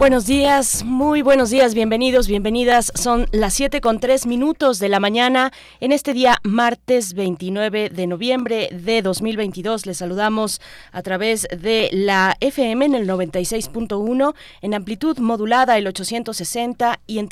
Buenos días, muy buenos días, bienvenidos, bienvenidas. Son las 7 con 3 minutos de la mañana en este día martes 29 de noviembre de 2022. Les saludamos a través de la FM en el 96.1, en amplitud modulada el 860 y en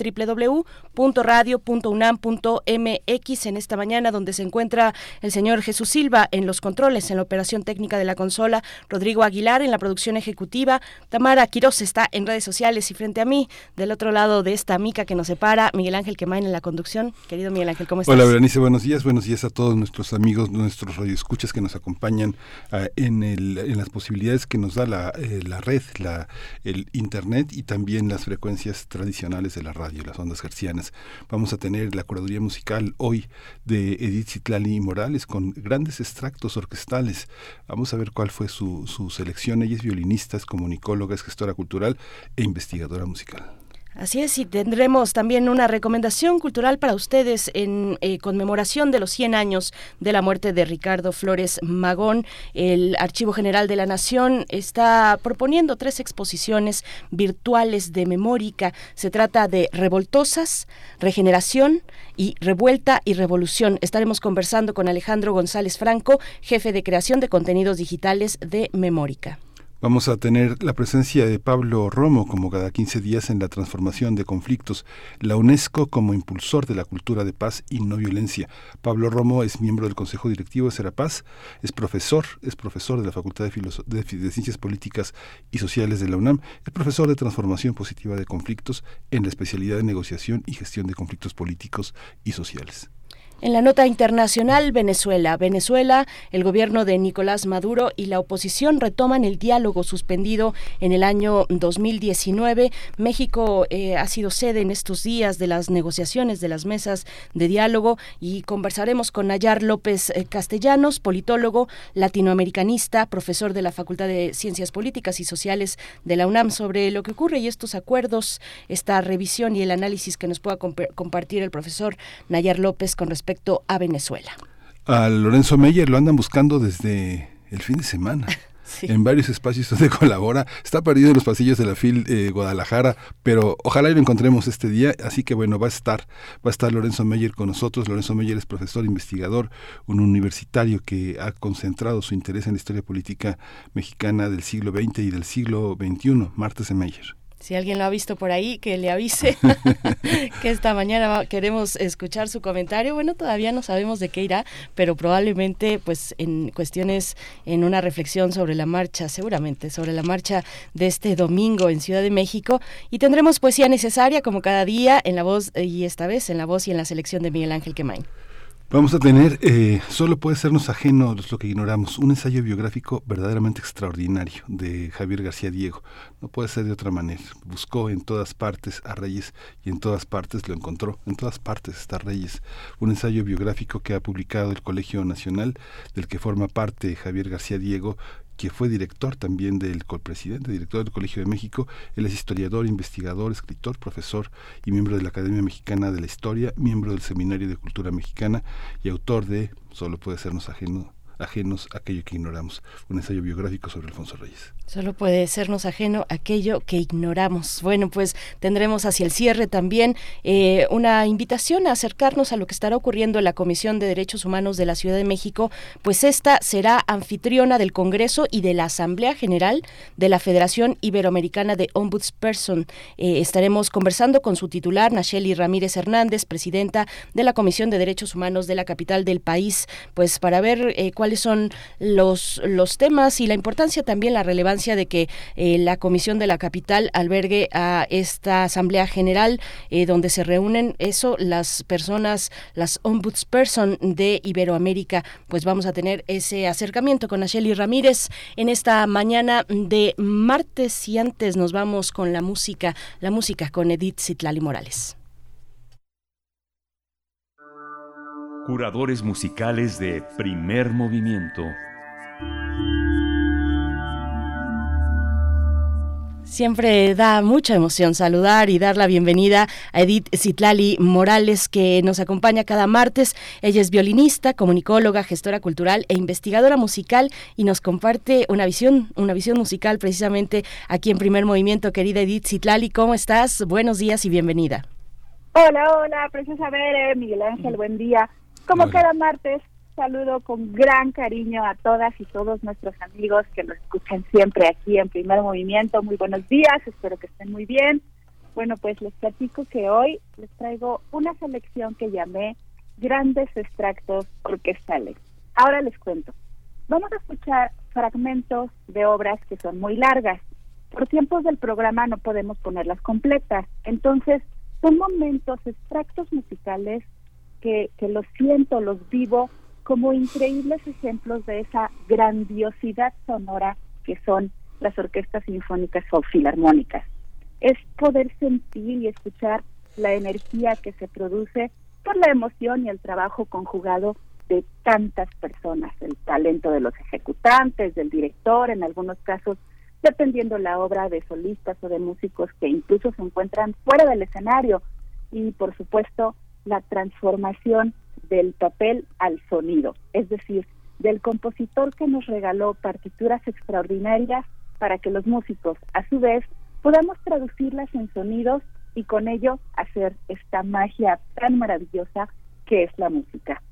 www.radio.unam.mx en esta mañana donde se encuentra el señor Jesús Silva en los controles, en la operación técnica de la consola, Rodrigo Aguilar en la producción ejecutiva, Tamara Quiroz está en redes sociales y frente a mí, del otro lado de esta mica que nos separa, Miguel Ángel Quemain en la conducción. Querido Miguel Ángel, ¿cómo estás? Hola, Berenice, buenos días. Buenos días a todos nuestros amigos, nuestros radioescuchas que nos acompañan uh, en, las posibilidades que nos da la, eh, la red, el Internet y también las frecuencias tradicionales de la radio, las ondas Vamos a tener la curaduría musical hoy de Edith Citlali Morales con grandes extractos orquestales. Vamos a ver cuál fue su, su selección. Ella es violinista, es comunicóloga, es gestora cultural e investigadora musical. Así es, y tendremos también una recomendación cultural para ustedes en eh, conmemoración de los 100 años de la muerte de Ricardo Flores Magón. El Archivo General de la Nación está proponiendo tres exposiciones virtuales de memórica. Se trata de Revoltosas, Regeneración y Revuelta y Revolución. Estaremos conversando con Alejandro González Franco, jefe de creación de contenidos digitales de Memórica. Vamos a tener la presencia de Pablo Romo como cada 15 días en la transformación de conflictos, la UNESCO como impulsor de la cultura de paz y no violencia. Pablo Romo es miembro del Consejo Directivo de Serapaz, es profesor, es profesor de la Facultad de, de, de Ciencias Políticas y Sociales de la UNAM, es profesor de transformación positiva de conflictos en la especialidad de negociación y gestión de conflictos políticos y sociales. En la nota internacional, Venezuela. Venezuela, el gobierno de Nicolás Maduro y la oposición retoman el diálogo suspendido en el año 2019. México eh, ha sido sede en estos días de las negociaciones de las mesas de diálogo y conversaremos con Nayar López eh, Castellanos, politólogo latinoamericanista, profesor de la Facultad de Ciencias Políticas y Sociales de la UNAM sobre lo que ocurre y estos acuerdos, esta revisión y el análisis que nos pueda comp compartir el profesor Nayar López con respecto respecto a Venezuela. A Lorenzo Meyer lo andan buscando desde el fin de semana. Sí. en varios espacios donde colabora. Está perdido en los pasillos de la FIL eh, Guadalajara, pero ojalá lo encontremos este día. Así que bueno, va a estar, va a estar Lorenzo Meyer con nosotros. Lorenzo Meyer es profesor investigador, un universitario que ha concentrado su interés en la historia política mexicana del siglo XX y del siglo XXI. Martes Meyer. Si alguien lo ha visto por ahí, que le avise que esta mañana queremos escuchar su comentario. Bueno, todavía no sabemos de qué irá, pero probablemente pues en cuestiones, en una reflexión sobre la marcha, seguramente, sobre la marcha de este domingo en Ciudad de México. Y tendremos poesía necesaria como cada día en la voz, y esta vez en la voz y en la selección de Miguel Ángel Quemain. Vamos a tener, eh, solo puede sernos ajeno lo que ignoramos, un ensayo biográfico verdaderamente extraordinario de Javier García Diego. No puede ser de otra manera. Buscó en todas partes a Reyes y en todas partes lo encontró. En todas partes está Reyes. Un ensayo biográfico que ha publicado el Colegio Nacional, del que forma parte Javier García Diego que fue director también del presidente, director del Colegio de México. Él es historiador, investigador, escritor, profesor y miembro de la Academia Mexicana de la Historia, miembro del Seminario de Cultura Mexicana y autor de Solo puede sernos ajeno ajenos aquello que ignoramos. Un ensayo biográfico sobre Alfonso Reyes. Solo puede sernos ajeno aquello que ignoramos. Bueno, pues tendremos hacia el cierre también eh, una invitación a acercarnos a lo que estará ocurriendo en la Comisión de Derechos Humanos de la Ciudad de México, pues esta será anfitriona del Congreso y de la Asamblea General de la Federación Iberoamericana de Ombudsperson. Eh, estaremos conversando con su titular, Nacheli Ramírez Hernández, presidenta de la Comisión de Derechos Humanos de la capital del país, pues para ver eh, cuáles son los, los temas y la importancia también, la relevancia de que eh, la Comisión de la Capital albergue a esta Asamblea General eh, donde se reúnen eso, las personas, las ombudsperson de Iberoamérica, pues vamos a tener ese acercamiento con Asheli Ramírez en esta mañana de martes y antes nos vamos con la música, la música con Edith Citlali Morales. Curadores musicales de primer movimiento. Siempre da mucha emoción saludar y dar la bienvenida a Edith Zitlali Morales, que nos acompaña cada martes. Ella es violinista, comunicóloga, gestora cultural e investigadora musical y nos comparte una visión, una visión musical precisamente aquí en Primer Movimiento. Querida Edith Zitlali, ¿cómo estás? Buenos días y bienvenida. Hola, hola, preciosa ver, Miguel Ángel, buen día. Como cada martes, saludo con gran cariño a todas y todos nuestros amigos que nos escuchan siempre aquí en Primer Movimiento. Muy buenos días, espero que estén muy bien. Bueno, pues les platico que hoy les traigo una selección que llamé Grandes Extractos Orquestales. Ahora les cuento. Vamos a escuchar fragmentos de obras que son muy largas. Por tiempos del programa no podemos ponerlas completas. Entonces, son momentos, extractos musicales que, que los siento, los vivo como increíbles ejemplos de esa grandiosidad sonora que son las orquestas sinfónicas o filarmónicas. Es poder sentir y escuchar la energía que se produce por la emoción y el trabajo conjugado de tantas personas, el talento de los ejecutantes, del director, en algunos casos, dependiendo la obra de solistas o de músicos que incluso se encuentran fuera del escenario, y por supuesto la transformación del papel al sonido, es decir, del compositor que nos regaló partituras extraordinarias para que los músicos, a su vez, podamos traducirlas en sonidos y con ello hacer esta magia tan maravillosa que es la música.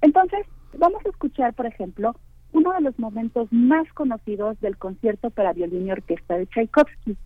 Entonces, vamos a escuchar, por ejemplo, uno de los momentos más conocidos del concierto para violín y orquesta de Tchaikovsky.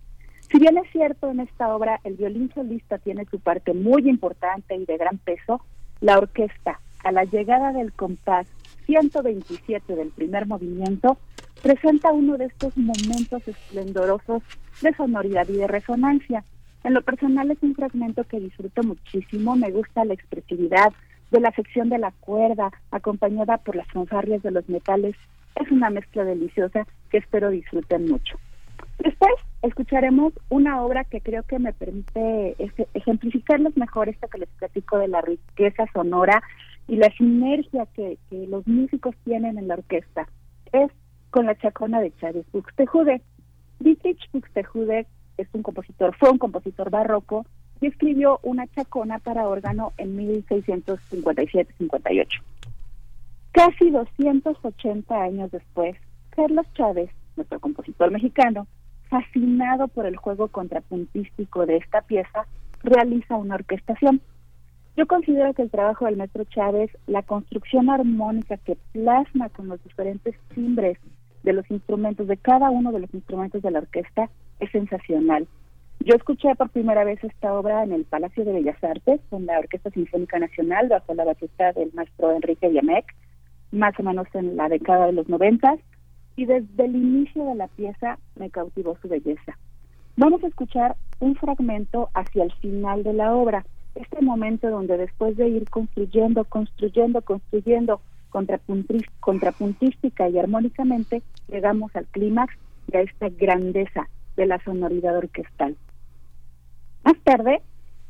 Si bien es cierto en esta obra el violín solista tiene su parte muy importante y de gran peso, la orquesta, a la llegada del compás 127 del primer movimiento, presenta uno de estos momentos esplendorosos de sonoridad y de resonancia. En lo personal es un fragmento que disfruto muchísimo, me gusta la expresividad de la sección de la cuerda acompañada por las fanfarrias de los metales. Es una mezcla deliciosa que espero disfruten mucho. Después escucharemos una obra que creo que me permite ejemplificarles mejor esto que les platico de la riqueza sonora y la sinergia que, los músicos tienen en la orquesta. Es con la chacona de Chávez Buxtehude. Dietrich Buxtehude es un compositor, fue un compositor barroco y escribió una chacona para órgano en 1657-58. Casi 280 años después, Carlos Chávez, nuestro compositor mexicano, fascinado por el juego contrapuntístico de esta pieza, realiza una orquestación. Yo considero que el trabajo del maestro Chávez, la construcción armónica que plasma con los diferentes timbres de los instrumentos, de cada uno de los instrumentos de la orquesta, es sensacional. Yo escuché por primera vez esta obra en el Palacio de Bellas Artes, con la Orquesta Sinfónica Nacional, bajo la batuta del maestro Enrique Yamec, más o menos en la década de los noventas y desde el inicio de la pieza me cautivó su belleza. Vamos a escuchar un fragmento hacia el final de la obra, este momento donde después de ir construyendo, construyendo, construyendo contrapuntística y armónicamente, llegamos al clímax de esta grandeza de la sonoridad orquestal. Más tarde,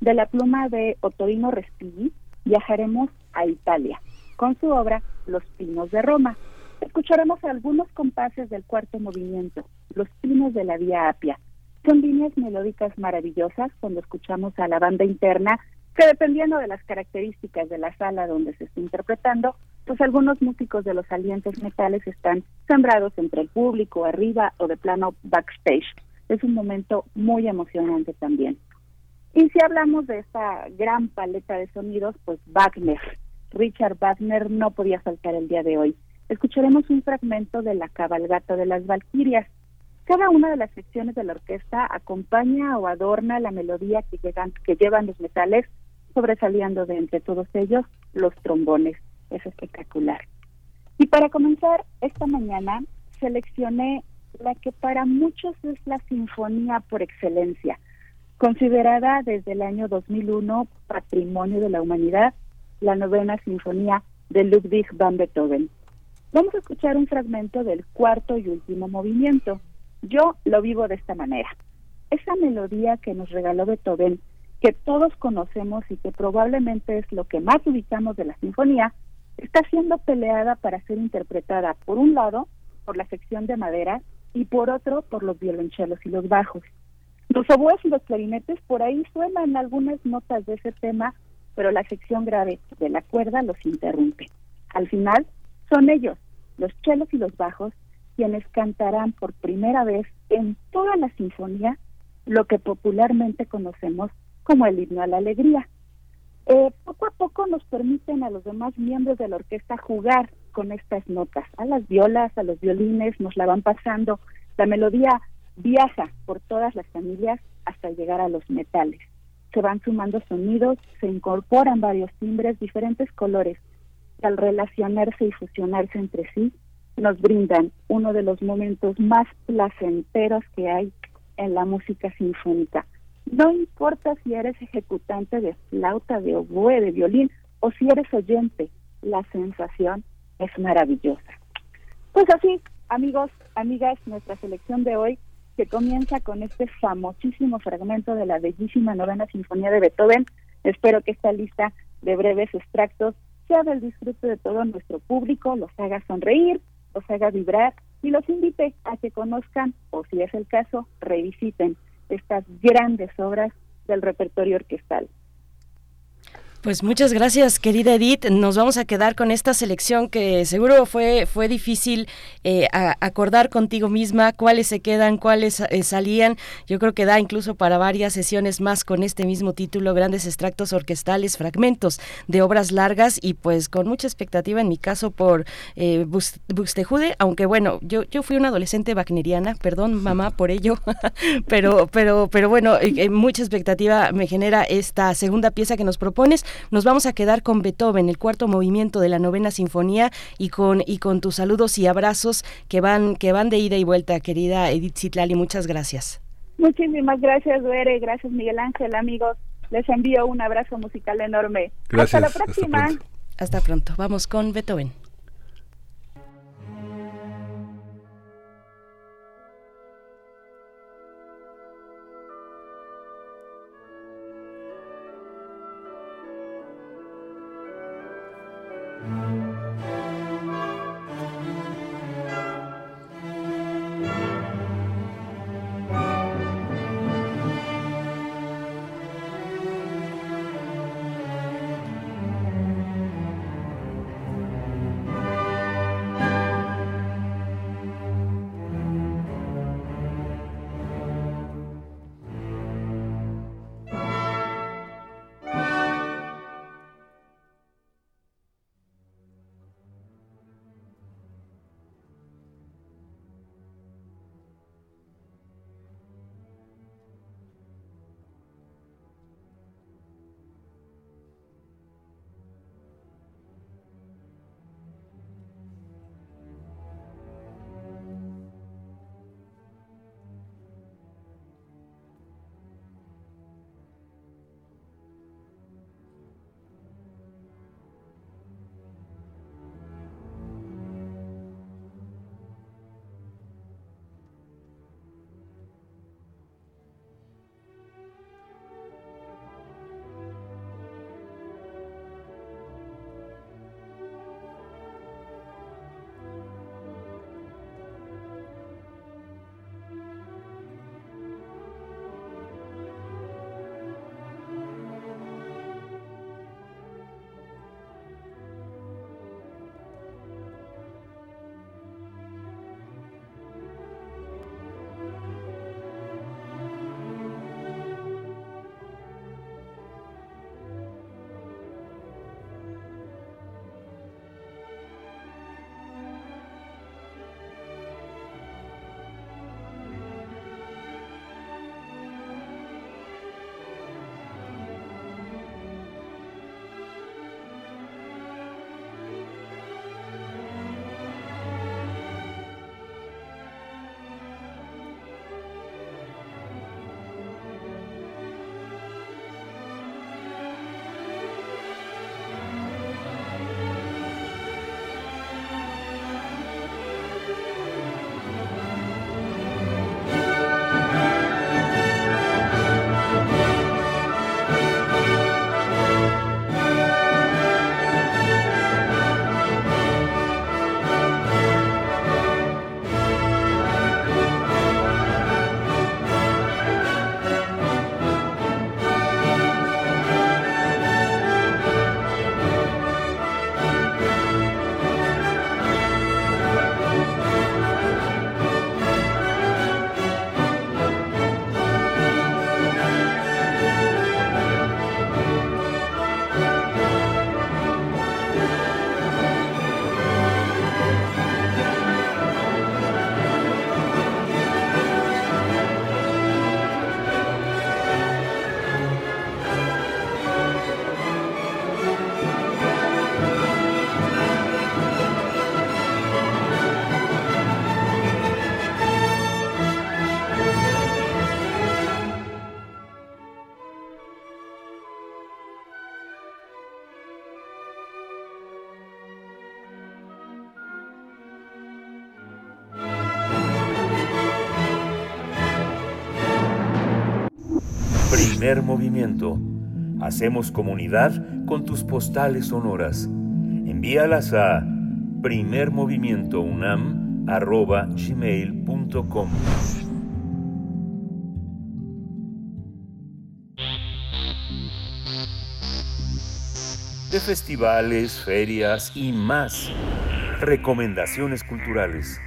de la pluma de Otorino Respighi, viajaremos a Italia con su obra Los Pinos de Roma, Escucharemos algunos compases del cuarto movimiento, Los Pinos de la Vía Apia. Son líneas melódicas maravillosas cuando escuchamos a la banda interna, que dependiendo de las características de la sala donde se está interpretando, pues algunos músicos de los alientos metales están sembrados entre el público, arriba o de plano backstage. Es un momento muy emocionante también. Y si hablamos de esta gran paleta de sonidos, pues Wagner. Richard Wagner no podía faltar el día de hoy escucharemos un fragmento de la cabalgata de las Valquirias. Cada una de las secciones de la orquesta acompaña o adorna la melodía que, llegan, que llevan los metales, sobresaliendo de entre todos ellos los trombones. Es espectacular. Y para comenzar, esta mañana seleccioné la que para muchos es la sinfonía por excelencia, considerada desde el año 2001 Patrimonio de la Humanidad, la novena sinfonía de Ludwig van Beethoven. Vamos a escuchar un fragmento del cuarto y último movimiento. Yo lo vivo de esta manera. Esa melodía que nos regaló Beethoven, que todos conocemos y que probablemente es lo que más ubicamos de la sinfonía, está siendo peleada para ser interpretada, por un lado, por la sección de madera y por otro, por los violonchelos y los bajos. Los oboes y los clarinetes, por ahí suenan algunas notas de ese tema, pero la sección grave de la cuerda los interrumpe. Al final, son ellos, los chelos y los bajos, quienes cantarán por primera vez en toda la sinfonía lo que popularmente conocemos como el himno a la alegría. Eh, poco a poco nos permiten a los demás miembros de la orquesta jugar con estas notas. A las violas, a los violines, nos la van pasando. La melodía viaja por todas las familias hasta llegar a los metales. Se van sumando sonidos, se incorporan varios timbres, diferentes colores. Al relacionarse y fusionarse entre sí, nos brindan uno de los momentos más placenteros que hay en la música sinfónica. No importa si eres ejecutante de flauta, de oboe, de violín o si eres oyente, la sensación es maravillosa. Pues así, amigos, amigas, nuestra selección de hoy que comienza con este famosísimo fragmento de la bellísima novena sinfonía de Beethoven. Espero que esta lista de breves extractos sea del disfrute de todo nuestro público, los haga sonreír, los haga vibrar y los invite a que conozcan, o si es el caso, revisiten estas grandes obras del repertorio orquestal. Pues muchas gracias, querida Edith. Nos vamos a quedar con esta selección que seguro fue, fue difícil eh, acordar contigo misma cuáles se quedan, cuáles eh, salían. Yo creo que da incluso para varias sesiones más con este mismo título, grandes extractos orquestales, fragmentos de obras largas y pues con mucha expectativa en mi caso por eh, Buxtehude, aunque bueno, yo, yo fui una adolescente wagneriana, perdón mamá por ello, pero, pero, pero bueno, eh, mucha expectativa me genera esta segunda pieza que nos propones. Nos vamos a quedar con Beethoven, el cuarto movimiento de la novena sinfonía y con y con tus saludos y abrazos que van que van de ida y vuelta, querida Edith Zitlali, muchas gracias. Muchísimas gracias, Duere, gracias Miguel Ángel, amigos. Les envío un abrazo musical enorme. Gracias, hasta la próxima. hasta pronto. Vamos con Beethoven. Primer movimiento. Hacemos comunidad con tus postales sonoras. Envíalas a primermovimientounam.gmail.com De festivales, ferias y más. Recomendaciones culturales.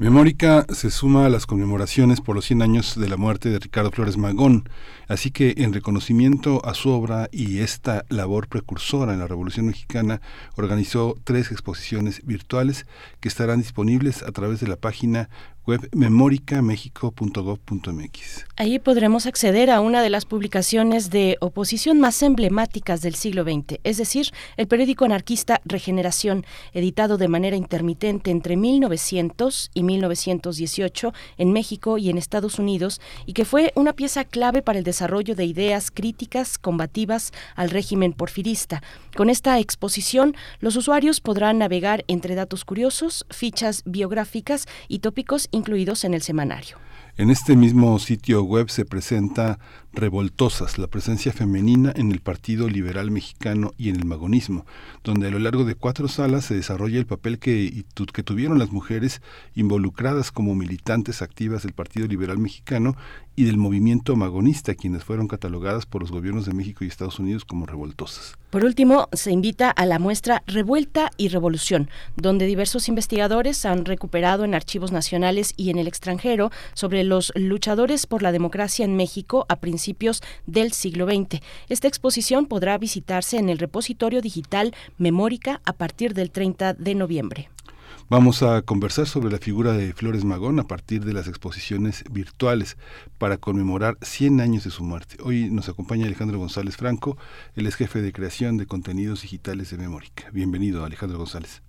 Memórica se suma a las conmemoraciones por los 100 años de la muerte de Ricardo Flores Magón, así que en reconocimiento a su obra y esta labor precursora en la Revolución Mexicana, organizó tres exposiciones virtuales que estarán disponibles a través de la página web memoricamexico.gov.mx. Ahí podremos acceder a una de las publicaciones de oposición más emblemáticas del siglo XX, es decir, el periódico anarquista Regeneración, editado de manera intermitente entre 1900 y 1918 en México y en Estados Unidos, y que fue una pieza clave para el desarrollo de ideas críticas combativas al régimen porfirista. Con esta exposición, los usuarios podrán navegar entre datos curiosos, fichas biográficas y tópicos incluidos en el semanario. En este mismo sitio web se presenta Revoltosas, la presencia femenina en el Partido Liberal Mexicano y en el magonismo, donde a lo largo de cuatro salas se desarrolla el papel que, tuvieron las mujeres involucradas como militantes activas del Partido Liberal Mexicano y del movimiento magonista, quienes fueron catalogadas por los gobiernos de México y Estados Unidos como revoltosas. Por último, se invita a la muestra Revuelta y Revolución, donde diversos investigadores han recuperado en archivos nacionales y en el extranjero sobre los luchadores por la democracia en México a principios del siglo XX. Esta exposición podrá visitarse en el repositorio digital Memórica a partir del 30 de noviembre. Vamos a conversar sobre la figura de Flores Magón a partir de las exposiciones virtuales para conmemorar 100 años de su muerte. Hoy nos acompaña Alejandro González Franco, él es jefe de creación de contenidos digitales de Memórica. Bienvenido, Alejandro González.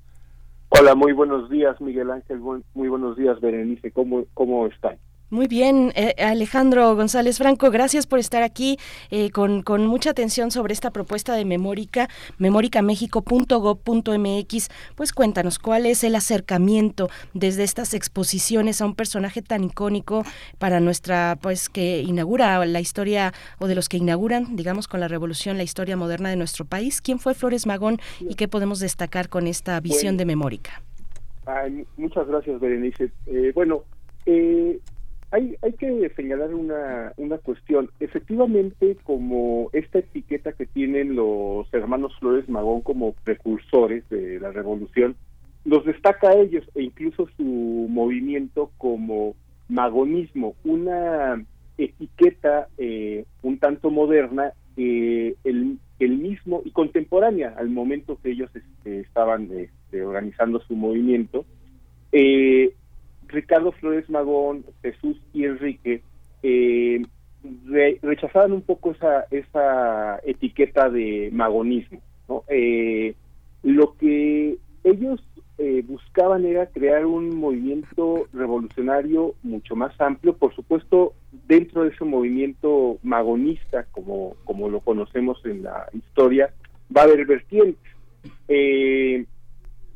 Hola, muy buenos días, Miguel Ángel. Muy buenos días, Berenice. ¿Cómo, cómo están? Muy bien, eh, Alejandro González Franco, gracias por estar aquí eh, con, con, mucha atención sobre esta propuesta de Memórica, memoricamexico.gov.mx. Pues cuéntanos, ¿cuál es el acercamiento desde estas exposiciones a un personaje tan icónico para nuestra, pues que inaugura la historia o de los que inauguran, digamos, con la revolución, la historia moderna de nuestro país? ¿Quién fue Flores Magón y qué podemos destacar con esta visión de Memórica? muchas gracias, Berenice. Eh, bueno, eh, hay, hay que señalar una, una cuestión. Efectivamente, como esta etiqueta que tienen los hermanos Flores Magón como precursores de la revolución, los destaca a ellos e incluso su movimiento como magonismo, una etiqueta eh, un tanto moderna, eh, el, el mismo y contemporánea al momento que ellos este, estaban este, organizando su movimiento. Eh, Ricardo Flores Magón, Jesús y Enrique eh, rechazaban un poco esa, esa etiqueta de magonismo. Eh, lo que ellos eh, buscaban era crear un movimiento revolucionario mucho más amplio, por supuesto, dentro de ese movimiento magonista, como, como lo conocemos en la historia, va a haber vertientes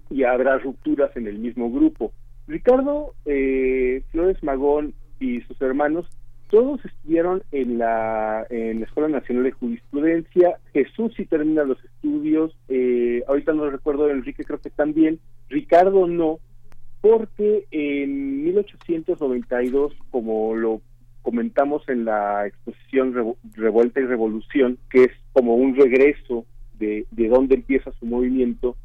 y habrá rupturas en el mismo grupo. Ricardo eh, Flores Magón y sus hermanos todos estuvieron en la, en la Escuela Nacional de Jurisprudencia. Jesús sí termina los estudios. Eh, ahorita no recuerdo, Enrique creo que también. Ricardo no, porque en 1892, como lo comentamos en la exposición Revuelta y Revolución, que es como un regreso de, de dónde empieza su movimiento,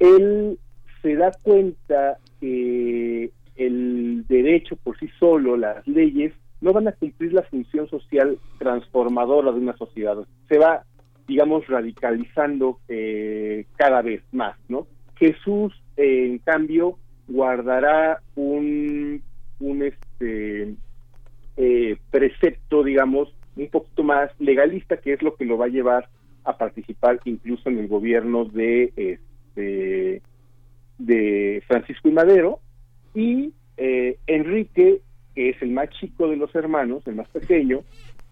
él se da cuenta que el derecho por sí solo, las leyes, no van a cumplir la función social transformadora de una sociedad. Se va, digamos, radicalizando eh, cada vez más, ¿no? Jesús, en cambio, guardará un, un este eh, precepto, digamos, un poquito más legalista, que es lo que lo va a llevar a participar incluso en el gobierno de este de Francisco y Madero y eh, Enrique, que es el más chico de los hermanos, el más pequeño,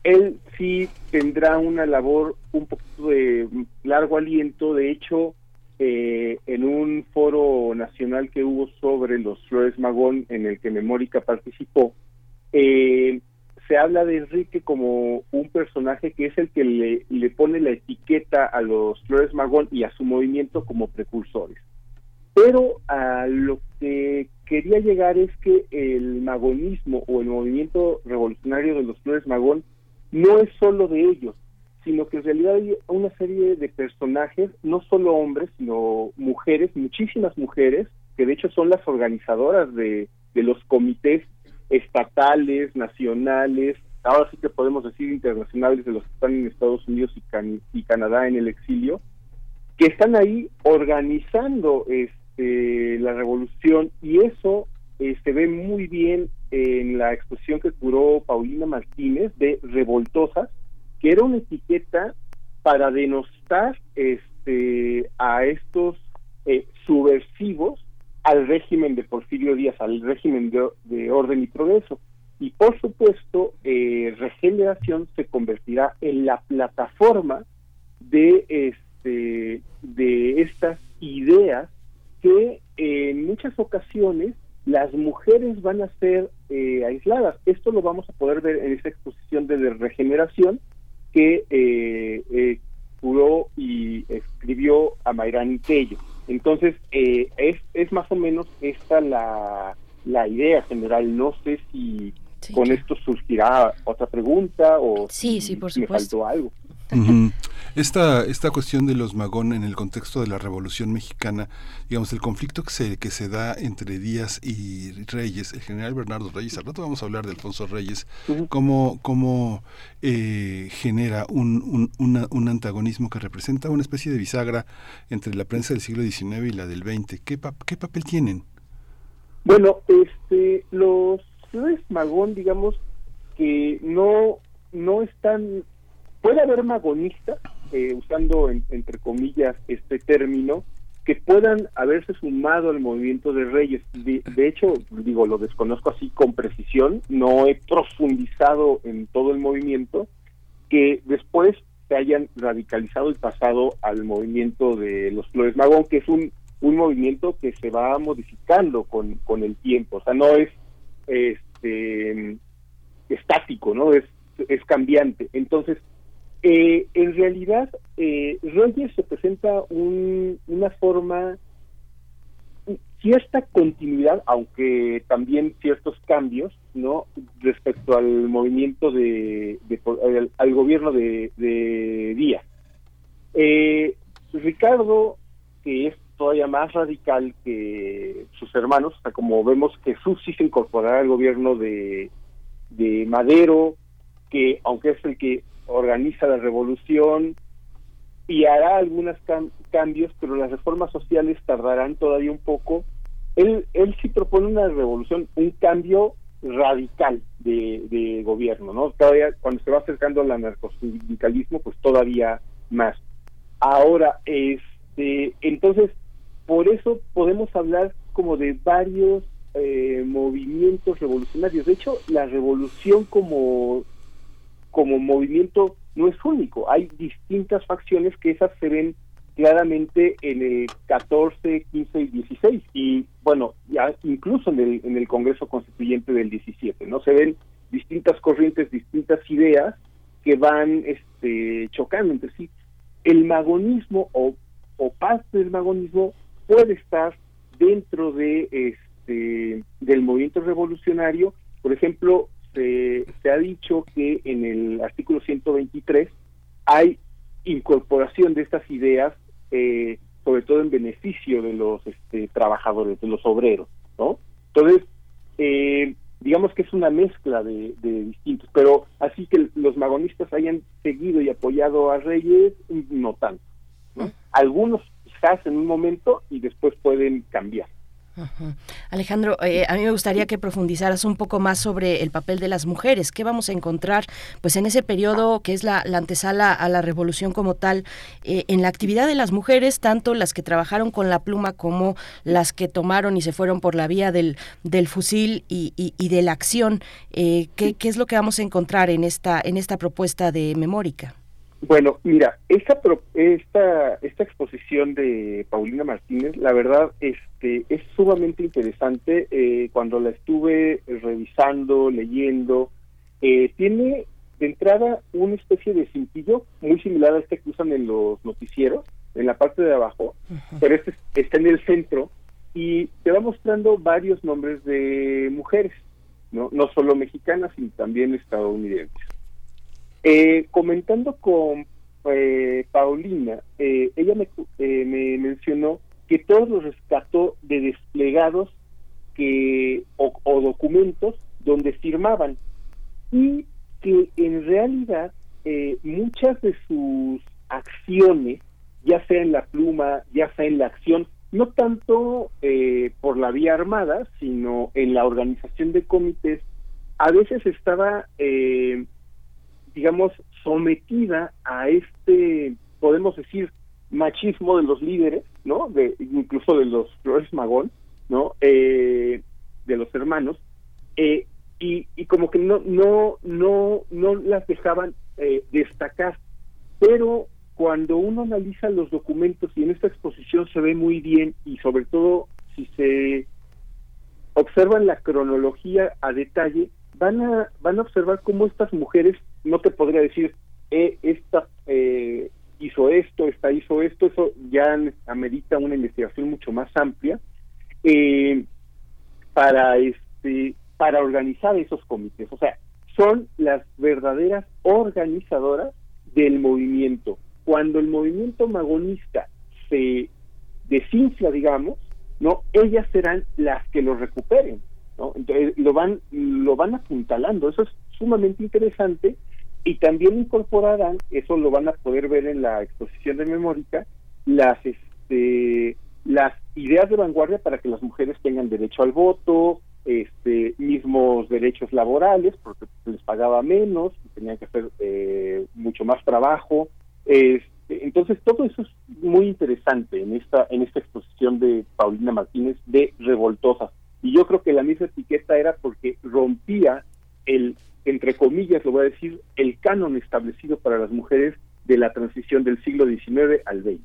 él sí tendrá una labor un poquito de largo aliento, de hecho, eh, en un foro nacional que hubo sobre los Flores Magón en el que Memórica participó, Eh, se habla de Enrique como un personaje que es el que le, le pone la etiqueta a los Flores Magón y a su movimiento como precursores. Pero a lo que quería llegar es que el magonismo o el movimiento revolucionario de los Flores Magón no es solo de ellos, sino que en realidad hay una serie de personajes, no solo hombres, sino mujeres, muchísimas mujeres, que de hecho son las organizadoras de, de los comités estatales, nacionales, ahora sí que podemos decir internacionales de los que están en Estados Unidos y, Canadá en el exilio, que están ahí organizando este, la revolución y eso eh, se ve muy bien en la exposición que curó Paulina Martínez de Revoltosas, que era una etiqueta para denostar este, a estos eh, subversivos al régimen de Porfirio Díaz, al régimen de, orden y progreso. Y por supuesto, eh, Regeneración se convertirá en la plataforma de, este, de estas ideas que en muchas ocasiones las mujeres van a ser eh, aisladas. Esto lo vamos a poder ver en esta exposición de regeneración que eh, eh, curó y escribió a Mayrán Tello. Entonces, eh, es, es más o menos esta la, la idea general. No sé si con esto surgirá otra pregunta o sí, sí, por me faltó algo. Esta, esta cuestión de los Magón en el contexto de la Revolución Mexicana, digamos, el conflicto que se, que se da entre Díaz y Reyes, el general Bernardo Reyes, al rato vamos a hablar de Alfonso Reyes, cómo, cómo eh, genera un, un, antagonismo que representa una especie de bisagra entre la prensa del siglo XIX y la del XX. ¿Qué, qué papel tienen? Bueno, este, los Magón, digamos, que no, no están Puede haber magonistas, eh, usando entre comillas este término, que puedan haberse sumado al movimiento de Reyes. De, hecho, digo, lo desconozco así con precisión, no he profundizado en todo el movimiento, que después se hayan radicalizado y pasado al movimiento de los Flores Magón, que es un, un movimiento que se va modificando con, con el tiempo, o sea, no es este estático, ¿no? Es, es cambiante. Entonces, eh, en realidad, eh, Reyes representa una forma, cierta continuidad, aunque también ciertos cambios, ¿no? Respecto al movimiento de, al, gobierno de, de Díaz. Eh, Ricardo, que es todavía más radical que sus hermanos, o sea, como vemos Jesús sí se incorporará al gobierno de, de Madero, que aunque es el que organiza la revolución y hará algunos cambios, pero las reformas sociales tardarán todavía un poco. Él, él sí propone una revolución, un cambio radical de, gobierno, ¿no? Todavía cuando se va acercando al anarcosindicalismo, pues todavía más. Ahora, este, entonces, por eso podemos hablar como de varios eh, movimientos revolucionarios. De hecho, la revolución como como movimiento no es único, hay distintas facciones que esas se ven claramente en el 14, 15 y 16 y bueno, ya incluso en el, en el Congreso Constituyente del 17, ¿no? Se ven distintas corrientes, distintas ideas que van este, chocando entre sí. El magonismo o, o parte del magonismo puede estar dentro de este del movimiento revolucionario, por ejemplo, se, ha dicho que en el artículo 123 hay incorporación de estas ideas, eh, sobre todo en beneficio de los este, trabajadores, de los obreros, ¿no? Entonces, eh, digamos que es una mezcla de, distintos, pero así que los magonistas hayan seguido y apoyado a Reyes, no tanto. ¿no? Algunos quizás en un momento y después pueden cambiar. Alejandro, eh, a mí me gustaría que profundizaras un poco más sobre el papel de las mujeres. ¿Qué vamos a encontrar pues en ese periodo que es la, antesala a la revolución como tal, eh, en la actividad de las mujeres, tanto las que trabajaron con la pluma como las que tomaron y se fueron por la vía del, del fusil y, de la acción? Eh, ¿qué, ¿qué, es lo que vamos a encontrar en esta, en esta propuesta de Memórica? Bueno, mira, esta, esta, esta exposición de Paulina Martínez, la verdad, este, es sumamente interesante. Eh, cuando la estuve revisando, leyendo, eh, tiene de entrada una especie de cintillo muy similar a este que usan en los noticieros, en la parte de abajo, pero este está en el centro y te va mostrando varios nombres de mujeres, no, no solo mexicanas, sino también estadounidenses. Eh, comentando con eh, Paulina, eh, ella me, me, mencionó que todos los rescató de desplegados que o, documentos donde firmaban y que en realidad muchas de sus acciones, ya sea en la pluma, ya sea en la acción, no tanto por la vía armada, sino en la organización de comités, a veces estaba eh, digamos, sometida a este, podemos decir, machismo de los líderes, ¿no? De, incluso de los Flores Magón, ¿no? Eh, de los hermanos, eh, y, y como que no, no, no, no las dejaban eh, destacar. Pero cuando uno analiza los documentos y en esta exposición se ve muy bien y sobre todo si se observan la cronología a detalle, van a, van a observar cómo estas mujeres no te podría decir, eh, esta eh, hizo esto, esta hizo esto, eso ya amerita una investigación mucho más amplia eh, para este para organizar esos comités. O sea, son las verdaderas organizadoras del movimiento. Cuando el movimiento magonista se desinfla, digamos, no, ellas serán las que lo recuperen, ¿no? Entonces lo van lo van apuntalando. Eso es sumamente interesante y también incorporarán, eso lo van a poder ver en la exposición de memórica, las este las ideas de vanguardia para que las mujeres tengan derecho al voto, este mismos derechos laborales, porque les pagaba menos, tenían que hacer eh, mucho más trabajo. Este, entonces todo eso es muy interesante en esta en esta exposición de Paulina Martínez de Revoltosas. Y yo creo que la misma etiqueta era porque rompía el entre comillas, lo voy a decir, el canon establecido para las mujeres de la transición del siglo XIX al XX.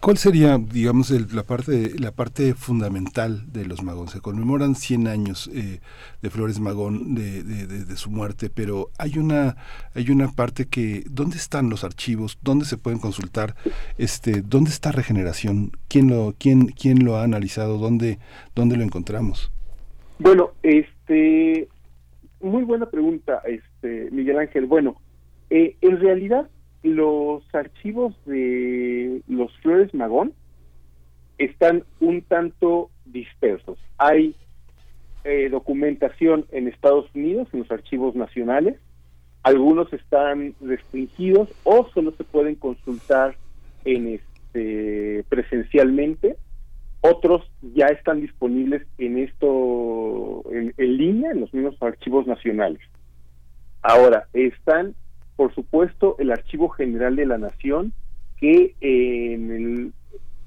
¿Cuál sería, digamos, la parte la parte fundamental de los Magón? Se conmemoran 100 años eh, de Flores Magón de, de, su muerte, pero hay una hay una parte que ¿dónde están los archivos? ¿Dónde se pueden consultar? Este, ¿dónde está Regeneración? ¿Quién lo quién quién lo ha analizado? ¿Dónde dónde lo encontramos? Bueno, este muy buena pregunta, este Miguel Ángel. Bueno, eh, en realidad los archivos de los Flores Magón están un tanto dispersos. Hay eh, documentación en Estados Unidos, en los archivos nacionales. Algunos están restringidos o solo se pueden consultar en este presencialmente otros ya están disponibles en esto, en, línea, en los mismos archivos nacionales. Ahora, están, por supuesto, el Archivo General de la Nación, que en el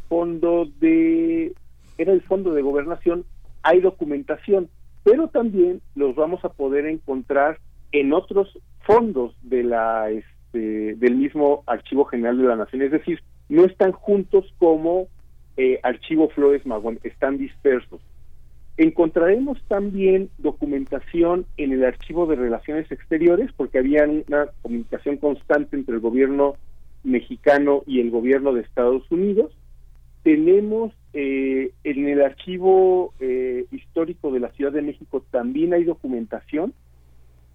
fondo de, era el fondo de gobernación, hay documentación, pero también los vamos a poder encontrar en otros fondos de la, este, del mismo Archivo General de la Nación, es decir, no están juntos como eh, archivo Flores Magón, están dispersos. Encontraremos también documentación en el archivo de Relaciones Exteriores, porque había una comunicación constante entre el gobierno mexicano y el gobierno de Estados Unidos. Tenemos eh, en el archivo eh, histórico de la Ciudad de México también hay documentación.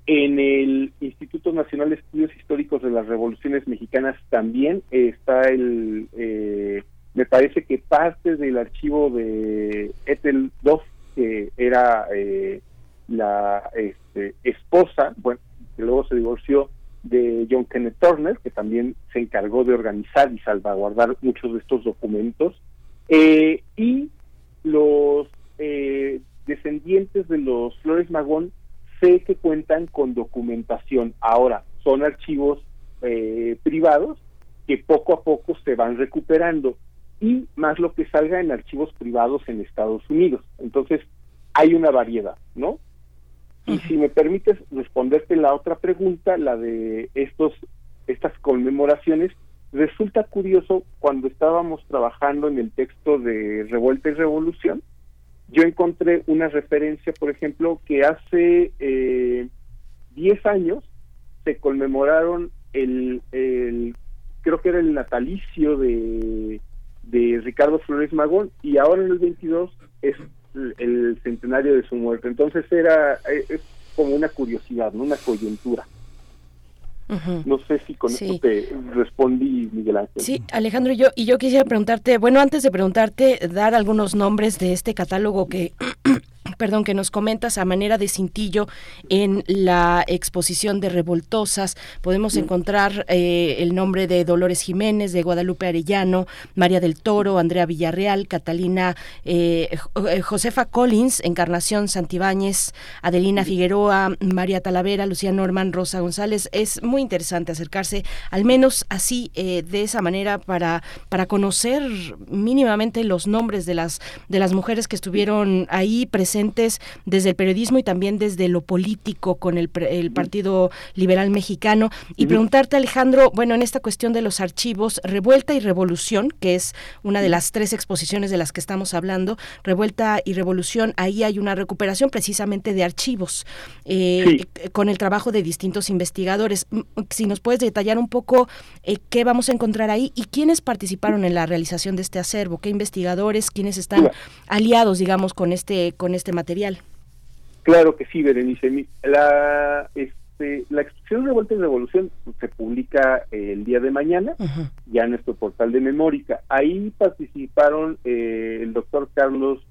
En el Instituto Nacional de Estudios Históricos de las Revoluciones Mexicanas también está el me parece que parte del archivo de Ethel Duff, que era eh, la este, esposa, bueno, que luego se divorció de John Kenneth Turner, que también se encargó de organizar y salvaguardar muchos de estos documentos, eh, y los eh, descendientes de los Flores Magón sé que cuentan con documentación. Ahora, son archivos privados que poco a poco se van recuperando y más lo que salga en archivos privados en Estados Unidos. Entonces, hay una variedad, ¿no? Y si me permites responderte la otra pregunta, la de estos conmemoraciones, resulta curioso cuando estábamos trabajando en el texto de Revuelta y Revolución, yo encontré una referencia, por ejemplo, que hace eh, 10 años se conmemoraron el, el, creo que era el natalicio de, de Ricardo Flores Magón y ahora en el 22 es el, centenario de su muerte. Entonces era eh, es como una curiosidad, ¿no? una coyuntura. No sé si con esto te respondí, Miguel Ángel. Sí, Alejandro, y yo, y yo quisiera preguntarte, bueno, antes de preguntarte, dar algunos nombres de este catálogo que perdón, que nos comentas a manera de cintillo en la exposición de Revoltosas. Podemos encontrar eh, el nombre de Dolores Jiménez, de Guadalupe Arellano, María del Toro, Andrea Villarreal, Catalina eh, eh, Josefa Collins, Encarnación Santibáñez, Adelina Figueroa, María Talavera, Lucía Norman, Rosa González. Es muy interesante acercarse, al menos así, de esa manera, para, para conocer mínimamente los nombres de las, de las mujeres que estuvieron ahí presentes desde el periodismo y también desde lo político con el, Partido Liberal Mexicano. Y preguntarte, Alejandro, bueno, en esta cuestión de los archivos, Revuelta y Revolución, que es una de las tres exposiciones de las que estamos hablando, Revuelta y Revolución, ahí hay una recuperación precisamente de archivos eh, con el trabajo de distintos investigadores. Si nos puedes detallar un poco eh, qué vamos a encontrar ahí y quiénes participaron en la realización de este acervo, qué investigadores, quiénes están aliados, digamos, con este, con este material. Claro que sí, Berenice. La, este, la exposición Revuelta y Revolución se publica el día de mañana, ya en nuestro portal de Memórica. Ahí participaron eh, el doctor Carlos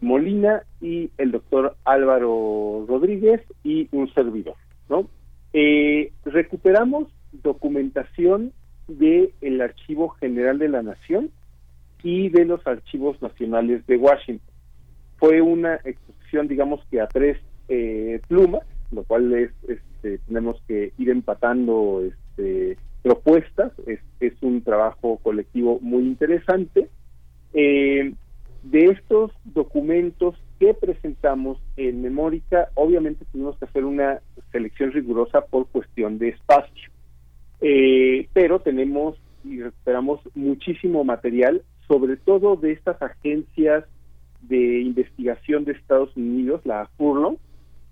Molina y el doctor Álvaro Rodríguez y un servidor, ¿no? Eh, recuperamos documentación del el Archivo General de la Nación y de los archivos nacionales de Washington fue una exposición, digamos que a tres eh, plumas, lo cual es, este, tenemos que ir empatando este, propuestas, es, es un trabajo colectivo muy interesante. Eh, de estos documentos que presentamos en Memórica, obviamente tuvimos que hacer una selección rigurosa por cuestión de espacio, eh, pero tenemos y recuperamos muchísimo material, sobre todo de estas agencias de Investigación de Estados Unidos, la Furlong,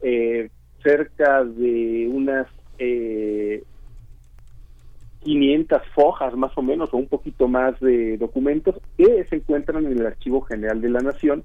eh, cerca de unas eh, 500 fojas más o menos, o un poquito más de documentos que se encuentran en el Archivo General de la Nación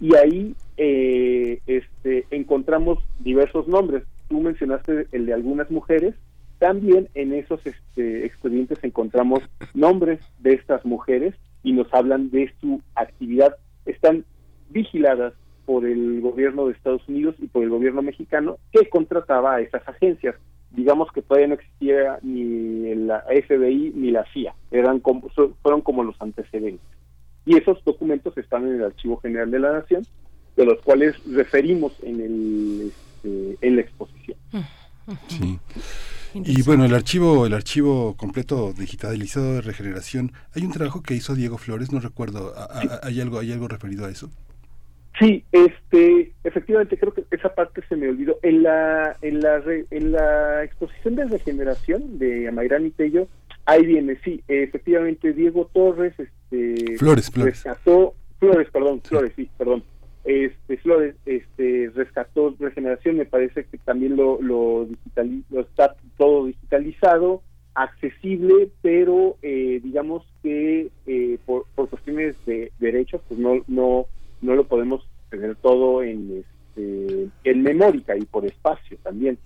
y ahí eh, este, encontramos diversos nombres. Tú mencionaste el de algunas mujeres, también en esos este, expedientes encontramos nombres de estas mujeres y nos hablan de su actividad. Están vigiladas por el gobierno de Estados Unidos y por el gobierno mexicano que contrataba a esas agencias. Digamos que todavía no existía ni la FBI ni la CIA, eran como, fueron como los antecedentes. Y esos documentos están en el Archivo General de la Nación, de los cuales referimos en, el, este, en la exposición. Sí. Y bueno, el archivo, el archivo completo digitalizado de regeneración, hay un trabajo que hizo Diego Flores, no recuerdo, ¿hay algo, hay algo referido a eso? Sí, este, efectivamente creo que esa parte se me olvidó. En la, en la, en la exposición de regeneración de Amairán y Tello, ahí viene, sí, efectivamente Diego Torres, este, Flores, Flores. rescató, Flores, perdón, Flores, sí, perdón, este, Flores, este, rescató regeneración, me parece que también lo, lo lo está todo digitalizado, accesible, pero eh, digamos que eh, por, por cuestiones de derechos, pues no, no no lo podemos tener todo en este, en memórica y por espacio también.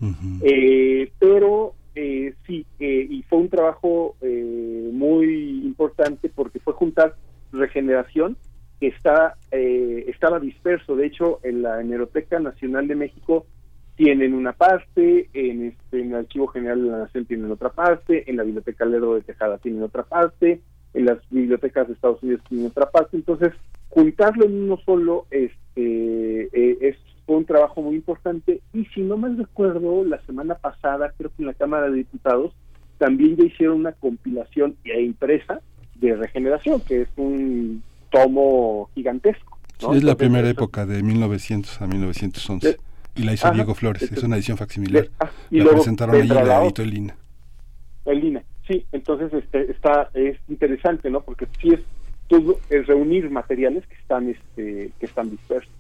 Eh, pero eh, sí, eh, y fue un trabajo muy importante porque fue juntar regeneración que está, estaba disperso. De hecho, en la Hemeroteca Nacional de México tienen una parte, en, este, en el Archivo General de la Nación tienen otra parte, en la Biblioteca Lerdo de Tejada tienen otra parte, en las bibliotecas de Estados Unidos tienen otra parte. Entonces, juntarlo en uno solo este, eh, es fue un trabajo muy importante. Y si no me recuerdo la semana pasada creo que en la Cámara de Diputados también ya hicieron una compilación e impresa de regeneración que es un tomo gigantesco es la primera época de 1900 a 1911 y la hizo Diego Flores es una edición facsimilar. ah, y la presentaron ahí la editó el el INA, sí, sí, entonces este, está es interesante, ¿no? Porque sí es todo es reunir materiales que están este que están dispersos.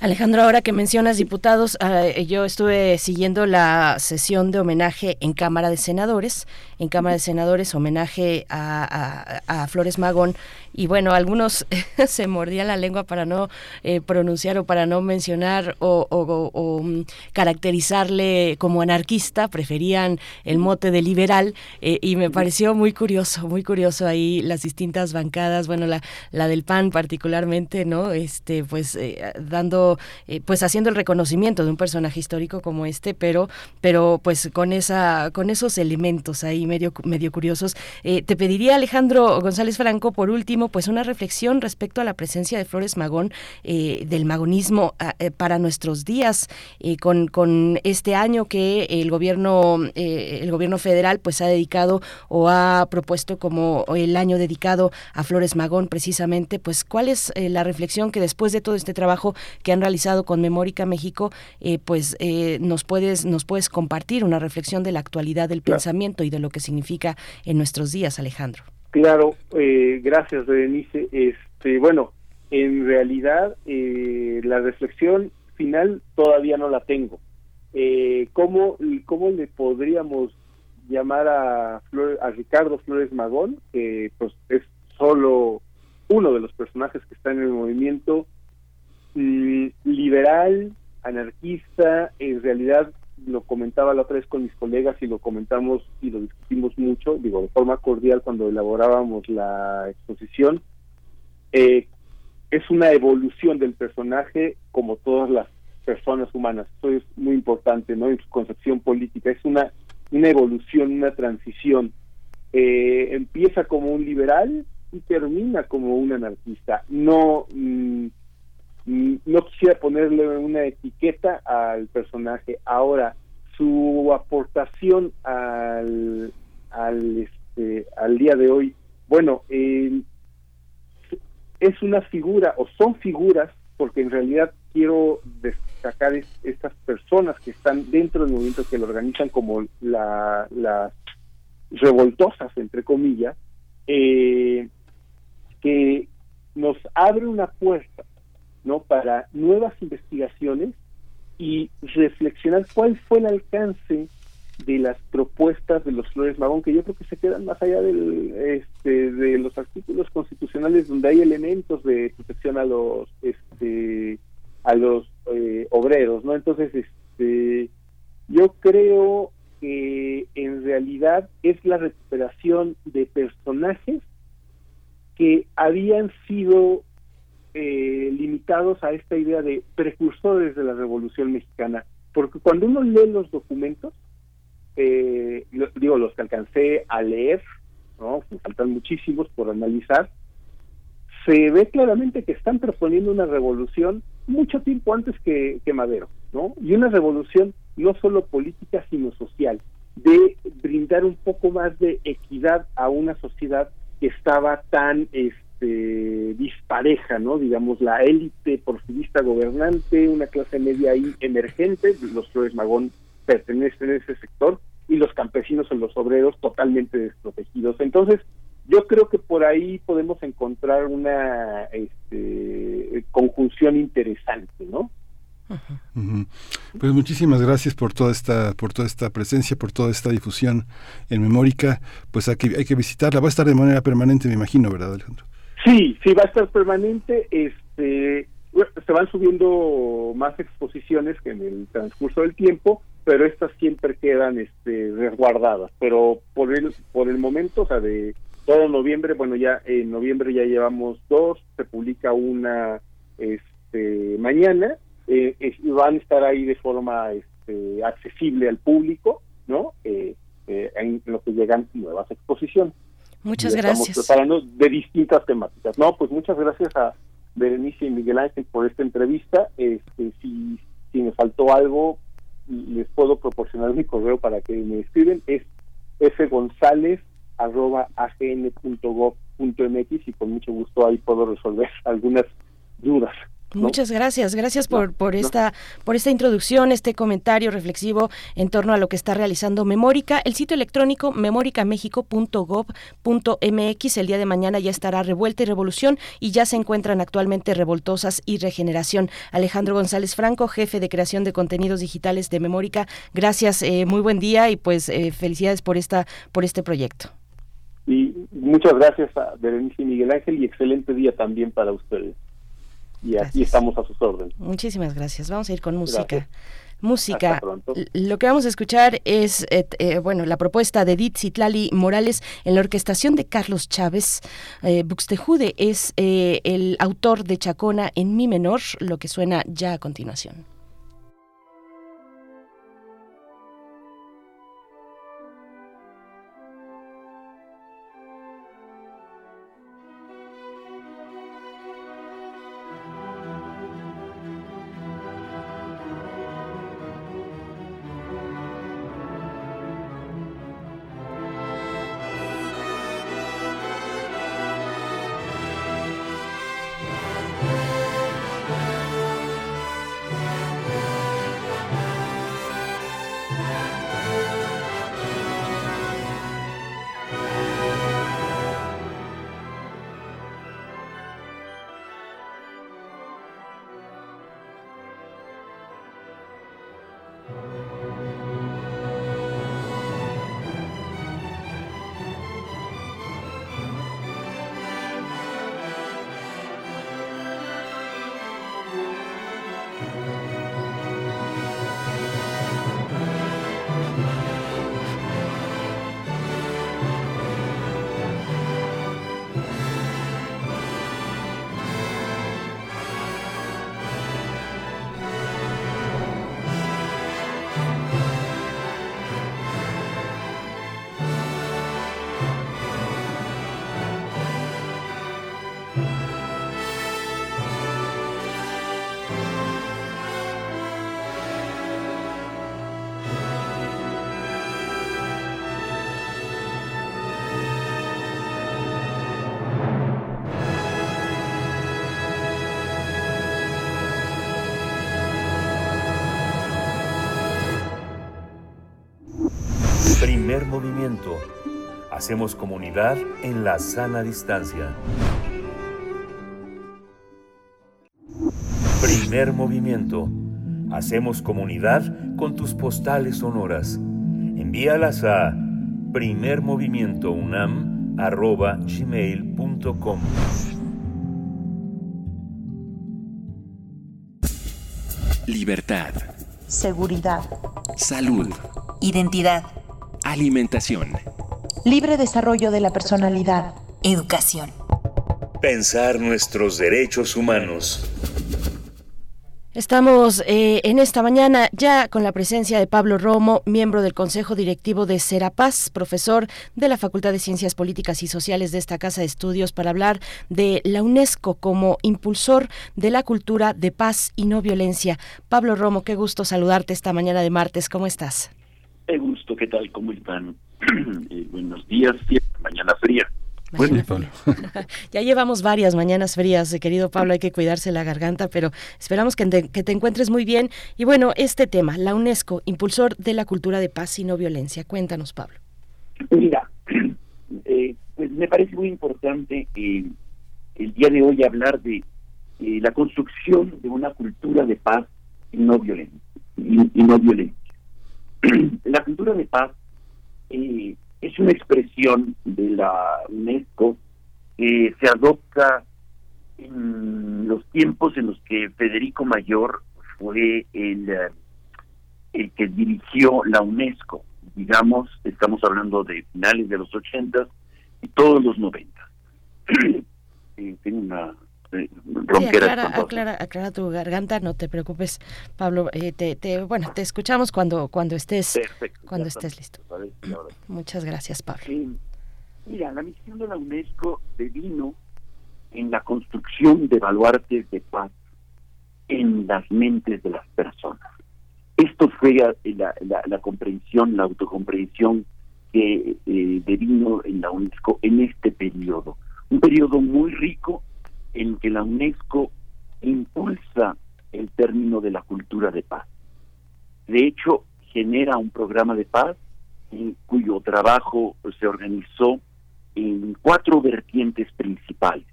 Alejandro, ahora que mencionas diputados, ah, yo estuve siguiendo la sesión de homenaje en Cámara de Senadores, en Cámara de Senadores, homenaje a Flores Magón, y bueno, algunos se mordían la lengua para no eh, pronunciar o para no mencionar o, mm, caracterizarle como anarquista, preferían el mote de liberal eh, y me pareció muy curioso, muy curioso ahí las distintas bancadas, bueno, la, la del PAN particularmente, ¿no? Este, pues eh, dando, pues haciendo el reconocimiento de un personaje histórico como este, pero, pero pues con esa, con esos elementos ahí medio, medio curiosos. te pediría Alejandro González Franco, por último, pues una reflexión respecto a la presencia de Flores Magón, eh, del magonismo ah, eh, para nuestros días, eh, con, con, este año que el gobierno, el gobierno federal pues ha dedicado o ha propuesto como el año dedicado a Flores Magón precisamente, pues cuál es la reflexión que después de todo este trabajo que han realizado con Memórica México, pues nos puedes, nos puedes compartir una reflexión de la actualidad del pensamiento y de lo que significa en nuestros días, Alejandro. Claro, eh, gracias, Berenice. Este, bueno, en realidad eh, la reflexión final todavía no la tengo. Eh, ¿cómo, ¿Cómo le podríamos llamar a, a Ricardo Flores Magón, que pues es solo uno de los personajes que está en el movimiento mm, liberal, anarquista, en realidad lo comentaba la otra vez con mis colegas y lo comentamos y lo discutimos mucho, digo, de forma cordial cuando elaborábamos la exposición, eh, es una evolución del personaje como todas las personas humanas. Eso es muy importante, ¿no? En su concepción política. Es una, una evolución, una transición. Eh, empieza como un liberal y termina como un anarquista. No, mm, no quisiera ponerle una etiqueta al personaje. Ahora, su aportación al, al, este, al día de hoy, bueno, es una figura, o son figuras, porque en realidad quiero destacar estas personas que están dentro del movimiento que lo organizan como las revoltosas, entre comillas, eh, que nos abre una puerta ¿no? Para nuevas investigaciones y reflexionar cuál fue el alcance de las propuestas de los Flores Magón, que yo creo que se quedan más allá del, este, de los artículos constitucionales donde hay elementos de protección a los, este, a los eh, obreros, ¿no? Entonces, este, yo creo que en realidad es la recuperación de personajes que habían sido eh, limitados a esta idea de precursores de la Revolución Mexicana, porque cuando uno lee los documentos, eh, digo, los que alcancé a leer, faltan muchísimos por analizar, se ve claramente que están proponiendo una revolución mucho tiempo antes que, Madero, ¿no? Y una revolución no solo política, sino social, de brindar un poco más de equidad a una sociedad que estaba tan este, este, dispareja, ¿no? Digamos, la élite porfirista gobernante, una clase media ahí emergente, los Flores Magón pertenecen a ese sector, y los campesinos o los obreros totalmente desprotegidos. Entonces, yo creo que por ahí podemos encontrar una este, conjunción interesante, ¿no? Pues muchísimas gracias por toda esta por toda esta presencia, por toda esta difusión en Memórica. Pues hay que, hay que visitarla. Va a estar de manera permanente, me imagino, ¿verdad, Alejandro? Sí, sí, va a estar permanente. Este, se van subiendo más exposiciones que en el transcurso del tiempo, pero estas siempre quedan este, resguardadas. Pero por el, por el momento, o sea, de todo noviembre, bueno, ya en noviembre ya llevamos dos, se publica una este, mañana, eh, van a estar ahí de forma este, accesible al público, ¿no? Eh, eh, en lo que llegan nuevas exposiciones. Muchas gracias. Estamos de distintas temáticas. No, pues muchas gracias a Berenice y Miguel Ángel por esta entrevista. Este, si, si me faltó algo, les puedo proporcionar mi correo para que me escriben. Es fgonzález.agn.gov.mx y con mucho gusto ahí puedo resolver algunas dudas. Muchas gracias, gracias por, por esta por esta introducción, este comentario reflexivo en torno a lo que está realizando Memórica. El sitio electrónico memoricamexico.gov.mx el día de mañana ya estará revuelta y revolución y ya se encuentran actualmente revoltosas y regeneración. Alejandro González Franco, jefe de creación de contenidos digitales de Memórica, gracias, eh, muy buen día y pues eh, felicidades por esta por este proyecto. Y muchas gracias a Berenice y Miguel Ángel y excelente día también para ustedes y aquí estamos a sus órdenes. Muchísimas gracias. Vamos a ir con música. Música. Lo que vamos a escuchar es, eh, eh, bueno, la propuesta de Edith Citlali Morales en la orquestación de Carlos Chávez. Eh, Buxtejude es eh, el autor de Chacona en mi menor, lo que suena ya a continuación. Hacemos comunidad en la sana distancia. Primer movimiento. Hacemos comunidad con tus postales sonoras. Envíalas a primermovimientounam.gmail.com Libertad. Seguridad. Salud. Identidad. Alimentación. Libre desarrollo de la personalidad. Educación. Pensar nuestros derechos humanos. Estamos eh, en esta mañana ya con la presencia de Pablo Romo, miembro del Consejo Directivo de Serapaz, profesor de la Facultad de Ciencias Políticas y Sociales de esta Casa de Estudios, para hablar de la UNESCO como impulsor de la cultura de paz y no violencia. Pablo Romo, qué gusto saludarte esta mañana de martes. ¿Cómo estás? Qué gusto, ¿qué tal? ¿Cómo están? Eh, buenos días, mañana fría. Bueno, Pablo. ya llevamos varias mañanas frías, eh, querido Pablo, hay que cuidarse la garganta, pero esperamos que te, que te, encuentres muy bien. Y bueno, este tema, la UNESCO, impulsor de la cultura de paz y no violencia. Cuéntanos, Pablo. Mira, eh, pues me parece muy importante eh, el día de hoy hablar de eh, la construcción de una cultura de paz y no violencia. Y, y no violencia. la cultura de paz eh, es una expresión de la UNESCO que se adopta en los tiempos en los que Federico Mayor fue el, el que dirigió la UNESCO. Digamos, estamos hablando de finales de los 80 y todos los 90. eh, tengo una Sí, aclara, aclara, aclara, tu garganta, no te preocupes, Pablo. Eh, te, te, bueno, te escuchamos cuando cuando estés Perfecto, cuando estés listo. Vale, Muchas gracias, Pablo. Eh, mira, la misión de la UNESCO devino en la construcción de baluartes de paz en las mentes de las personas. Esto fue la, la, la comprensión, la autocomprensión que eh, devino en la UNESCO en este periodo. Un periodo muy rico en que la UNESCO impulsa el término de la cultura de paz. De hecho, genera un programa de paz en cuyo trabajo se organizó en cuatro vertientes principales.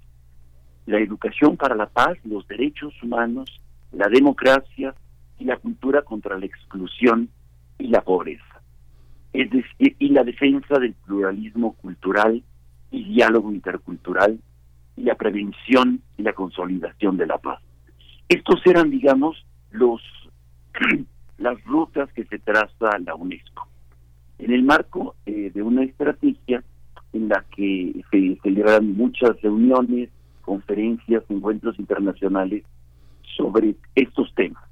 La educación para la paz, los derechos humanos, la democracia y la cultura contra la exclusión y la pobreza. Y la defensa del pluralismo cultural y diálogo intercultural y la prevención y la consolidación de la paz. Estos eran, digamos, los las rutas que se traza la UNESCO. En el marco eh, de una estrategia en la que se celebran muchas reuniones, conferencias, encuentros internacionales sobre estos temas,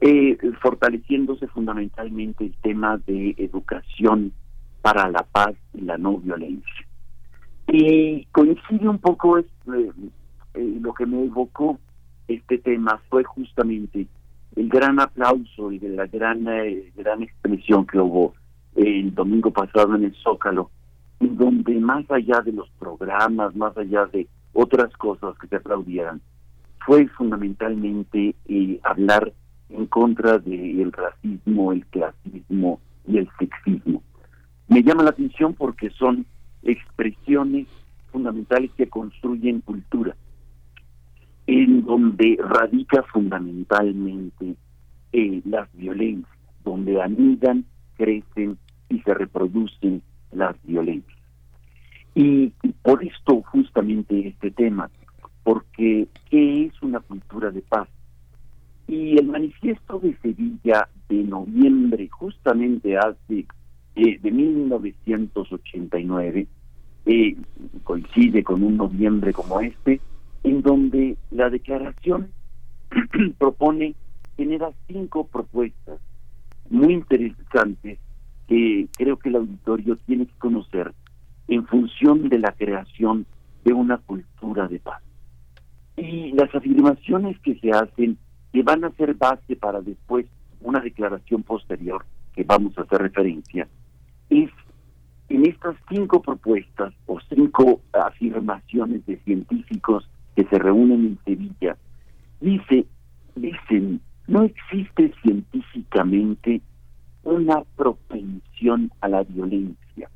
eh, fortaleciéndose fundamentalmente el tema de educación para la paz y la no violencia. Y coincide un poco eh, lo que me evocó este tema fue justamente el gran aplauso y de la gran eh, gran expresión que hubo el domingo pasado en el Zócalo, donde más allá de los programas, más allá de otras cosas que se aplaudieran, fue fundamentalmente eh, hablar en contra del racismo, el clasismo y el sexismo. Me llama la atención porque son expresiones fundamentales que construyen cultura en donde radica fundamentalmente eh, las violencias, donde anidan, crecen y se reproducen las violencias. Y, por esto justamente este tema, porque ¿qué es una cultura de paz? Y el manifiesto de Sevilla de noviembre, justamente hace eh, de 1989, eh, coincide con un noviembre como este, en donde la declaración propone, genera cinco propuestas muy interesantes que creo que el auditorio tiene que conocer en función de la creación de una cultura de paz. Y las afirmaciones que se hacen, que van a ser base para después una declaración posterior, que vamos a hacer referencia, es en estas cinco propuestas o cinco afirmaciones de científicos que se reúnen en Sevilla, dice, dicen, no existe científicamente una propensión a la violencia.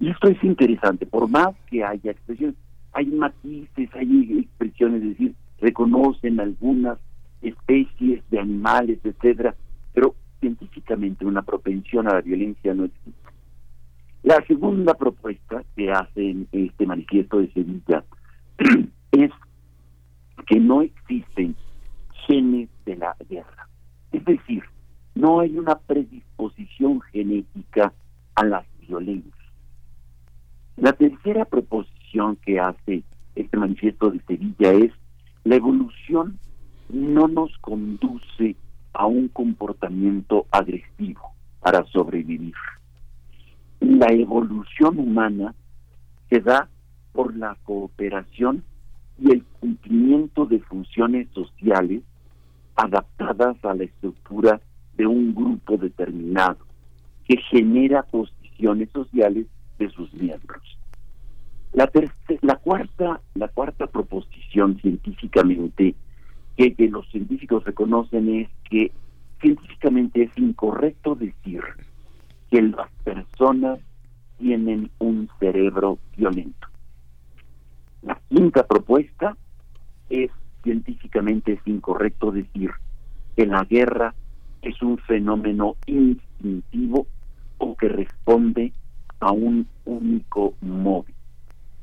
Y esto es interesante, por más que haya expresiones, hay matices, hay expresiones, es decir, reconocen algunas especies de animales, etcétera, pero científicamente una propensión a la violencia no existe. La segunda propuesta que hace este manifiesto de Sevilla es que no existen genes de la guerra. Es decir, no hay una predisposición genética a las violencias. La tercera proposición que hace este manifiesto de Sevilla es la evolución no nos conduce a un comportamiento agresivo para sobrevivir. La evolución humana se da por la cooperación y el cumplimiento de funciones sociales adaptadas a la estructura de un grupo determinado que genera posiciones sociales de sus miembros. La, la cuarta la cuarta proposición científicamente que, que los científicos reconocen es que científicamente es incorrecto decir que las personas tienen un cerebro violento. La quinta propuesta es científicamente incorrecto decir que la guerra es un fenómeno instintivo o que responde a un único móvil.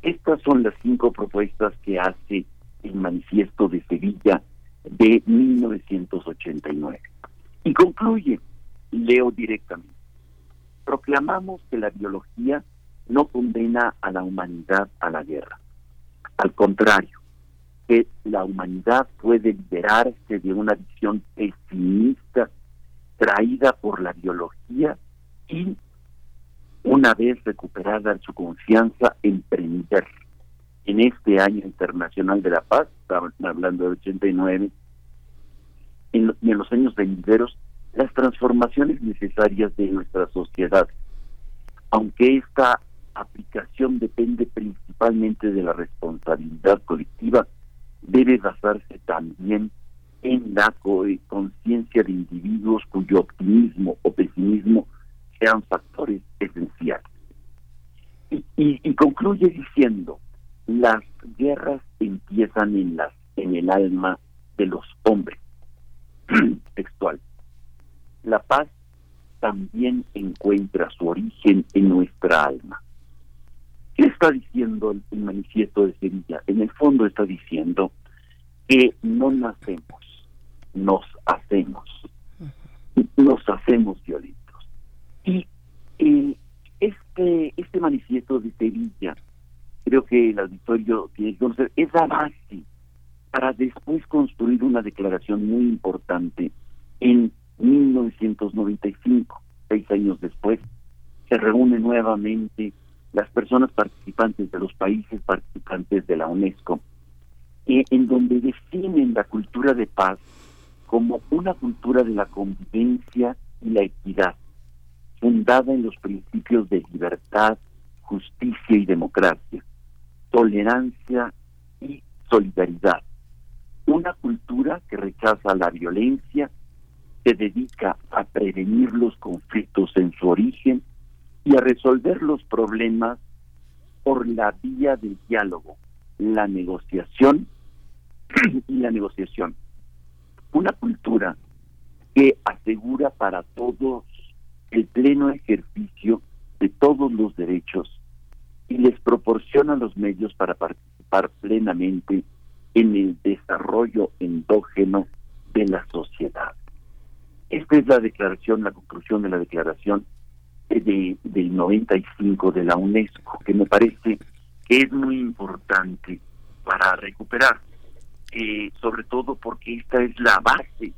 Estas son las cinco propuestas que hace el manifiesto de Sevilla de 1989. Y concluye, leo directamente, proclamamos que la biología no condena a la humanidad a la guerra. Al contrario, que la humanidad puede liberarse de una visión pesimista traída por la biología y, una vez recuperada su confianza, emprender en este año internacional de la paz, estaban hablando de 89, en, en los años venideros, las transformaciones necesarias de nuestra sociedad. Aunque esta depende principalmente de la responsabilidad colectiva, debe basarse también en la conciencia de individuos cuyo optimismo o pesimismo sean factores esenciales. Y, y, concluye diciendo, las guerras empiezan en, las, en el alma de los hombres. Textual. La paz también encuentra su origen en nuestra alma. ¿Qué está diciendo el, manifiesto de Sevilla? En el fondo está diciendo que no nacemos, nos hacemos, nos hacemos violentos. Y eh, este, este manifiesto de Sevilla, creo que el auditorio tiene que conocer, es la base para después construir una declaración muy importante en 1995, seis años después, se reúne nuevamente las personas participantes de los países participantes de la UNESCO, eh, en donde definen la cultura de paz como una cultura de la convivencia y la equidad, fundada en los principios de libertad, justicia y democracia, tolerancia y solidaridad. Una cultura que rechaza la violencia, se dedica a prevenir los conflictos en su origen y a resolver los problemas por la vía del diálogo, la negociación y la negociación. Una cultura que asegura para todos el pleno ejercicio de todos los derechos y les proporciona los medios para participar plenamente en el desarrollo endógeno de la sociedad. Esta es la declaración, la conclusión de la declaración de, del 95 de la UNESCO, que me parece que es muy importante para recuperar, eh, sobre todo porque esta es la base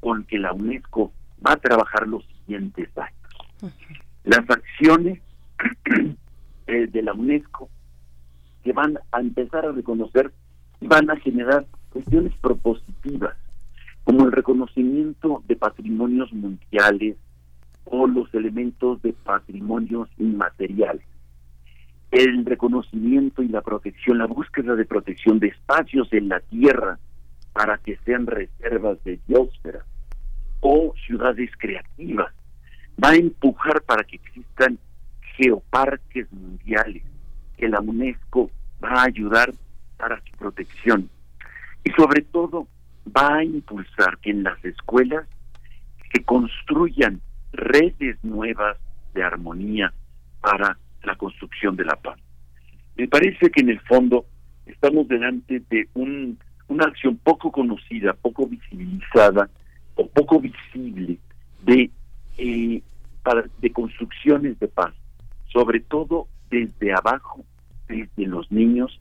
con que la UNESCO va a trabajar los siguientes años. Las acciones eh, de la UNESCO que van a empezar a reconocer van a generar cuestiones propositivas, como el reconocimiento de patrimonios mundiales, o los elementos de patrimonios inmateriales. El reconocimiento y la protección, la búsqueda de protección de espacios en la tierra para que sean reservas de biosfera o ciudades creativas, va a empujar para que existan geoparques mundiales, que la UNESCO va a ayudar para su protección. Y sobre todo va a impulsar que en las escuelas se construyan redes nuevas de armonía para la construcción de la paz. Me parece que en el fondo estamos delante de un, una acción poco conocida, poco visibilizada o poco visible de, eh, de construcciones de paz, sobre todo desde abajo, desde los niños,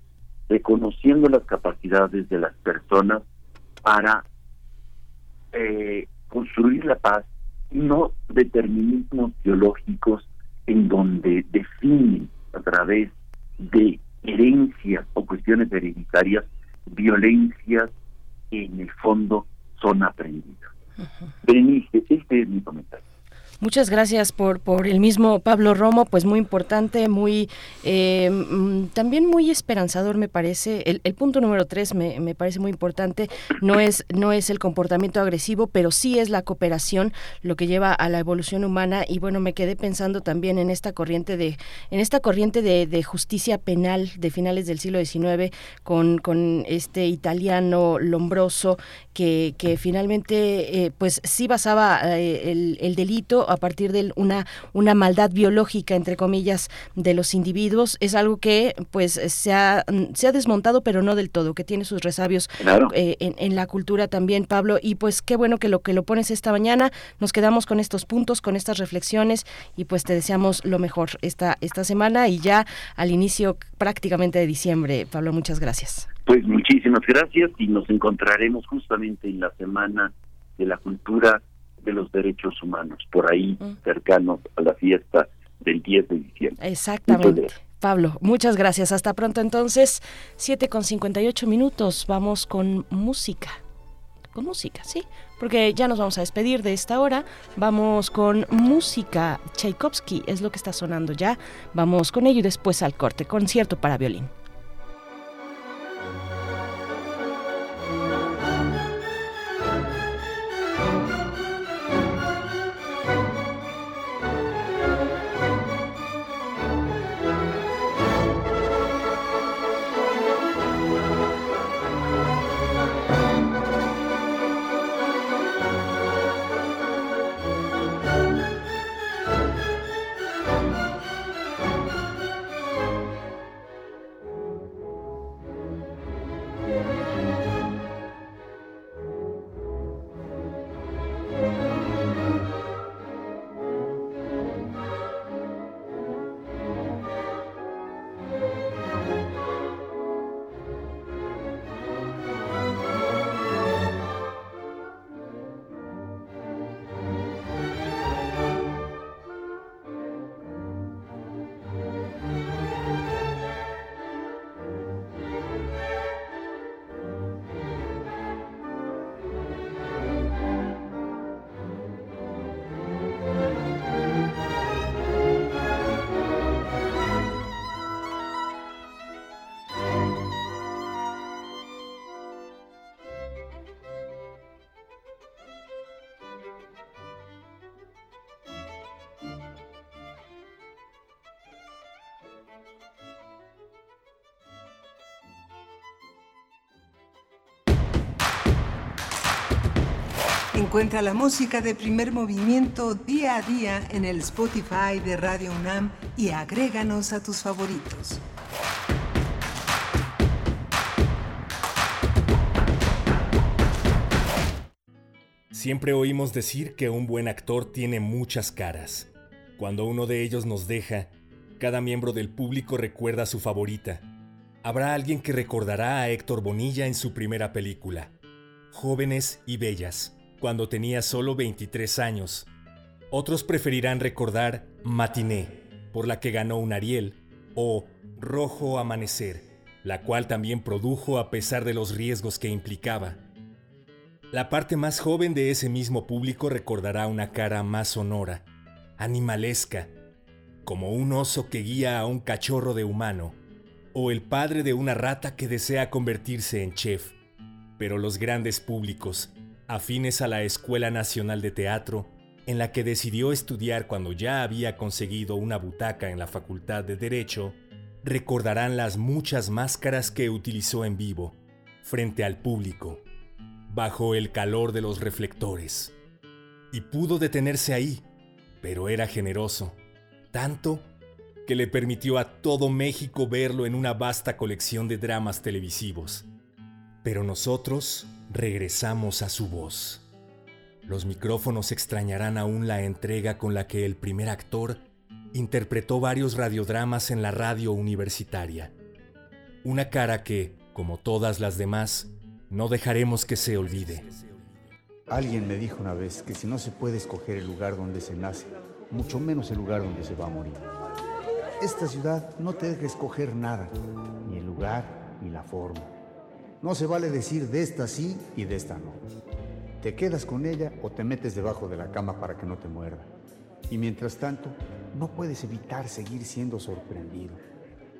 reconociendo las capacidades de las personas para eh, construir la paz no determinismos biológicos en donde definen a través de herencias o cuestiones hereditarias violencias que en el fondo son aprendidas. Berenice, este es mi comentario. Muchas gracias por, por el mismo Pablo Romo, pues muy importante, muy eh, mm, también muy esperanzador me parece. El, punto número tres me, me, parece muy importante. No es, no es el comportamiento agresivo, pero sí es la cooperación lo que lleva a la evolución humana. Y bueno, me quedé pensando también en esta corriente de, en esta corriente de, de justicia penal de finales del siglo XIX con, con este italiano Lombroso que, que finalmente eh, pues sí basaba eh, el, el delito a partir de una, una maldad biológica, entre comillas, de los individuos, es algo que pues se ha, se ha desmontado, pero no del todo, que tiene sus resabios eh, en, la cultura también, Pablo, y pues qué bueno que lo que lo pones esta mañana, nos quedamos con estos puntos, con estas reflexiones, y pues te deseamos lo mejor esta, esta semana y ya al inicio prácticamente de diciembre. Pablo, muchas gracias. Pues muchísimas gracias y nos encontraremos justamente en la Semana de la Cultura de los derechos humanos, por ahí mm. cercanos a la fiesta del 10 de diciembre. Exactamente. Pablo, muchas gracias. Hasta pronto entonces. 7 con 58 minutos. Vamos con música. Con música, sí. Porque ya nos vamos a despedir de esta hora. Vamos con música. Tchaikovsky es lo que está sonando ya. Vamos con ello y después al corte. Concierto para violín. Encuentra la música de primer movimiento día a día en el Spotify de Radio UNAM y agréganos a tus favoritos. Siempre oímos decir que un buen actor tiene muchas caras. Cuando uno de ellos nos deja, cada miembro del público recuerda su favorita. Habrá alguien que recordará a Héctor Bonilla en su primera película, Jóvenes y Bellas, cuando tenía solo 23 años. Otros preferirán recordar Matiné, por la que ganó un Ariel, o Rojo Amanecer, la cual también produjo a pesar de los riesgos que implicaba. La parte más joven de ese mismo público recordará una cara más sonora, animalesca, como un oso que guía a un cachorro de humano, o el padre de una rata que desea convertirse en chef. Pero los grandes públicos, afines a la Escuela Nacional de Teatro, en la que decidió estudiar cuando ya había conseguido una butaca en la Facultad de Derecho, recordarán las muchas máscaras que utilizó en vivo, frente al público, bajo el calor de los reflectores. Y pudo detenerse ahí, pero era generoso, tanto que le permitió a todo México verlo en una vasta colección de dramas televisivos. Pero nosotros regresamos a su voz. Los micrófonos extrañarán aún la entrega con la que el primer actor interpretó varios radiodramas en la radio universitaria. Una cara que, como todas las demás, no dejaremos que se olvide. Alguien me dijo una vez que si no se puede escoger el lugar donde se nace, mucho menos el lugar donde se va a morir. Esta ciudad no te deja escoger nada, ni el lugar ni la forma. No se vale decir de esta sí y de esta no. Te quedas con ella o te metes debajo de la cama para que no te muerda. Y mientras tanto, no puedes evitar seguir siendo sorprendido.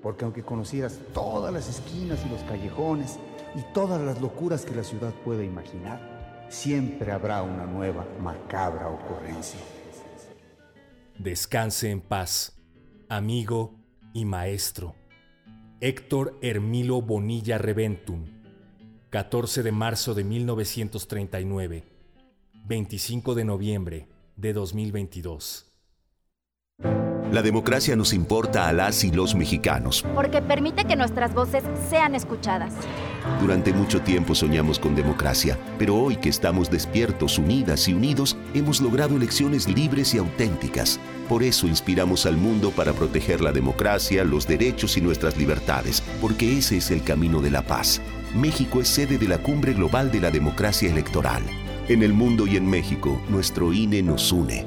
Porque aunque conocieras todas las esquinas y los callejones y todas las locuras que la ciudad pueda imaginar, siempre habrá una nueva macabra ocurrencia. Descanse en paz, amigo y maestro. Héctor Hermilo Bonilla Reventum, 14 de marzo de 1939, 25 de noviembre de 2022. La democracia nos importa a las y los mexicanos. Porque permite que nuestras voces sean escuchadas. Durante mucho tiempo soñamos con democracia, pero hoy que estamos despiertos, unidas y unidos, hemos logrado elecciones libres y auténticas. Por eso inspiramos al mundo para proteger la democracia, los derechos y nuestras libertades, porque ese es el camino de la paz. México es sede de la Cumbre Global de la Democracia Electoral. En el mundo y en México, nuestro INE nos une.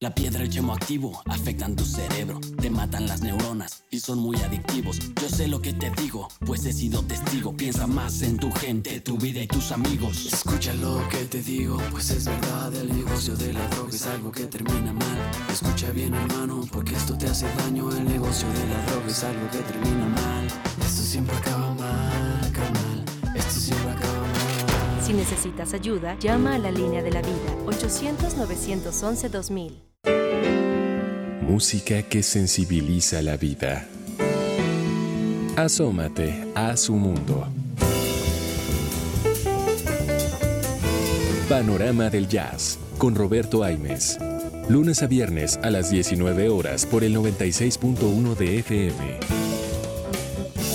La piedra y el yemo activo afectan tu cerebro, te matan las neuronas y son muy adictivos. Yo sé lo que te digo, pues he sido testigo. Piensa más en tu gente, tu vida y tus amigos. Escucha lo que te digo, pues es verdad. El negocio de la droga es algo que termina mal. Escucha bien, hermano, porque esto te hace daño. El negocio de la droga es algo que termina mal. Siempre acaba mal, carnal. Esto siempre acaba mal. Si necesitas ayuda, llama a la línea de la vida 800-911-2000. Música que sensibiliza la vida. Asómate a su mundo. Panorama del Jazz con Roberto Aimes. Lunes a viernes a las 19 horas por el 96.1 de FM.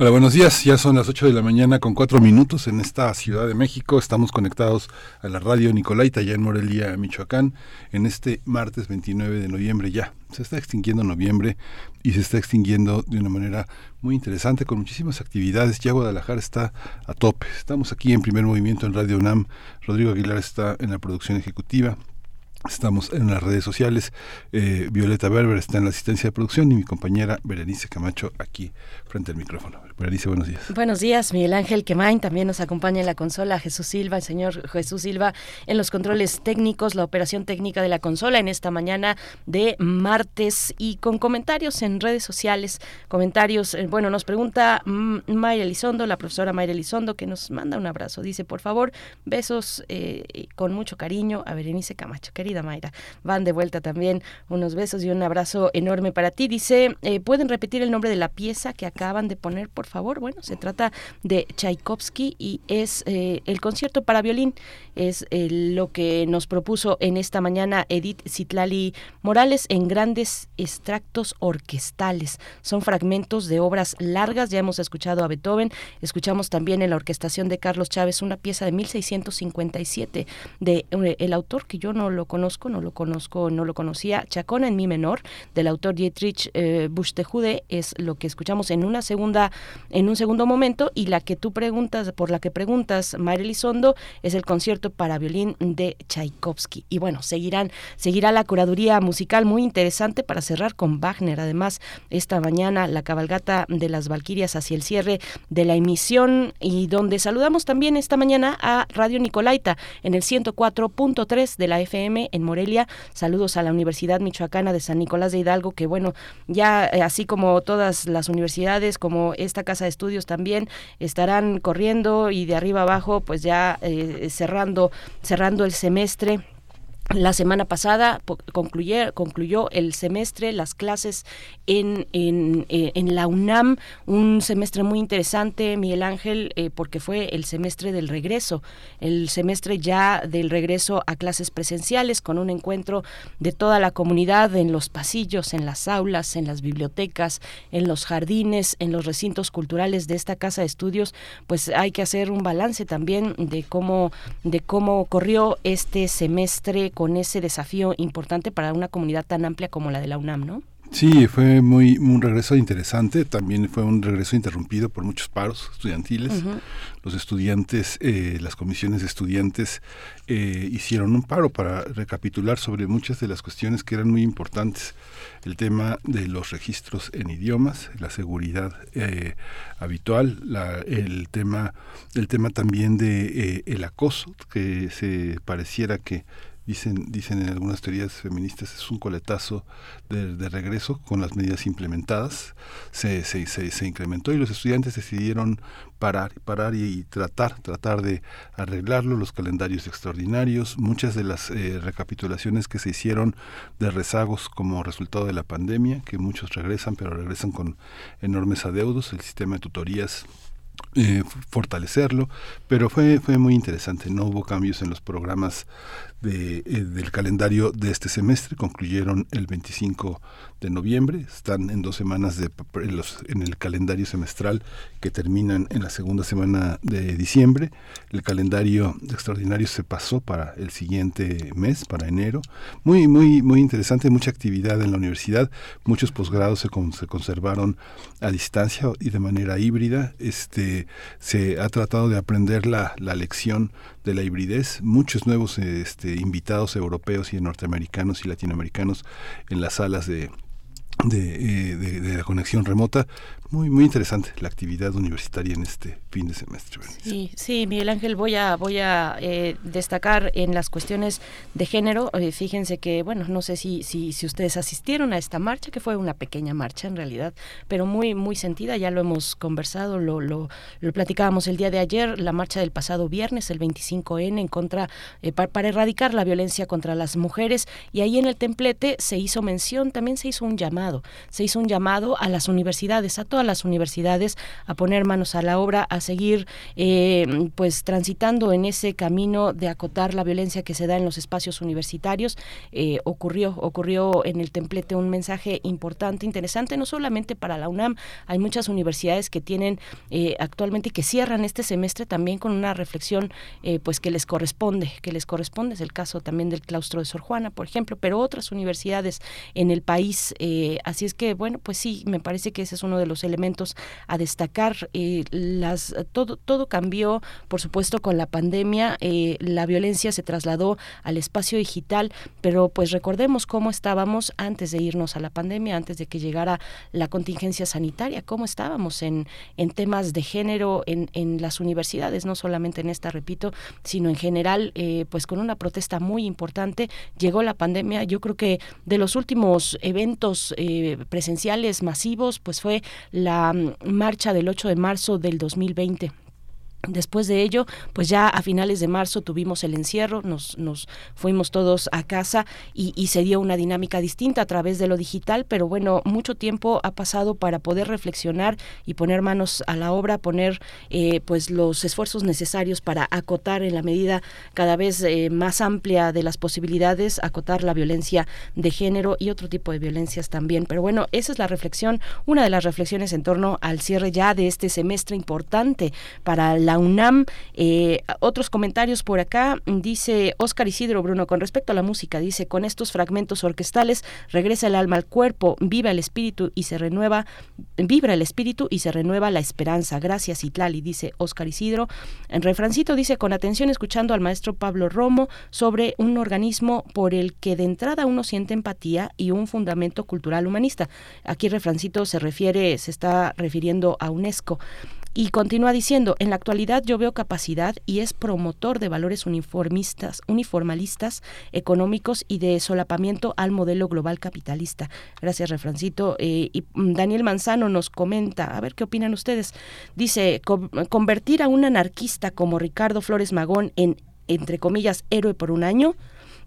Hola, buenos días. Ya son las 8 de la mañana con 4 minutos en esta Ciudad de México. Estamos conectados a la radio Nicolaita, ya en Morelia, Michoacán, en este martes 29 de noviembre ya. Se está extinguiendo noviembre y se está extinguiendo de una manera muy interesante con muchísimas actividades. Ya Guadalajara está a tope. Estamos aquí en primer movimiento en Radio UNAM. Rodrigo Aguilar está en la producción ejecutiva. Estamos en las redes sociales. Eh, Violeta Berber está en la asistencia de producción y mi compañera Berenice Camacho aquí frente al micrófono. Berenice, buenos días. Buenos días, Miguel Ángel Quemain. También nos acompaña en la consola Jesús Silva, el señor Jesús Silva en los controles técnicos, la operación técnica de la consola en esta mañana de martes y con comentarios en redes sociales. Comentarios, eh, bueno, nos pregunta mm, Mayra Elizondo, la profesora Mayra Elizondo, que nos manda un abrazo. Dice, por favor, besos eh, con mucho cariño a Berenice Camacho. Querida Mayra. Van de vuelta también unos besos y un abrazo enorme para ti. Dice, eh, ¿pueden repetir el nombre de la pieza que acaban de poner, por favor? Bueno, se trata de Tchaikovsky y es eh, el concierto para violín. Es eh, lo que nos propuso en esta mañana Edith Citlali Morales en grandes extractos orquestales. Son fragmentos de obras largas. Ya hemos escuchado a Beethoven, escuchamos también en la orquestación de Carlos Chávez una pieza de 1657 de el autor que yo no lo conozco no lo conozco, no lo conocía. Chacona en mi menor, del autor Dietrich eh, Buxtehude, es lo que escuchamos en una segunda, en un segundo momento, y la que tú preguntas, por la que preguntas, María Elizondo, es el concierto para violín de Tchaikovsky. Y bueno, seguirán, seguirá la curaduría musical muy interesante para cerrar con Wagner. Además, esta mañana la cabalgata de las Valquirias hacia el cierre de la emisión y donde saludamos también esta mañana a Radio Nicolaita en el 104.3 de la FM en Morelia. Saludos a la Universidad Michoacana de San Nicolás de Hidalgo, que bueno, ya eh, así como todas las universidades, como esta casa de estudios también, estarán corriendo y de arriba abajo, pues ya eh, cerrando, cerrando el semestre la semana pasada concluyó, el semestre, las clases en, en, eh, en, la UNAM, un semestre muy interesante, Miguel Ángel, eh, porque fue el semestre del regreso, el semestre ya del regreso a clases presenciales, con un encuentro de toda la comunidad en los pasillos, en las aulas, en las bibliotecas, en los jardines, en los recintos culturales de esta casa de estudios, pues hay que hacer un balance también de cómo, de cómo corrió este semestre con ese desafío importante para una comunidad tan amplia como la de la UNAM, ¿no? Sí, fue muy un regreso interesante, también fue un regreso interrumpido por muchos paros estudiantiles. Los estudiantes, eh, las comisiones de estudiantes eh, hicieron un paro para recapitular sobre muchas de las cuestiones que eran muy importantes. El tema de los registros en idiomas, la seguridad eh, habitual, la, el tema, el tema también de el acoso, que se pareciera que dicen, dicen en algunas teorías feministas, es un coletazo de, regreso con las medidas implementadas. Se, se, incrementó y los estudiantes decidieron parar, parar y, tratar, tratar de arreglarlo, los calendarios extraordinarios, muchas de las eh, recapitulaciones que se hicieron de rezagos como resultado de la pandemia, que muchos regresan, pero regresan con enormes adeudos, el sistema de tutorías eh, fortalecerlo, pero fue, fue muy interesante, no hubo cambios en los programas de, eh, del calendario de este semestre, concluyeron el 25 de noviembre, están en dos semanas de, los, en el calendario semestral que terminan en la segunda semana de diciembre, el calendario extraordinario se pasó para el siguiente mes, para enero, muy, muy, muy interesante, mucha actividad en la universidad, muchos posgrados se, se conservaron a distancia y de manera híbrida, este, se ha tratado de aprender la, la lección de la hibridez, muchos nuevos este, invitados europeos y norteamericanos y latinoamericanos en las salas de, de, eh, de, la conexión remota. Muy, muy interesante la actividad universitaria en este fin de semestre. Sí, sí, Miguel Ángel, voy a, voy a eh, destacar en las cuestiones de género. Eh, fíjense que, bueno, no sé si, si, si ustedes asistieron a esta marcha, que fue una pequeña marcha en realidad, pero muy, muy sentida. Ya lo hemos conversado, lo, lo, lo platicábamos el día de ayer, la marcha del pasado viernes, el 25N, en contra, para, para erradicar la violencia contra las mujeres. Y ahí en el templete se hizo mención, también se hizo un llamado, se hizo un llamado a las universidades, a todas las universidades a poner manos a la obra, a seguir eh, pues transitando en ese camino de acotar la violencia que se da en los espacios universitarios. Eh, ocurrió, ocurrió en el templete un mensaje importante, interesante, no solamente para la UNAM, hay muchas universidades que tienen eh, actualmente y que cierran este semestre también con una reflexión pues que les corresponde, que les corresponde, es el caso también del claustro de Sor Juana, por ejemplo, pero otras universidades en el país, así es que bueno, pues sí, me parece que ese es uno de los elementos a destacar. Eh, las, todo, todo cambió, por supuesto, con la pandemia. Eh, la violencia se trasladó al espacio digital, pero pues recordemos cómo estábamos antes de irnos a la pandemia, antes de que llegara la contingencia sanitaria, cómo estábamos en, en temas de género en, en las universidades, no solamente en esta, repito, sino en general, eh, pues con una protesta muy importante. Llegó la pandemia, yo creo que de los últimos eventos eh, presenciales masivos, pues fue la mm, marcha del 8 de marzo del 2020 Después de ello, pues ya a finales de marzo tuvimos el encierro, nos, nos fuimos todos a casa y, se dio una dinámica distinta a través de lo digital, pero bueno, mucho tiempo ha pasado para poder reflexionar y poner manos a la obra, poner eh, pues los esfuerzos necesarios para acotar en la medida cada vez eh, más amplia de las posibilidades, acotar la violencia de género y otro tipo de violencias también. Pero bueno, esa es la reflexión, una de las reflexiones en torno al cierre ya de este semestre importante para la la UNAM. Eh, otros comentarios por acá, dice Oscar Isidro Bruno, con respecto a la música, dice, con estos fragmentos orquestales regresa el alma al cuerpo, viva el espíritu y se renueva, vibra el espíritu y se renueva la esperanza. Gracias, Itlali, dice Oscar Isidro. En refrancito dice, con atención escuchando al maestro Pablo Romo sobre un organismo por el que de entrada uno siente empatía y un fundamento cultural humanista. Aquí refrancito se refiere, se está refiriendo a UNESCO. Y continúa diciendo, en la actualidad yo veo capacidad y es promotor de valores uniformistas, uniformalistas, económicos y de solapamiento al modelo global capitalista. Gracias, Refrancito. Eh, y mm, Daniel Manzano nos comenta, a ver qué opinan ustedes. Dice, convertir a un anarquista como Ricardo Flores Magón en, entre comillas, héroe por un año,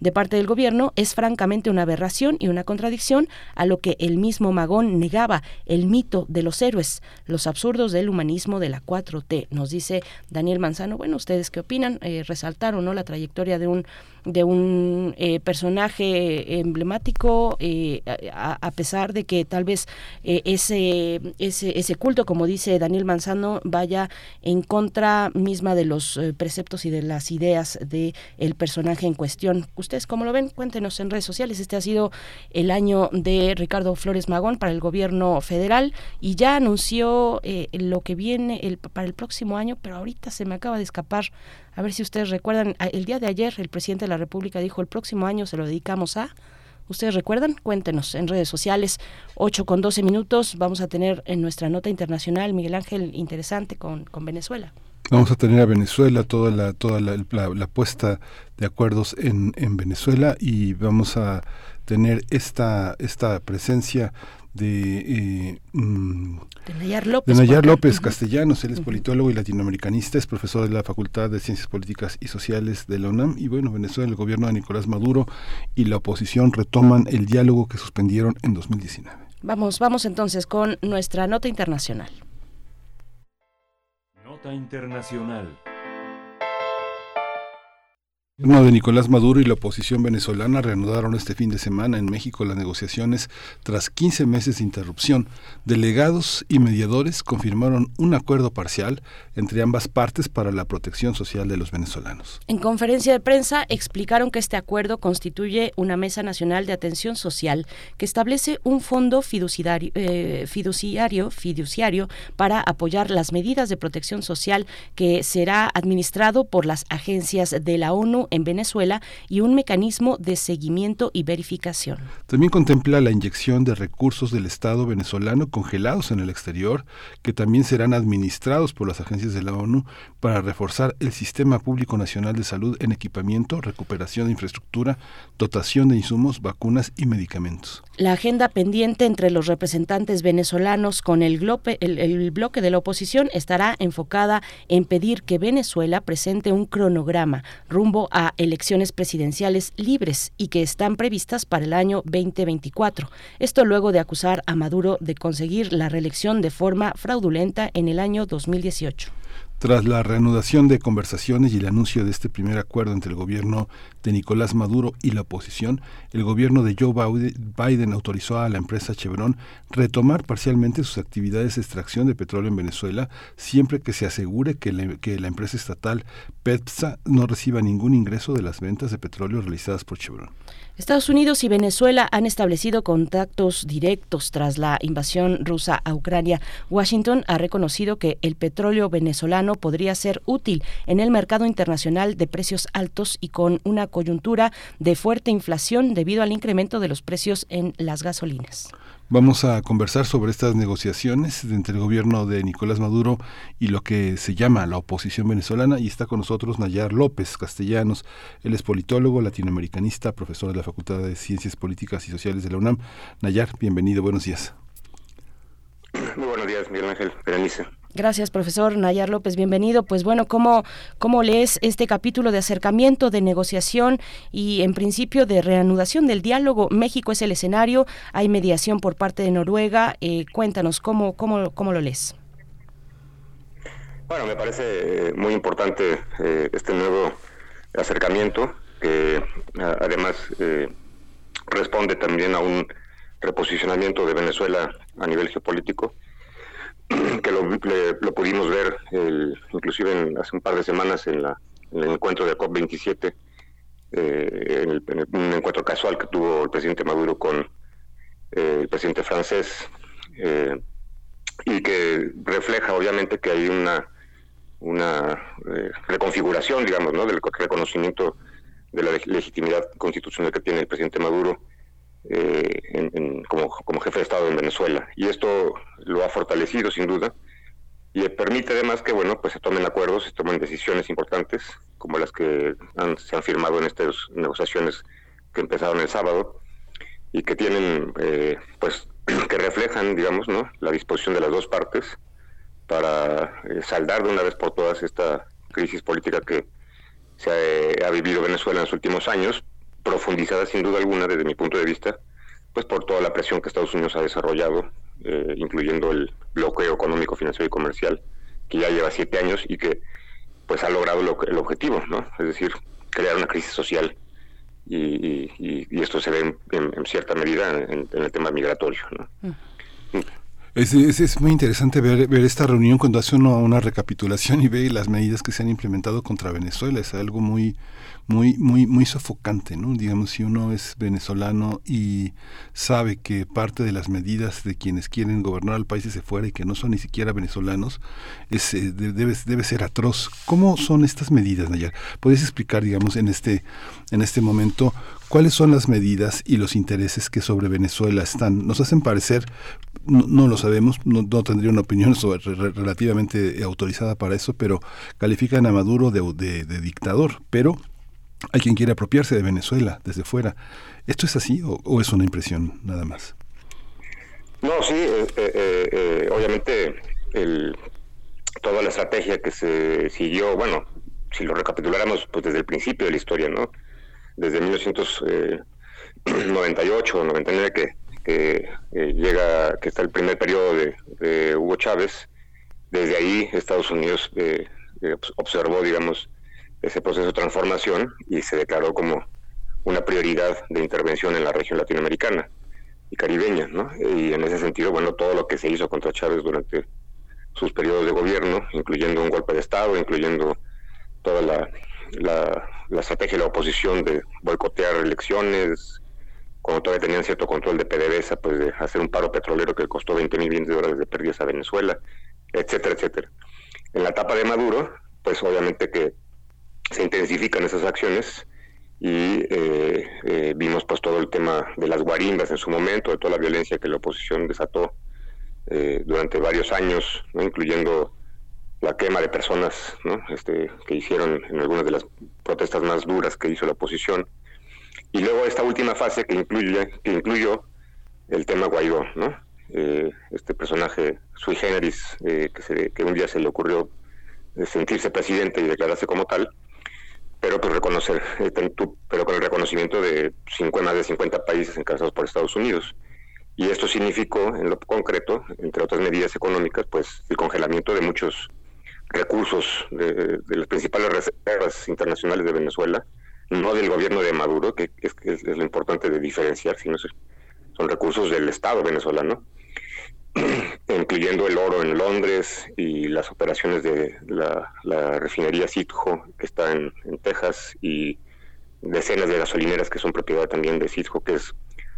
de parte del gobierno es francamente una aberración y una contradicción a lo que el mismo Magón negaba, el mito de los héroes, los absurdos del humanismo de la 4T, nos dice Daniel Manzano. Bueno, ¿ustedes qué opinan? Eh, resaltaron ¿no? la trayectoria de un de un eh, personaje emblemático, eh, a, pesar de que tal vez eh, ese, ese, ese culto, como dice Daniel Manzano, vaya en contra misma de los preceptos y de las ideas de el personaje en cuestión. ¿Ustedes cómo lo ven? Cuéntenos en redes sociales. Este ha sido el año de Ricardo Flores Magón para el gobierno federal y ya anunció lo que viene el, para el próximo año, pero ahorita se me acaba de escapar a ver si ustedes recuerdan, el día de ayer el presidente de la República dijo el próximo año se lo dedicamos a... ¿Ustedes recuerdan? Cuéntenos en redes sociales. 8 con 12 minutos. Vamos a tener en nuestra nota internacional, Miguel Ángel, interesante con, con Venezuela. Vamos a tener a Venezuela, toda la, toda la, la, puesta de acuerdos en, en Venezuela y vamos a tener esta, esta presencia de, eh, mm, de Nayar López, López Castellanos, él es politólogo y latinoamericanista, es profesor de la Facultad de Ciencias Políticas y Sociales de la UNAM y bueno, Venezuela, el gobierno de Nicolás Maduro y la oposición retoman el diálogo que suspendieron en 2019. Vamos, vamos entonces con nuestra nota internacional. Nota internacional gobierno de Nicolás Maduro y la oposición venezolana reanudaron este fin de semana en México las negociaciones tras 15 meses de interrupción. Delegados y mediadores confirmaron un acuerdo parcial entre ambas partes para la protección social de los venezolanos. En conferencia de prensa explicaron que este acuerdo constituye una mesa nacional de atención social que establece un fondo fiduciario, eh, fiduciario, fiduciario para apoyar las medidas de protección social que será administrado por las agencias de la ONU en Venezuela y un mecanismo de seguimiento y verificación. También contempla la inyección de recursos del Estado venezolano congelados en el exterior, que también serán administrados por las agencias de la ONU para reforzar el sistema público nacional de salud en equipamiento, recuperación de infraestructura, dotación de insumos, vacunas y medicamentos. La agenda pendiente entre los representantes venezolanos con el, el bloque de la oposición estará enfocada en pedir que Venezuela presente un cronograma rumbo a elecciones presidenciales libres y que están previstas para el año 2024. Esto luego de acusar a Maduro de conseguir la reelección de forma fraudulenta en el año 2018. Tras la reanudación de conversaciones y el anuncio de este primer acuerdo entre el gobierno de Nicolás Maduro y la oposición, el gobierno de Joe Biden autorizó a la empresa Chevron retomar parcialmente sus actividades de extracción de petróleo en Venezuela, siempre que se asegure que, que la empresa estatal PEPSA no reciba ningún ingreso de las ventas de petróleo realizadas por Chevron. Estados Unidos y Venezuela han establecido contactos directos tras la invasión rusa a Ucrania. Washington ha reconocido que el petróleo venezolano podría ser útil en el mercado internacional de precios altos y con una coyuntura de fuerte inflación debido al incremento de los precios en las gasolinas. Vamos a conversar sobre estas negociaciones entre el gobierno de Nicolás Maduro y lo que se llama la oposición venezolana y está con nosotros Nayar López Castellanos. Él es politólogo, latinoamericanista, profesor de la Facultad de Ciencias Políticas y Sociales de la UNAM. Nayar, bienvenido, buenos días. Muy buenos días, Miguel Ángel Berenice. Gracias, profesor Nayar López. Bienvenido. Pues bueno, ¿cómo, ¿cómo lees este capítulo de acercamiento, de negociación y en principio de reanudación del diálogo? México es el escenario, hay mediación por parte de Noruega. Eh, cuéntanos, ¿cómo, cómo, ¿cómo lo lees? Bueno, me parece eh, muy importante eh, este nuevo acercamiento, que además responde también a un reposicionamiento de Venezuela a nivel geopolítico que lo, pudimos ver inclusive hace un par de semanas en, la, el encuentro de COP27, eh, en, un encuentro casual que tuvo el presidente Maduro con eh, el presidente francés, eh, y que refleja obviamente que hay una, una reconfiguración, digamos, ¿no? del reconocimiento de la legitimidad constitucional que tiene el presidente Maduro eh, como, como, jefe de Estado en Venezuela. Y esto lo ha fortalecido sin duda y permite además que bueno pues se tomen acuerdos, se tomen decisiones importantes como las que se han firmado en estas negociaciones que empezaron el sábado y que tienen eh, pues que reflejan digamos no la disposición de las dos partes para eh, saldar de una vez por todas esta crisis política que se ha vivido Venezuela en los últimos años profundizada sin duda alguna desde mi punto de vista, pues por toda la presión que Estados Unidos ha desarrollado, eh, incluyendo el bloqueo económico, financiero y comercial, que ya lleva siete años y que pues ha logrado lo, el objetivo, ¿no? Es decir, crear una crisis social y, esto se ve en, cierta medida en, el tema migratorio, ¿no? Mm. Es, es, muy interesante ver, ver esta reunión cuando hace uno una recapitulación y ve las medidas que se han implementado contra Venezuela. Es algo muy, muy, muy, muy sofocante, ¿no? Digamos, si uno es venezolano y sabe que parte de las medidas de quienes quieren gobernar al país desde fuera y que no son ni siquiera venezolanos, es, eh, debe, ser atroz. ¿Cómo son estas medidas, Nayar? ¿Puedes explicar, digamos, en este, en este momento cuáles son las medidas y los intereses que sobre Venezuela están? Nos hacen parecer, no, lo sabemos, no, tendría una opinión sobre, relativamente autorizada para eso, pero califican a Maduro de, de dictador, pero hay quien quiere apropiarse de Venezuela desde fuera. ¿Esto es así o, es una impresión nada más? No, sí, eh, eh, eh, obviamente el, toda la estrategia que se siguió, bueno, si lo recapituláramos pues desde el principio de la historia, ¿no? Desde 1998 o 99 que, que llega, que está el primer periodo de, de, Hugo Chávez, desde ahí Estados Unidos observó, digamos, ese proceso de transformación y se declaró como una prioridad de intervención en la región latinoamericana y caribeña, ¿no? Y en ese sentido, bueno, todo lo que se hizo contra Chávez durante sus periodos de gobierno, incluyendo un golpe de Estado, incluyendo toda la, la, estrategia de la oposición de boicotear elecciones, cuando todavía tenían cierto control de PDVSA, pues de hacer un paro petrolero que costó 20 mil millones de dólares de pérdidas a Venezuela, etcétera, etcétera. En la etapa de Maduro, pues obviamente que se intensifican esas acciones y eh, eh, vimos pues todo el tema de las guarimbas en su momento, de toda la violencia que la oposición desató eh, durante varios años, incluyendo la quema de personas este, que hicieron en algunas de las protestas más duras que hizo la oposición. Y luego esta última fase que incluye que incluyó el tema Guaidó, ¿no? este personaje sui generis que, se, que un día se le ocurrió sentirse presidente y declararse como tal, pero pues reconocer, eh, pero con el reconocimiento de 50, más de 50 países encabezados por Estados Unidos. Y esto significó, en lo concreto, entre otras medidas económicas, pues el congelamiento de muchos recursos de, las principales reservas internacionales de Venezuela, no del gobierno de Maduro, que, es, lo importante de diferenciar, sino son recursos del Estado venezolano, incluyendo el oro en Londres y las operaciones de la, refinería Citgo, que está en, Texas, y decenas de gasolineras que son propiedad también de Citgo, que es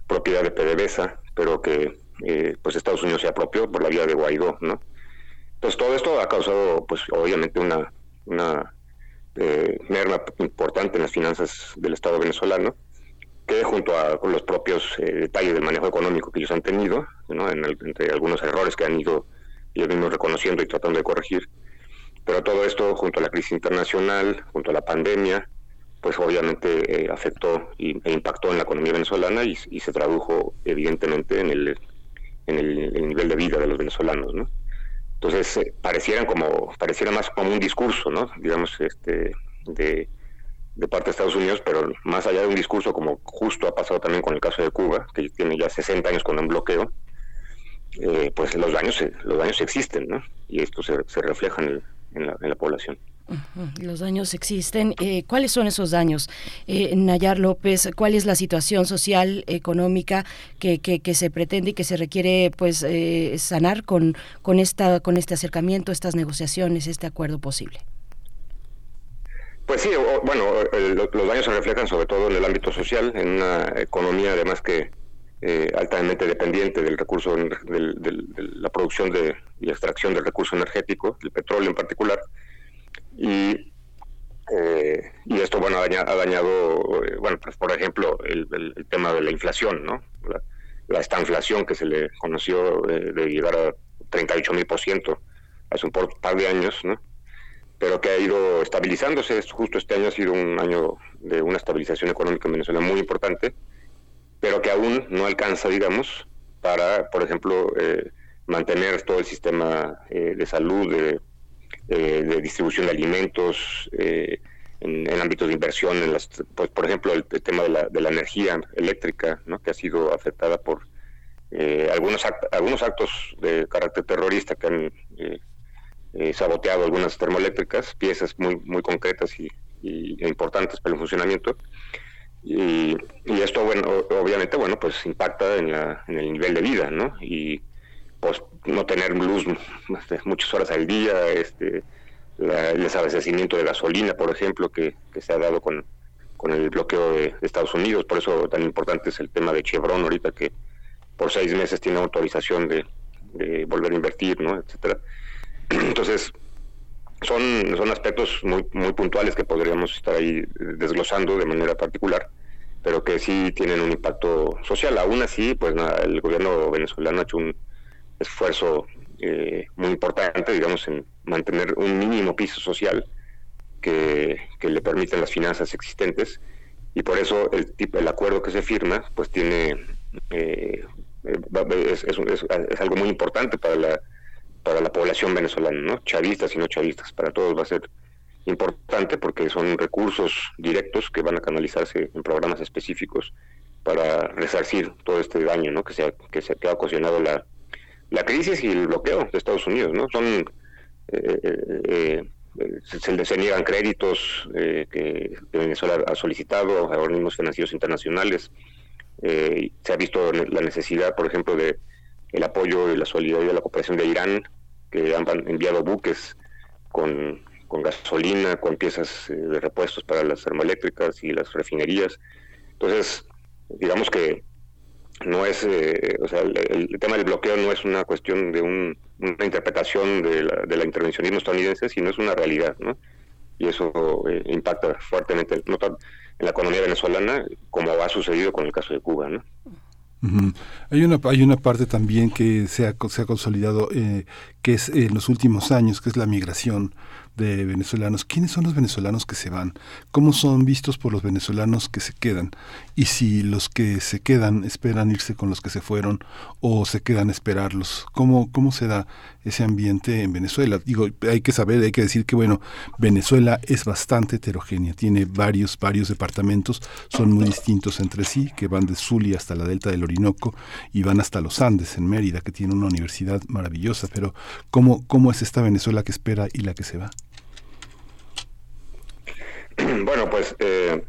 propiedad de PDVSA, pero que eh, pues Estados Unidos se apropió por la vía de Guaidó, ¿no? Entonces todo esto ha causado, pues obviamente una, una eh, merma importante en las finanzas del Estado venezolano, que junto a con los propios eh, detalles del manejo económico que ellos han tenido, ¿no? entre algunos errores que han ido ellos mismos reconociendo y tratando de corregir, pero todo esto junto a la crisis internacional, junto a la pandemia, pues obviamente eh, afectó y, e impactó en la economía venezolana y, se tradujo evidentemente en el, en el nivel de vida de los venezolanos, ¿no? Entonces, eh, parecieran como, pareciera más como un discurso, ¿no? Digamos, este, de, parte de Estados Unidos, pero más allá de un discurso, como justo ha pasado también con el caso de Cuba, que tiene ya 60 años con un bloqueo, eh, pues los daños, los daños existen, ¿no? Y esto se, refleja en, la población. Los daños existen. Eh, ¿Cuáles son esos daños? Eh, Nayar López, ¿cuál es la situación social, económica que, que, se pretende y que se requiere pues eh, sanar con, con, esta, con este acercamiento, estas negociaciones, este acuerdo posible? Pues sí, bueno, los daños se reflejan sobre todo en el ámbito social, en una economía además que eh, altamente dependiente del recurso, de la producción de, y extracción del recurso energético, el petróleo en particular y, eh, esto, bueno, ha dañado, eh, bueno, pues por ejemplo, el, tema de la inflación, ¿no? La, esta inflación que se le conoció de llegar a 38 mil por ciento hace un par de años, ¿no? Pero que ha ido estabilizándose. Justo este año ha sido un año de una estabilización económica en Venezuela muy importante, pero que aún no alcanza, digamos, para, por ejemplo, eh, mantener todo el sistema de salud, de eh, de distribución de alimentos, eh, en, ámbitos de inversión, en las, pues, por ejemplo, el, tema de la, de la, energía eléctrica, ¿no? que ha sido afectada por eh, algunos, algunos actos de carácter terrorista que han saboteado algunas termoeléctricas, piezas muy, muy concretas y, importantes para el funcionamiento. Y, esto, bueno, obviamente, bueno, pues impacta en, la, en el nivel de vida, ¿no? Y pues no tener luz este, muchas horas al día, este, el desabastecimiento de gasolina, por ejemplo, que, se ha dado con, el bloqueo de, Estados Unidos. Por eso tan importante es el tema de Chevron ahorita, que por seis meses tiene autorización de, volver a invertir, ¿no? etcétera. Entonces, son, son aspectos muy, muy puntuales que podríamos estar ahí desglosando de manera particular, pero que sí tienen un impacto social. Aún así, pues el gobierno venezolano ha hecho un esfuerzo eh, muy importante, digamos, en mantener un mínimo piso social que, le permiten las finanzas existentes y por eso el el acuerdo que se firma pues tiene eh, es, es, algo muy importante para la para la población venezolana no chavistas y no chavistas para todos va a ser importante porque son recursos directos que van a canalizarse en programas específicos para resarcir todo este daño ¿no? que se que se que ha ocasionado la la crisis y el bloqueo de Estados Unidos, ¿no? Son eh, eh, eh, se, se, niegan créditos que Venezuela ha solicitado a organismos financieros internacionales. se ha visto la necesidad, por ejemplo, de el apoyo y la solidaridad de la cooperación de Irán, que han enviado buques con, con gasolina, con piezas de repuestos para las termoeléctricas y las refinerías. Entonces, digamos que no es, eh, o sea, el, tema del bloqueo no es una cuestión de una interpretación de la, del intervencionismo estadounidense, sino es una realidad, ¿no? Y eso eh, impacta fuertemente en la economía venezolana, como ha sucedido con el caso de Cuba, ¿no? Hay una hay una parte también que se ha, se ha consolidado eh, que es en los últimos años que es la migración de venezolanos. ¿Quiénes son los venezolanos que se van? ¿Cómo son vistos por los venezolanos que se quedan? Y si los que se quedan esperan irse con los que se fueron o se quedan a esperarlos. ¿Cómo, cómo se da ese ambiente en Venezuela? Digo, hay que saber, hay que decir que, bueno, Venezuela es bastante heterogénea, tiene varios, varios departamentos, son muy distintos entre sí, que van de Zulia hasta la delta del Orinoco y van hasta los Andes, en Mérida, que tiene una universidad maravillosa, pero ¿cómo, cómo es esta Venezuela que espera y la que se va? Bueno, pues eh,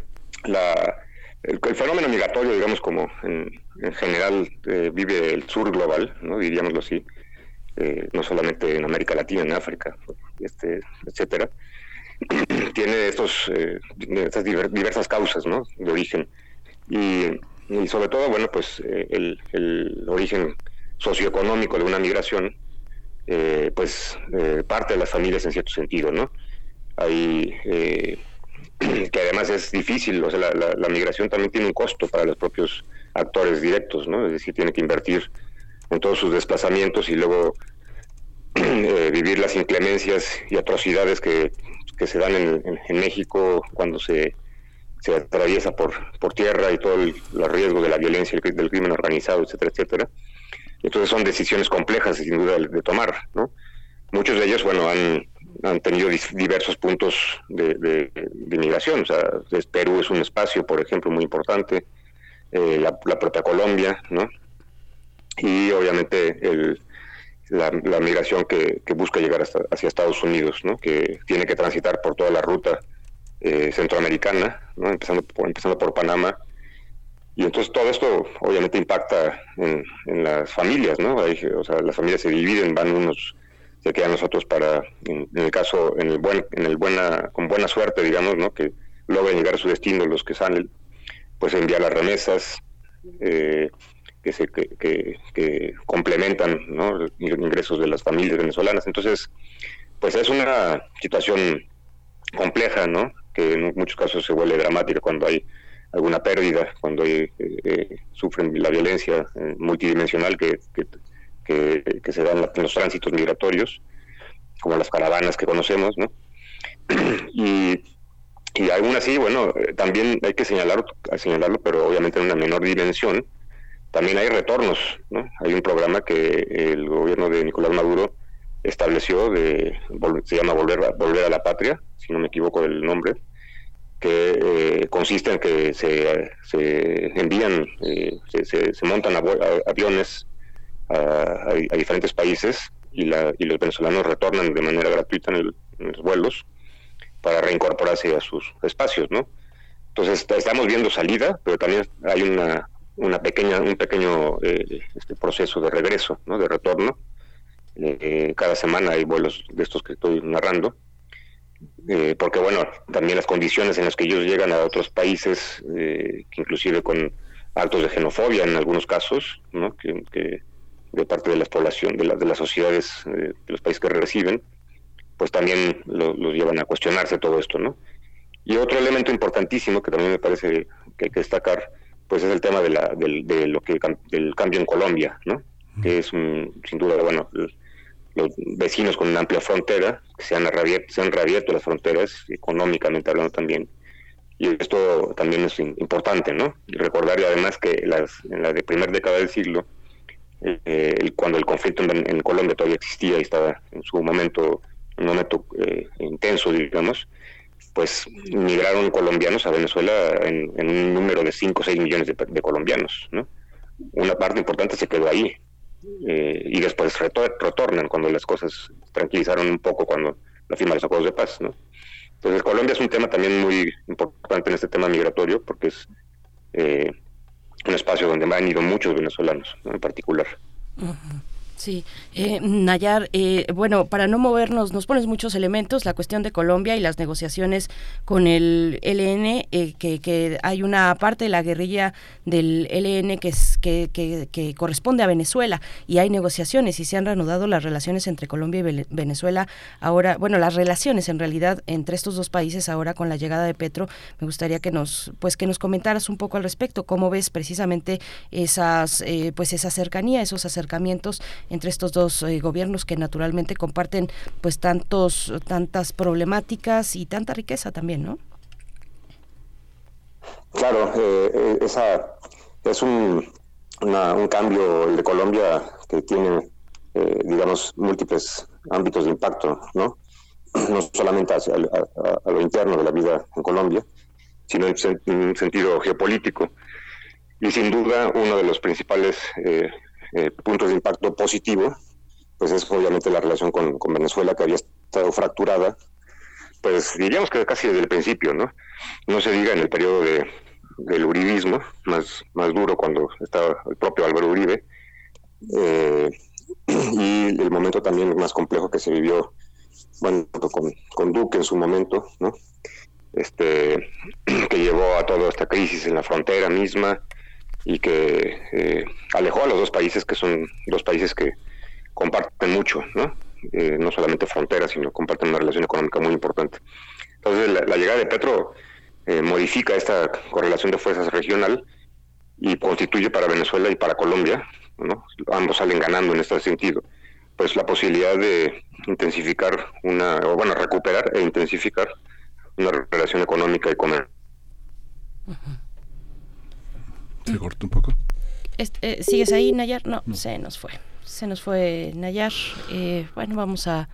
la, el, fenómeno migratorio, digamos, como en, general eh, vive el sur global, ¿no? diríamoslo así, eh, no solamente en América Latina, en África, este, etcétera, tiene estos, estas diversas causas ¿no? de origen. Y, sobre todo, bueno, pues el, el, origen socioeconómico de una migración, pues parte de las familias en cierto sentido, ¿no? Hay que además es difícil, o sea, la, migración también tiene un costo para los propios actores directos, ¿no? Es decir, tiene que invertir en todos sus desplazamientos y luego eh, vivir las inclemencias y atrocidades que, se dan en, México cuando se, se atraviesa por, por tierra y todo el, los riesgos de la violencia, del crimen organizado, etcétera, etcétera. Entonces son decisiones complejas, sin duda, de, de tomar, ¿no? Muchos de ellos, bueno, han han tenido diversos puntos de, de, migración. O sea, Perú es un espacio, por ejemplo, muy importante, eh, la, propia Colombia, ¿no? Y obviamente el, la, migración que, busca llegar hasta, hacia Estados Unidos, ¿no? Que tiene que transitar por toda la ruta eh, centroamericana, ¿no? Empezando por, Panamá. Y entonces todo esto obviamente impacta en, en las familias, ¿no? o sea, las familias se dividen, van unos se quedan nosotros para, en, el caso, en el buen, en el buena, con buena suerte, digamos, ¿no? que logren llegar a su destino los que salen, pues enviar las remesas eh, que, se, que, que, complementan ¿no? los ingresos de las familias venezolanas. Entonces, pues es una situación compleja, ¿no? que en muchos casos se vuelve dramática cuando hay alguna pérdida, cuando eh, eh, sufren la violencia multidimensional que, que que, se dan en los tránsitos migratorios, como las caravanas que conocemos, ¿no? y, y aún así, bueno, eh, también hay que señalar, señalarlo, pero obviamente en una menor dimensión, también hay retornos, ¿no? Hay un programa que el gobierno de Nicolás Maduro estableció, de, se llama Volver a, Volver a la Patria, si no me equivoco del nombre, que eh, consiste en que se, se envían, eh, se, se, montan aviones a, diferentes países y, la, y, los venezolanos retornan de manera gratuita en, los vuelos para reincorporarse a sus espacios, ¿no? Entonces estamos viendo salida, pero también hay una, una pequeña, un pequeño eh, este proceso de regreso, ¿no? De retorno. Eh, cada semana hay vuelos de estos que estoy narrando, eh, porque bueno, también las condiciones en las que ellos llegan a otros países, que inclusive con actos de xenofobia en algunos casos, ¿no? que de parte de la población, de, de las sociedades eh, de los países que reciben, pues también los llevan a cuestionarse todo esto, ¿no? Y otro elemento importantísimo que también me parece que hay que destacar, pues es el tema de, la, de lo que del cambio en Colombia, ¿no? Que es sin duda, bueno, los vecinos con una amplia frontera, que se han, reabierto, las fronteras, económicamente hablando también, y esto también es importante, ¿no? Y recordar además que las, en la de primera década del siglo, eh, cuando el conflicto en, Colombia todavía existía y estaba en su momento, un momento eh, intenso, digamos, pues migraron colombianos a Venezuela en, un número de 5 o 6 millones de, colombianos, ¿no? Una parte importante se quedó ahí eh, y después retornan cuando las cosas tranquilizaron un poco cuando la firma de los acuerdos de paz, ¿no? Entonces Colombia es un tema también muy importante en este tema migratorio porque es eh, un espacio donde han ido muchos venezolanos en particular. Sí, eh, Nayar, eh, bueno, para no movernos, nos pones muchos elementos, la cuestión de Colombia y las negociaciones con el LN, eh, que, hay una parte de la guerrilla del LN que, es, que, que, corresponde a Venezuela y hay negociaciones y se han reanudado las relaciones entre Colombia y Venezuela. Ahora, bueno, las relaciones en realidad entre estos dos países ahora con la llegada de Petro, me gustaría que nos, pues, que nos comentaras un poco al respecto, cómo ves precisamente esas, eh, pues, esa cercanía, esos acercamientos entre estos dos eh, gobiernos que naturalmente comparten pues tantos tantas problemáticas y tanta riqueza también, ¿no? Claro, eh, esa es un, un cambio el de Colombia que tiene, digamos, múltiples ámbitos de impacto, ¿no? No solamente hacia, a, lo interno de la vida en Colombia, sino en, un sentido geopolítico. Y sin duda, uno de los principales eh, eh, puntos de impacto positivo, pues es obviamente la relación con, Venezuela, que había estado fracturada, pues diríamos que casi desde el principio, ¿no? No se diga en el periodo de, del uribismo, más, más duro cuando estaba el propio Álvaro Uribe, eh, y el momento también más complejo que se vivió, bueno, con, con Duque en su momento, ¿no? Este, que llevó a toda esta crisis en la frontera misma y que eh, alejó a los dos países que son dos países que comparten mucho, ¿no? Eh, no solamente fronteras, sino comparten una relación económica muy importante. Entonces, la, llegada de Petro eh, modifica esta correlación de fuerzas regional y constituye para Venezuela y para Colombia Ambos salen ganando en este sentido. Pues la posibilidad de intensificar una, o bueno, recuperar e intensificar una relación económica y comercial. ¿Se cortó un poco? Este, ¿Sigues ahí, Nayar? No, se nos fue. Se nos fue Nayar. Eh, bueno, vamos a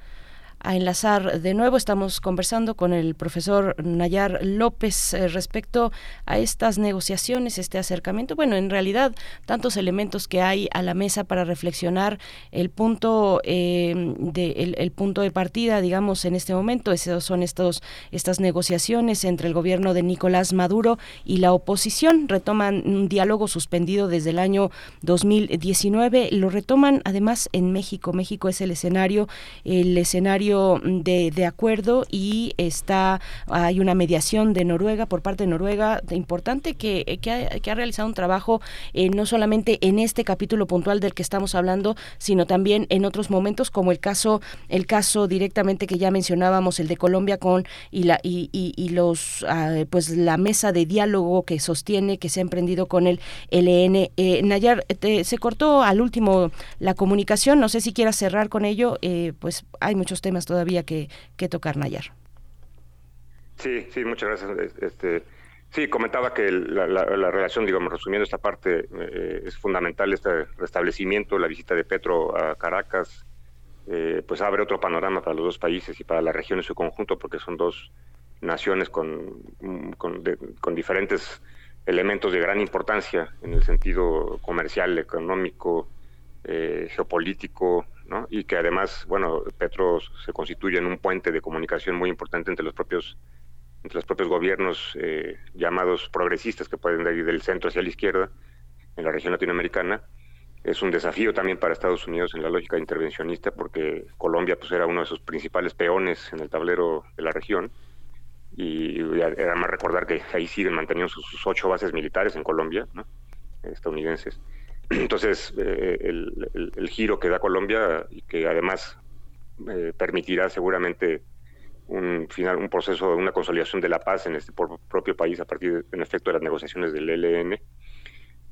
a enlazar de nuevo. Estamos conversando con el profesor Nayar López eh, respecto a estas negociaciones, este acercamiento. Bueno, en realidad, tantos elementos que hay a la mesa para reflexionar el punto eh, de el, punto de partida, digamos, en este momento. Esos son estos estas negociaciones entre el gobierno de Nicolás Maduro y la oposición. Retoman un diálogo suspendido desde el año 2019. Lo retoman además en México. México es el escenario, el escenario de, acuerdo y está hay una mediación de Noruega por parte de Noruega importante que, que, ha, realizado un trabajo eh, no solamente en este capítulo puntual del que estamos hablando, sino también en otros momentos como el caso el caso directamente que ya mencionábamos el de Colombia con y la y, y, los ah, pues la mesa de diálogo que sostiene que se ha emprendido con el LN eh, Nayar se cortó al último la comunicación no sé si quieras cerrar con ello eh, pues hay muchos temas todavía que, tocar, Nayar. Sí, sí, muchas gracias. Este, sí, comentaba que la, relación, digamos, resumiendo esta parte, eh, es fundamental este restablecimiento, la visita de Petro a Caracas, eh, pues abre otro panorama para los dos países y para la región en su conjunto, porque son dos naciones con, con, con diferentes elementos de gran importancia en el sentido comercial, económico, eh, geopolítico, y que además, bueno, Petro se constituye en un puente de comunicación muy importante entre los propios entre los propios gobiernos eh, llamados progresistas que pueden ir del centro hacia la izquierda en la región latinoamericana. Es un desafío también para Estados Unidos en la lógica intervencionista porque Colombia pues era uno de sus principales peones en el tablero de la región y además recordar que ahí siguen manteniendo sus, sus ocho bases militares en Colombia, ¿no? estadounidenses. Entonces, eh, el, giro que da Colombia y que además eh, permitirá seguramente un final, un proceso, una consolidación de la paz en este propio país a partir, en efecto, de las negociaciones del ELN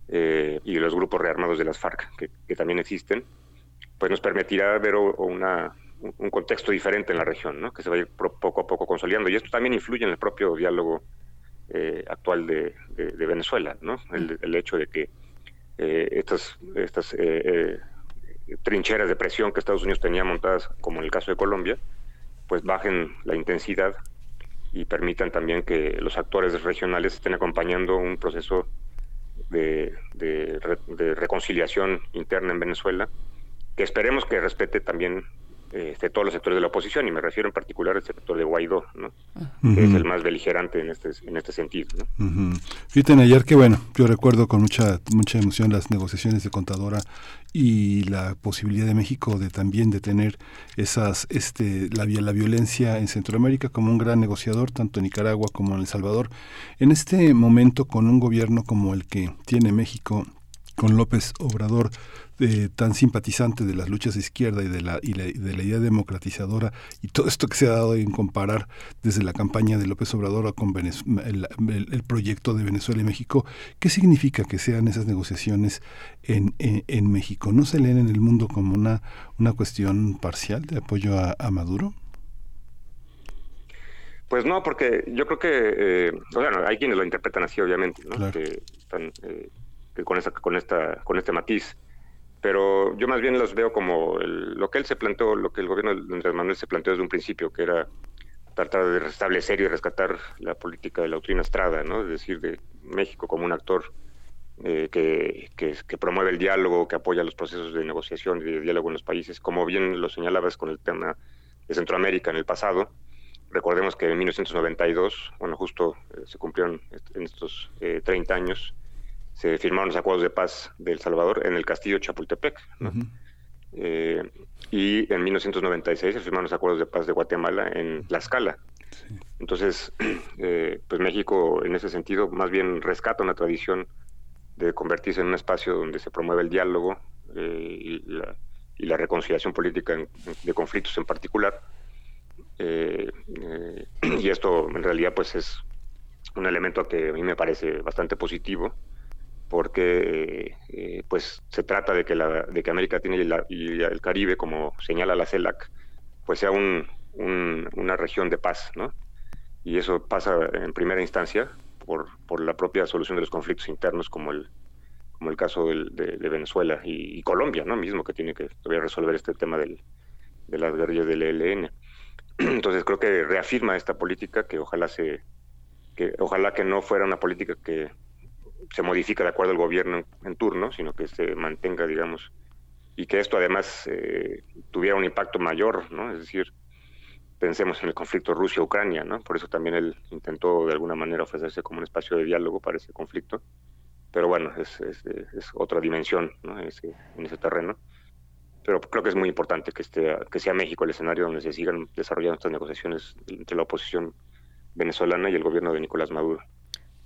eh, y de los grupos rearmados de las FARC, que, también existen, pues nos permitirá ver una, un contexto diferente en la región, ¿no? que se va a poco a poco consolidando. Y esto también influye en el propio diálogo actual de, Venezuela, ¿no? el hecho de que eh, estas, estas eh, eh, trincheras de presión que Estados Unidos tenía montadas, como en el caso de Colombia, pues bajen la intensidad y permitan también que los actores regionales estén acompañando un proceso de, de, reconciliación interna en Venezuela, que esperemos que respete también este, todos los sectores de la oposición, y me refiero en particular al sector de Guaidó, ¿no? que es el más beligerante en este, en este sentido. ¿no? Fíjate, ayer que bueno, yo recuerdo con mucha, mucha emoción las negociaciones de Contadora y la posibilidad de México de también de tener esas este la, la violencia en Centroamérica como un gran negociador tanto en Nicaragua como en El Salvador en este momento con un gobierno como el que tiene México con López Obrador, eh, tan simpatizante de las luchas de izquierda y de, la, y, de la idea democratizadora, y todo esto que se ha dado en comparar desde la campaña de López Obrador con el, el, proyecto de Venezuela y México, ¿qué significa que sean esas negociaciones en, en, México? ¿No se leen en el mundo como una, una cuestión parcial de apoyo a, Maduro? Pues no, porque yo creo que, eh, bueno, hay quienes lo interpretan así, obviamente, ¿no? que están eh, con, esa, con, esta, con este matiz. Pero yo más bien los veo como lo que él se planteó, lo que el gobierno de Andrés Manuel se planteó desde un principio, que era tratar de restablecer y rescatar la política de la doctrina Estrada, ¿no? es decir, de México como un actor eh, que, que, promueve el diálogo, que apoya los procesos de negociación y de diálogo en los países, como bien lo señalabas con el tema de Centroamérica en el pasado. Recordemos que en 1992, bueno, justo eh, se cumplieron en estos 30 eh, años, se firmaron los acuerdos de paz de El Salvador en el castillo Chapultepec. Eh, y en 1996 se firmaron los acuerdos de paz de Guatemala en Tlaxcala. Entonces, eh, pues México en ese sentido más bien rescata una tradición de convertirse en un espacio donde se promueve el diálogo eh, y, la, reconciliación política de conflictos en particular. y esto en realidad pues es un elemento que a mí me parece bastante positivo porque eh, pues se trata de que, la, de que América Latina y, el Caribe, como señala la CELAC, pues sea un, una región de paz, ¿no? Y eso pasa en primera instancia por, por la propia solución de los conflictos internos, como el, como el caso de, Venezuela y, Colombia, ¿no? Mismo que tiene que todavía resolver este tema del, de las guerrillas del ELN. Entonces creo que reafirma esta política que ojalá se que ojalá que no fuera una política que se modifica de acuerdo al gobierno en, turno, sino que se mantenga, digamos, y que esto además eh, tuviera un impacto mayor, ¿no? Es decir, pensemos en el conflicto Rusia-Ucrania, ¿no? Por eso también él intentó de alguna manera ofrecerse como un espacio de diálogo para ese conflicto. Pero bueno, es, otra dimensión ¿no? en ese terreno. Pero creo que es muy importante que, que sea México el escenario donde se sigan desarrollando estas negociaciones entre la oposición venezolana y el gobierno de Nicolás Maduro.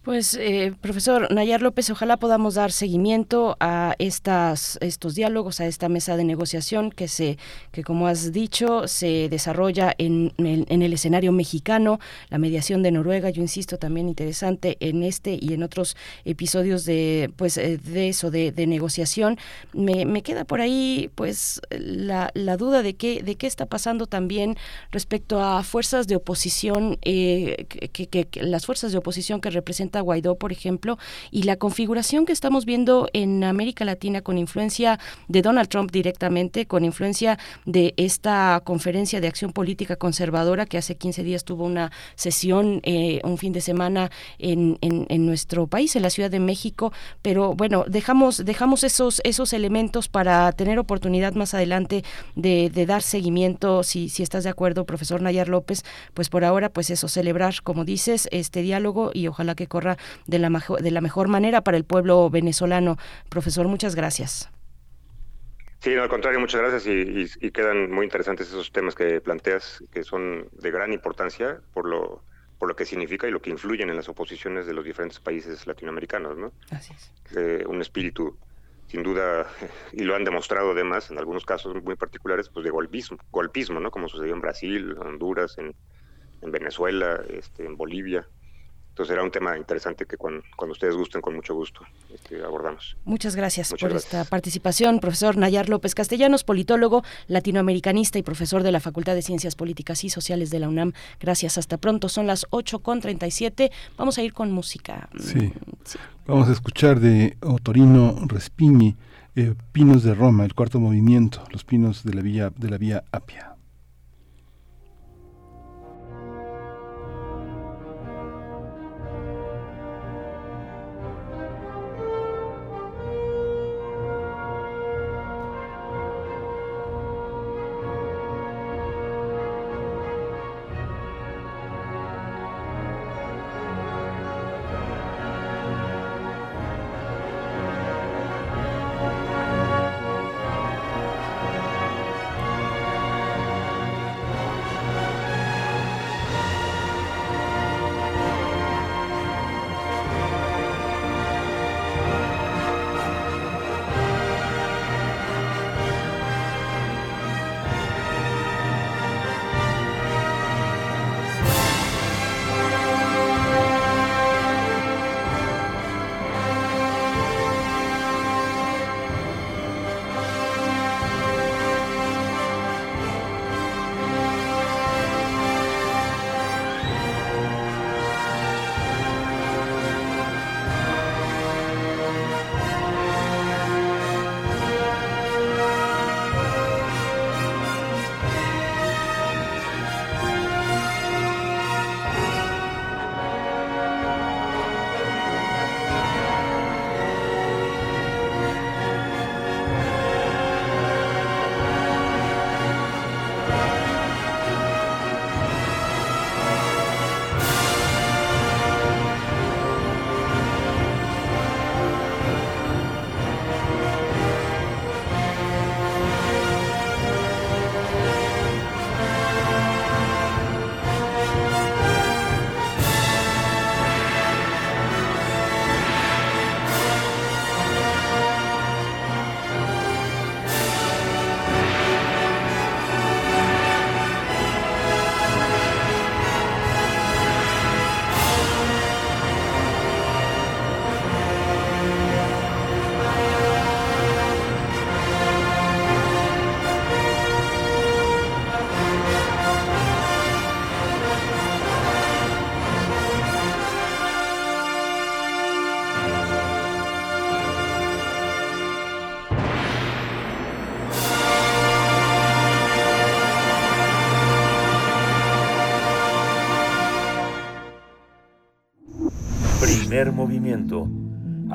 Pues, eh, profesor Nayar López, ojalá podamos dar seguimiento a estas, estos diálogos, a esta mesa de negociación que se, que como has dicho, se desarrolla en, el, escenario mexicano, la mediación de Noruega, yo insisto, también interesante en este y en otros episodios de, pues, eh, de eso, de, negociación. Me, queda por ahí, pues, la, duda de qué, de qué está pasando también respecto a fuerzas de oposición, eh, que las fuerzas de oposición que representan Guaidó, por ejemplo, y la configuración que estamos viendo en América Latina con influencia de Donald Trump directamente, con influencia de esta conferencia de acción política conservadora que hace 15 días tuvo una sesión, eh, un fin de semana en, nuestro país, en la Ciudad de México, pero bueno, dejamos, dejamos esos, esos elementos para tener oportunidad más adelante de, dar seguimiento, si, si estás de acuerdo, profesor Nayar López, pues por ahora, pues eso, celebrar, como dices, este diálogo y ojalá que de la, de la mejor manera para el pueblo venezolano. Profesor, muchas gracias. Sí, no, al contrario, muchas gracias y, quedan muy interesantes esos temas que planteas, que son de gran importancia por lo, por lo que significa y lo que influyen en las oposiciones de los diferentes países latinoamericanos, ¿no? Así es. Eh, un espíritu, sin duda, y lo han demostrado además en algunos casos muy particulares, pues de golpismo, golpismo ¿no? Como sucedió en Brasil, Honduras, en, en Venezuela, este, en Bolivia. Entonces era un tema interesante que cuando, ustedes gusten, con mucho gusto este, abordamos. Muchas gracias por esta participación, profesor Nayar López Castellanos, politólogo, latinoamericanista y profesor de la Facultad de Ciencias Políticas y Sociales de la UNAM. Gracias, hasta pronto. Son las 8.37. Vamos a ir con música. Sí. Vamos a escuchar de Otorino Respigni, eh, Pinos de Roma, el cuarto movimiento, los pinos de la vía, de la vía Apia.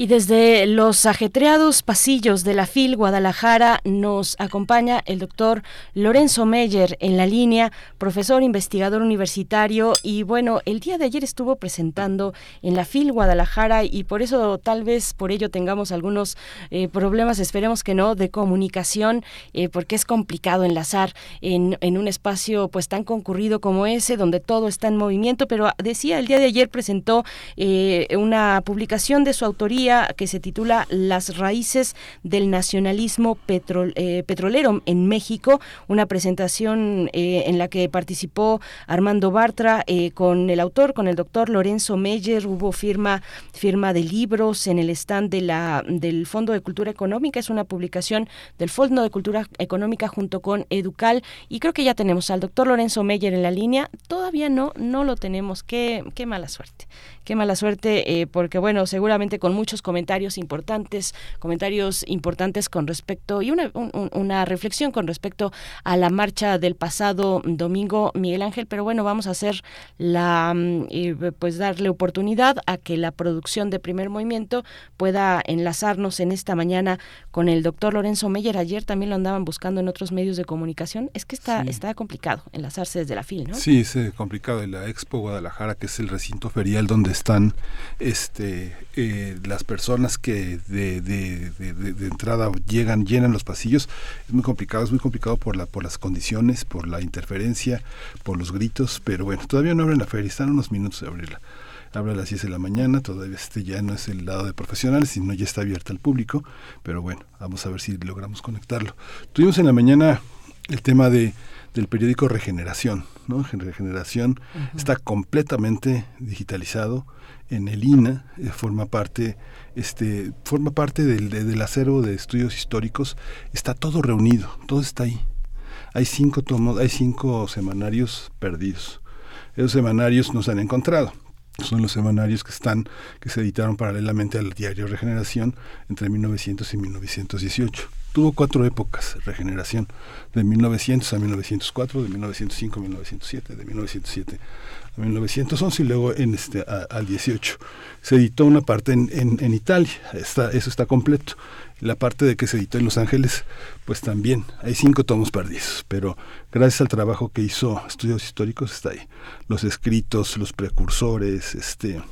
y desde los ajetreados pasillos de la FIL Guadalajara nos acompaña el doctor Lorenzo Meyer en la línea, profesor investigador universitario. Y bueno, el día de ayer estuvo presentando en la FIL Guadalajara y por eso tal vez por ello tengamos algunos eh, problemas, esperemos que no, de comunicación, eh, porque es complicado enlazar en, un espacio pues tan concurrido como ese, donde todo está en movimiento, pero decía, el día de ayer presentó eh, una publicación de su autoría que se titula Las raíces del nacionalismo eh, petrolero en México, una presentación eh, en la que participó Armando Bartra eh, con el autor, con el doctor Lorenzo Meyer, hubo firma, firma de libros en el stand de la, del Fondo de Cultura Económica, es una publicación del Fondo de Cultura Económica junto con Educal. Y creo que ya tenemos al doctor Lorenzo Meyer en la línea, todavía no, no lo tenemos, qué, qué mala suerte. Qué mala suerte, porque bueno, seguramente con muchos comentarios importantes, comentarios importantes con respecto y una, una reflexión con respecto a la marcha del pasado domingo, Miguel Ángel, pero bueno, vamos a hacer la, mm, pues darle oportunidad a que la producción de primer movimiento pueda enlazarnos en esta mañana con el doctor Lorenzo Meyer. Ayer también lo andaban buscando en otros medios de comunicación. Es que está, está complicado enlazarse desde la FIL, ¿no? Sí, es eh, complicado. En la Expo Guadalajara, que es el recinto ferial donde están este, eh, las personas que de, de, de, entrada llegan, llenan los pasillos. Es muy complicado, es muy complicado por, la, por las condiciones, por la interferencia, por los gritos, pero bueno, todavía no abren la feria, están unos minutos de abrirla abre a las 10 de la mañana, todavía este ya no es el lado de profesionales, sino ya está abierta al público, pero bueno, vamos a ver si logramos conectarlo. Tuvimos en la mañana el tema de del periódico Regeneración, ¿no? Regeneración está completamente digitalizado en el INA, eh, forma parte este forma parte del, del acervo de estudios históricos, está todo reunido, todo está ahí. Hay cinco tomos, hay cinco semanarios perdidos. Esos semanarios no se han encontrado son los semanarios que están que se editaron paralelamente al diario Regeneración entre 1900 y 1918. Tuvo cuatro épocas, Regeneración, de 1900 a 1904, de 1905 a 1907, de 1907 a 1911 y luego en este al 18. Se editó una parte en, en, Italia, está, eso está completo. La parte de que se editó en Los Ángeles, pues también hay cinco tomos perdidos, pero gracias al trabajo que hizo Estudios Históricos está ahí. Los escritos, los precursores, este,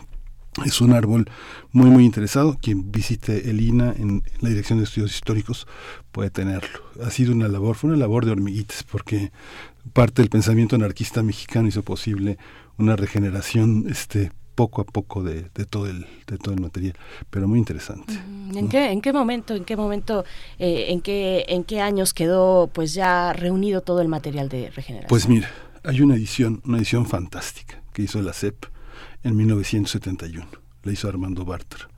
es un árbol muy muy interesado. Quien visite el INA en, la Dirección de Estudios Históricos puede tenerlo. Ha sido una labor, fue una labor de hormiguitas, porque parte del pensamiento anarquista mexicano hizo posible una regeneración este poco a poco de, todo el de todo el material pero muy interesante en qué en qué momento en qué momento eh, en qué en qué años quedó pues ya reunido todo el material de regeneración pues mira hay una edición una edición fantástica que hizo la CEP en 1971 la hizo Armando Bartra.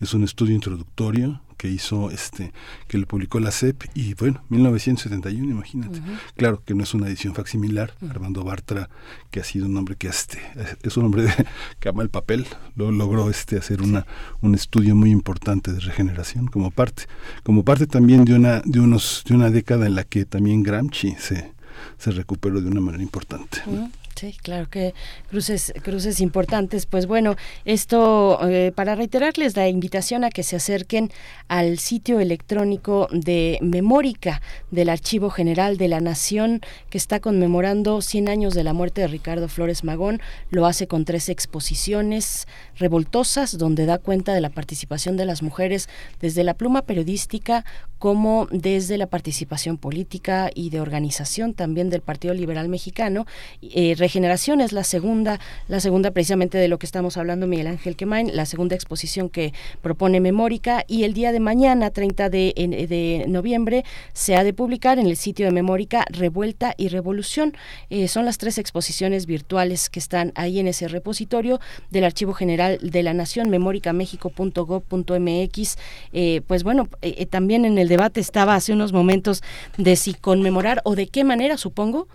Es un estudio introductorio que hizo este que lo publicó la CEP y bueno 1971 imagínate. Claro que no es una edición facsimilar Armando Bartra que ha sido un hombre que este es un hombre que ama el papel lo logró este hacer una un estudio muy importante de regeneración como parte como parte también de una de unos de una década en la que también Gramsci se se recuperó de una manera importante Sí, claro que cruces, cruces importantes. Pues bueno, esto eh, para reiterarles la invitación a que se acerquen al sitio electrónico de Memórica del Archivo General de la Nación, que está conmemorando 100 años de la muerte de Ricardo Flores Magón. Lo hace con tres exposiciones revoltosas, donde da cuenta de la participación de las mujeres desde la pluma periodística como desde la participación política y de organización también del Partido Liberal Mexicano. Eh, Regeneración es la segunda, la segunda precisamente de lo que estamos hablando Miguel Ángel Quemain, la segunda exposición que propone Memórica y el día de mañana, 30 de, noviembre, se ha de publicar en el sitio de Memórica Revuelta y Revolución. Eh, son las tres exposiciones virtuales que están ahí en ese repositorio del Archivo General de la Nación, memóricamexico.gov.mx. Eh, pues bueno, eh, también en el debate estaba hace unos momentos de si conmemorar o de qué manera, supongo,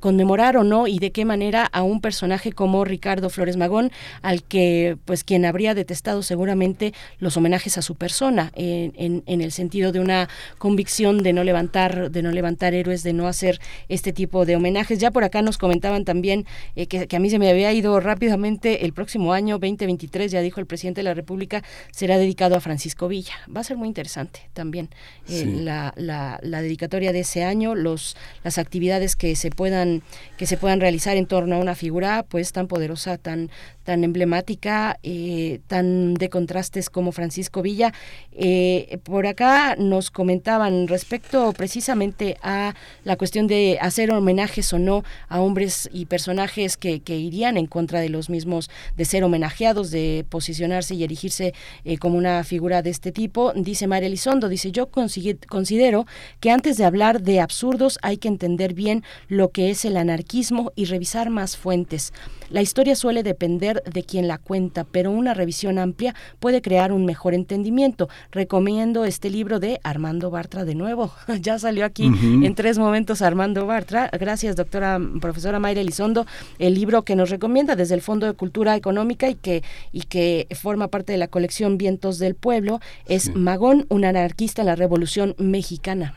conmemorar o no y de qué manera a un personaje como Ricardo Flores Magón, al que pues quien habría detestado seguramente los homenajes a su persona, en, el sentido de una convicción de no levantar, de no levantar héroes, de no hacer este tipo de homenajes. Ya por acá nos comentaban también eh, que, a mí se me había ido rápidamente el próximo año 2023, ya dijo el presidente de la República, será dedicado a Francisco Villa. Va a ser muy interesante también eh, la, la, la, dedicatoria de ese año, los, las actividades que se puedan que se puedan realizar en torno a una figura pues tan poderosa, tan tan emblemática, eh, tan de contrastes como Francisco Villa. Eh, por acá nos comentaban respecto precisamente a la cuestión de hacer homenajes o no a hombres y personajes que, irían en contra de los mismos, de ser homenajeados, de posicionarse y erigirse eh, como una figura de este tipo. Dice María Elizondo, dice, yo considero que antes de hablar de absurdos hay que entender bien lo que es el anarquismo y revisar más fuentes. La historia suele depender de quien la cuenta, pero una revisión amplia puede crear un mejor entendimiento. Recomiendo este libro de Armando Bartra de nuevo. ya salió aquí en tres momentos Armando Bartra. Gracias, doctora profesora Mayra Elizondo. El libro que nos recomienda desde el Fondo de Cultura Económica y que, y que forma parte de la colección Vientos del Pueblo es Magón, un anarquista en la Revolución Mexicana.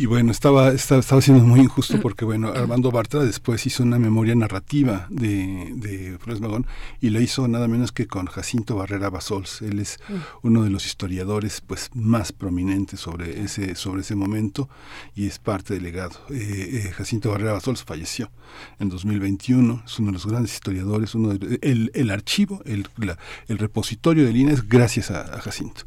Y bueno, estaba, estaba, siendo muy injusto porque, bueno, Armando Bartra después hizo una memoria narrativa de, de Flores Magón y lo hizo nada menos que con Jacinto Barrera Basols. Él es uno de los historiadores pues más prominentes sobre ese, sobre ese momento y es parte del legado. Eh, eh, Jacinto Barrera Basols falleció en 2021, es uno de los grandes historiadores, uno de, el, el archivo, el, el repositorio de líneas gracias a Jacinto.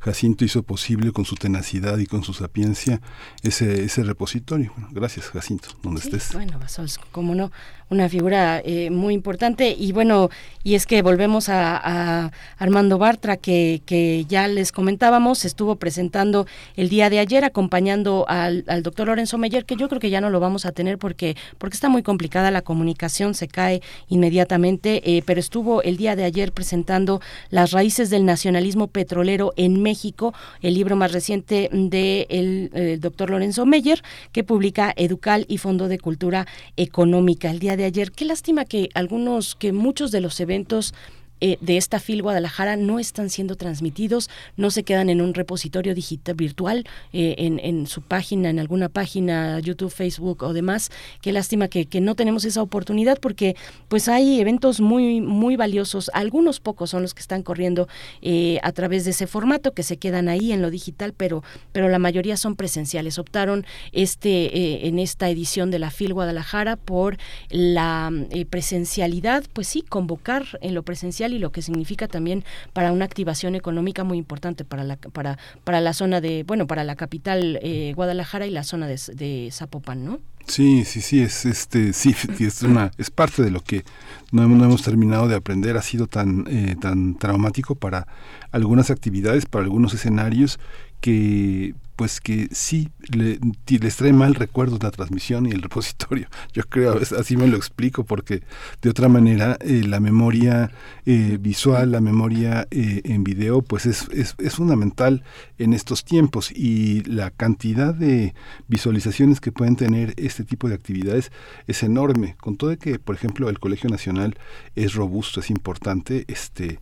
Jacinto hizo posible con su tenacidad y con su sapiencia ese, ese repositorio. gracias Jacinto, donde estés. Bueno, Basols, como no, una figura eh, muy importante y bueno, y es que volvemos a, Armando Bartra que, que, ya les comentábamos, estuvo presentando el día de ayer acompañando al, doctor Lorenzo Meyer, que yo creo que ya no lo vamos a tener porque, porque está muy complicada la comunicación, se cae inmediatamente, eh, pero estuvo el día de ayer presentando Las raíces del nacionalismo petrolero en México, el libro más reciente de el, doctor Lorenzo Meyer, que publica Educal y Fondo de Cultura Económica. El día de ayer. Qué lástima que algunos, que muchos de los eventos eh, de esta FIL Guadalajara no están siendo transmitidos, no se quedan en un repositorio digital virtual, eh, en, en, su página, en alguna página, YouTube, Facebook o demás. Qué lástima que, que, no tenemos esa oportunidad porque pues hay eventos muy, muy valiosos, algunos pocos son los que están corriendo eh, a través de ese formato, que se quedan ahí en lo digital, pero, pero la mayoría son presenciales. Optaron este, en esta edición de la FIL Guadalajara por la presencialidad, pues sí, convocar en lo presencial y lo que significa también para una activación económica muy importante para la, para, para la zona de, bueno, para la capital eh, Guadalajara y la zona de, de Zapopan, ¿no? Sí, sí, sí, es este, sí, es una, es parte de lo que no hemos, terminado de aprender. Ha sido tan, eh, tan traumático para algunas actividades, para algunos escenarios que pues que sí les trae mal recuerdos la transmisión y el repositorio. Yo creo, así me lo explico, porque de otra manera eh, la memoria eh, visual, la memoria eh, en video, pues es, es, es, fundamental en estos tiempos y la cantidad de visualizaciones que pueden tener este tipo de actividades es enorme. Con todo de que, por ejemplo, el Colegio Nacional es robusto, es importante, este,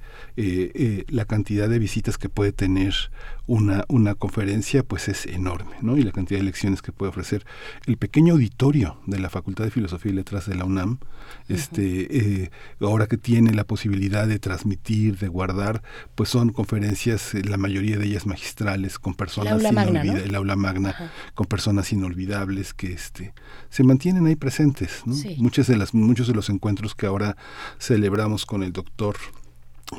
la cantidad de visitas que puede tener una, una conferencia, pues es enorme, ¿no? Y la cantidad de lecciones que puede ofrecer. El pequeño auditorio de la Facultad de Filosofía y Letras de la UNAM, este, eh, ahora que tiene la posibilidad de transmitir, de guardar, pues son conferencias, eh, la mayoría de ellas magistrales, con personas inolvidables, el aula magna, con personas inolvidables que este, se mantienen ahí presentes, ¿no? Muchas de las, muchos de los encuentros que ahora celebramos con el doctor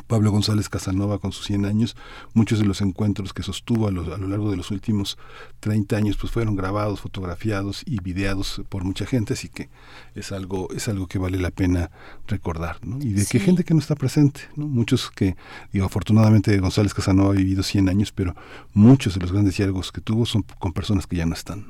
Pablo González Casanova con sus 100 años, muchos de los encuentros que sostuvo a lo, a lo, largo de los últimos 30 años pues fueron grabados, fotografiados y videados por mucha gente, así que es algo es algo que vale la pena recordar, ¿no? Y de que gente que no está presente, ¿no? Muchos que, digo, afortunadamente González Casanova ha vivido 100 años, pero muchos de los grandes diálogos que tuvo son con personas que ya no están.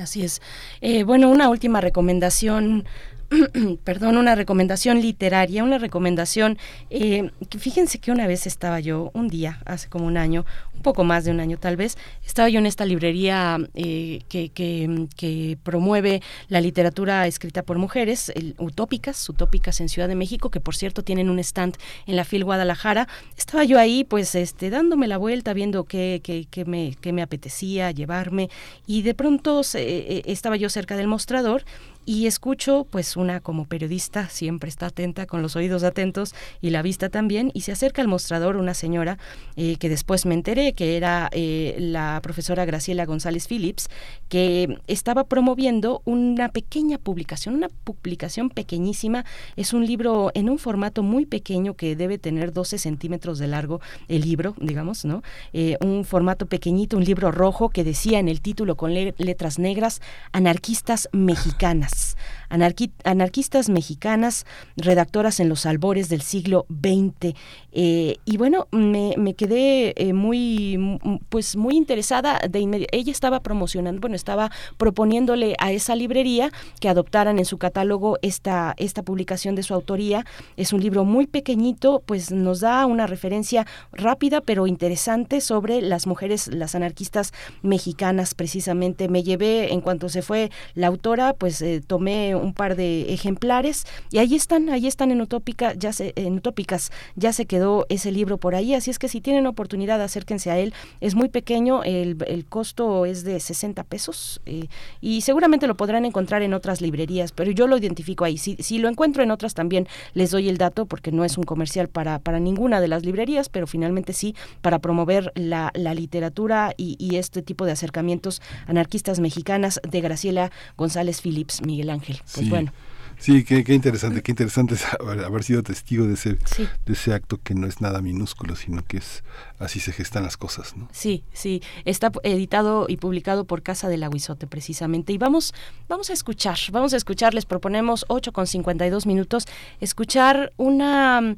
Así es. Eh, bueno, una última recomendación perdón, una recomendación literaria, una recomendación, eh, fíjense que una vez estaba yo, un día, hace como un año, un poco más de un año tal vez, estaba yo en esta librería eh, que, que, promueve la literatura escrita por mujeres, Utópicas, Utópicas en Ciudad de México, que por cierto tienen un stand en la FIL Guadalajara. Estaba yo ahí, pues, este, dándome la vuelta, viendo qué, me, me apetecía llevarme, y de pronto eh, estaba yo cerca del mostrador y escucho, pues una como periodista siempre está atenta, con los oídos atentos y la vista también, y se acerca al mostrador una señora eh, que después me enteré que era eh, la profesora Graciela González Phillips, que estaba promoviendo una pequeña publicación, una publicación pequeñísima, es un libro en un formato muy pequeño que debe tener 12 centímetros de largo el libro, digamos, ¿no? Eh, un formato pequeñito, un libro rojo que decía en el título con letras negras, anarquistas mexicanas podcasts anarquistas mexicanas, redactoras en los albores del siglo XX. Eh, y bueno, me, quedé eh, muy, pues muy interesada. De ella estaba promocionando, bueno, estaba proponiéndole a esa librería que adoptaran en su catálogo esta, esta publicación de su autoría. Es un libro muy pequeñito, pues nos da una referencia rápida pero interesante sobre las mujeres, las anarquistas mexicanas precisamente. Me llevé, en cuanto se fue la autora, pues eh, tomé un par de ejemplares y ahí están, ahí están en Utópica, ya se, en Utópicas, ya se quedó ese libro por ahí, así es que si tienen oportunidad acérquense a él, es muy pequeño, el, costo es de 60 pesos eh, y seguramente lo podrán encontrar en otras librerías, pero yo lo identifico ahí, si, si lo encuentro en otras también les doy el dato porque no es un comercial para, para ninguna de las librerías, pero finalmente sí para promover la, la literatura y, y este tipo de acercamientos anarquistas mexicanas de Graciela González Phillips. Miguel Ángel. Pues sí. bueno. Sí, qué, interesante, qué interesante es haber, sido testigo de ese, de ese acto que no es nada minúsculo, sino que es así se gestan las cosas, ¿no? Sí, sí, está editado y publicado por Casa del Aguizote precisamente. Y vamos, vamos a escuchar, vamos a escuchar, les proponemos 8 con 52 minutos, escuchar una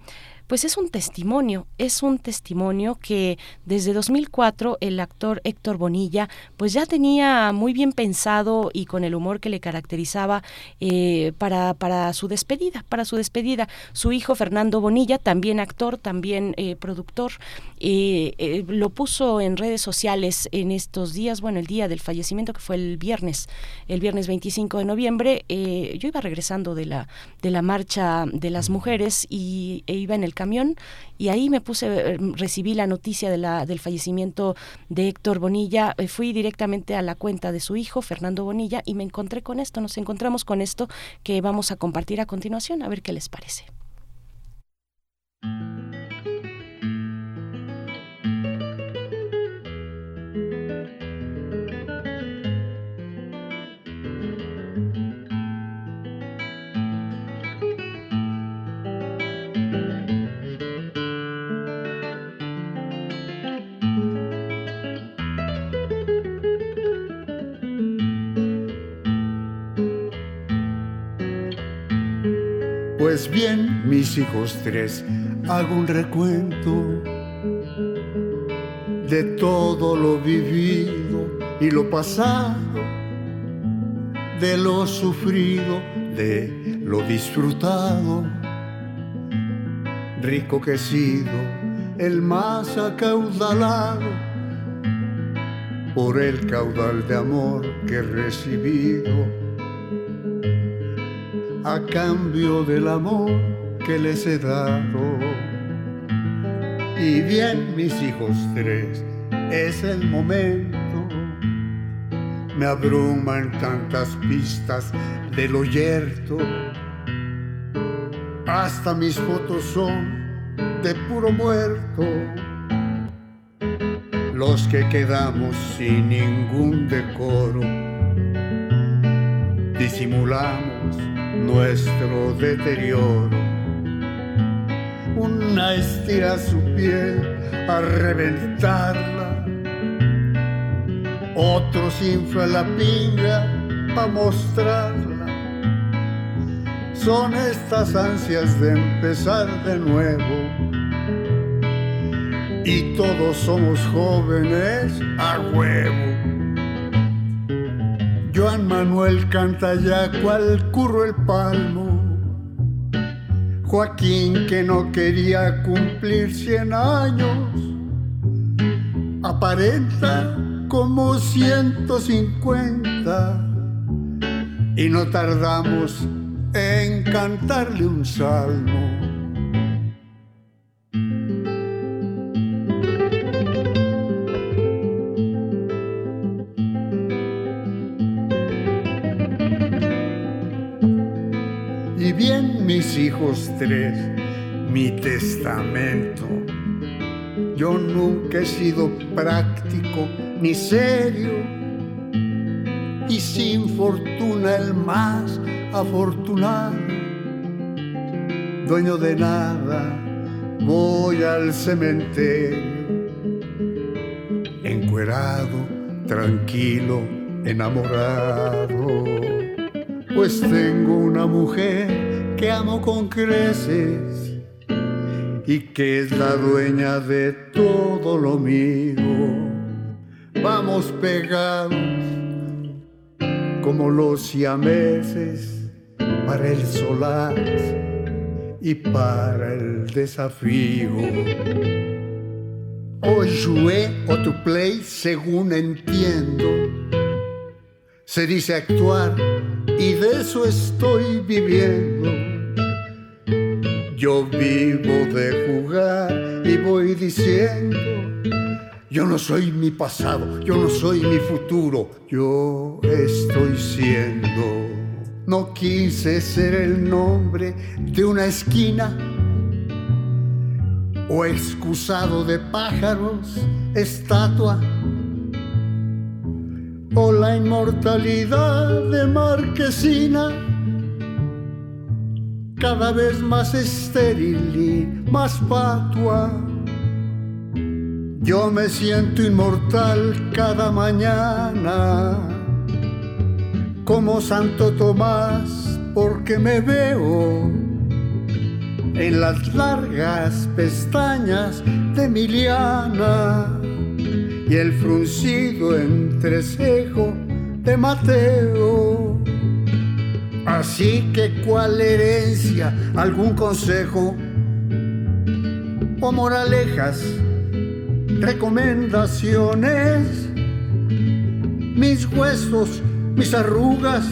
pues es un testimonio, es un testimonio que desde 2004 el actor Héctor Bonilla pues ya tenía muy bien pensado y con el humor que le caracterizaba eh, para, para su despedida, para su despedida. Su hijo Fernando Bonilla, también actor, también eh, productor, eh, lo puso en redes sociales en estos días, bueno, el día del fallecimiento que fue el viernes, el viernes 25 de noviembre, yo iba regresando de la, de la marcha de las mujeres y e iba en el camión y ahí me puse, eh, recibí la noticia de la, del fallecimiento de Héctor Bonilla, eh, fui directamente a la cuenta de su hijo, Fernando Bonilla, y me encontré con esto, nos encontramos con esto que vamos a compartir a continuación, a ver qué les parece. Pues bien, mis hijos tres, hago un recuento de todo lo vivido y lo pasado, de lo sufrido, de lo disfrutado. Rico que he sido, el más acaudalado por el caudal de amor que he recibido a cambio del amor que les he dado. Y bien, mis hijos tres, es el momento. Me abruman tantas pistas de lo yerto. Hasta mis fotos son de puro muerto. Los que quedamos sin ningún decoro, disimulamos nuestro deterioro. Una estira su piel a reventarla, otros infla la pinga para mostrarla. Son estas ansias de empezar de nuevo. Y todos somos jóvenes a huevo Joan Manuel canta ya cual curro el palmo. Joaquín que no quería cumplir cien años, aparenta como 150 y no tardamos en cantarle un salmo. Mi testamento. Yo nunca he sido práctico ni serio y sin fortuna el más afortunado. Dueño de nada, voy al cementerio, encuerado, tranquilo, enamorado, pues tengo una mujer que amo con creces y que es la dueña de todo lo mío. Vamos pegados como los siameses para el solar y para el desafío. O jouer o to play, según entiendo. Se dice actuar y de eso estoy viviendo. Yo vivo de jugar y voy diciendo yo no soy mi pasado, yo no soy mi futuro, yo estoy siendo. No quise ser el nombre de una esquina o excusado de pájaros, estatua o la inmortalidad de marquesina, cada vez más estéril y más patua yo me siento inmortal cada mañana, como Santo Tomás, porque me veo en las largas pestañas de Emiliana y el fruncido entrecejo de Mateo. Así que cuál herencia, algún consejo o moralejas recomendaciones, mis huesos, mis arrugas,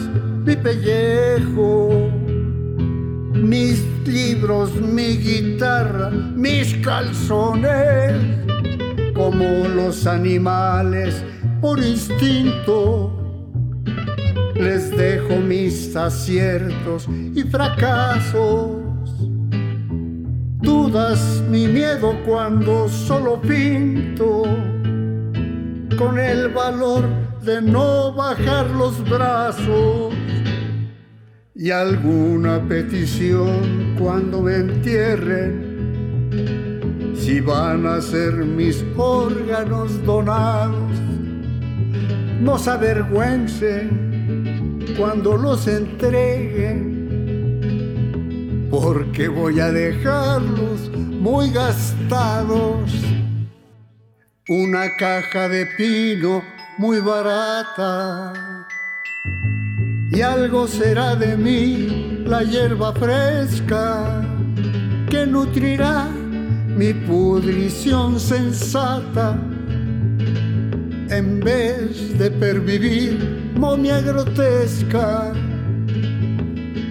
mi pellejo, mis libros, mi guitarra, mis calzones, como los animales por instinto. Les dejo mis aciertos y fracasos dudas, mi miedo cuando solo pinto con el valor de no bajar los brazos y alguna petición cuando me entierren si van a ser mis órganos donados no se avergüencen cuando los entreguen porque voy a dejarlos muy gastados. Una caja de pino muy barata. Y algo será de mí la hierba fresca que nutrirá mi pudrición sensata. En vez de pervivir momia grotesca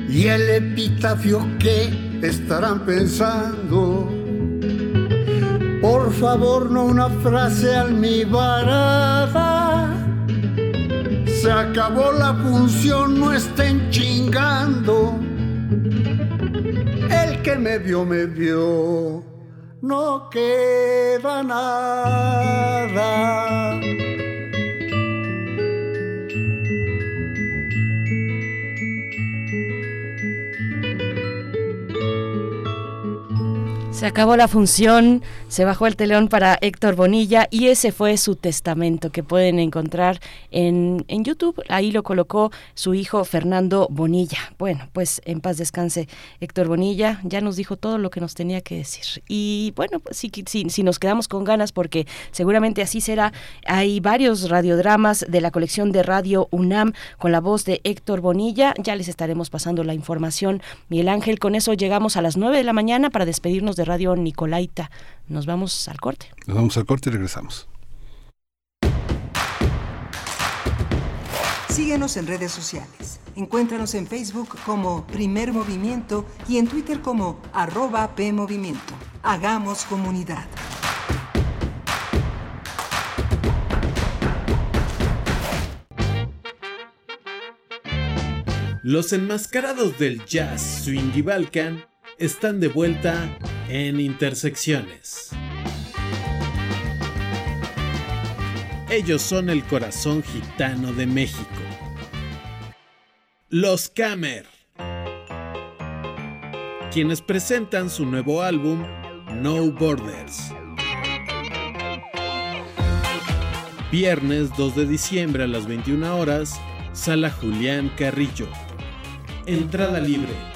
y el epitafio que estarán pensando. Por favor, no una frase almibarada. Se acabó la función, no estén chingando. El que me vio, me vio. No queda nada. Se acabó la función, se bajó el telón para Héctor Bonilla y ese fue su testamento que pueden encontrar en, en, YouTube. Ahí lo colocó su hijo Fernando Bonilla. Bueno, pues en paz descanse Héctor Bonilla. Ya nos dijo todo lo que nos tenía que decir. Y bueno, pues sí nos quedamos con ganas porque seguramente así será. Hay varios radiodramas de la colección de Radio UNAM con la voz de Héctor Bonilla. Ya les estaremos pasando la información. Miguel Ángel, con eso llegamos a las 9 de la mañana para despedirnos de Radio Nicolaita. Nos vamos al corte. Nos vamos al corte y regresamos. Síguenos en redes sociales. Encuéntranos en Facebook como Primer Movimiento y en Twitter como arroba PMovimiento. Hagamos comunidad. Los enmascarados del jazz, swing y balkan están de vuelta en Intersecciones. Ellos son el corazón gitano de México. Los Camer. Quienes presentan su nuevo álbum No Borders. Viernes 2 de diciembre a las 21 horas, Sala Julián Carrillo. Entrada libre.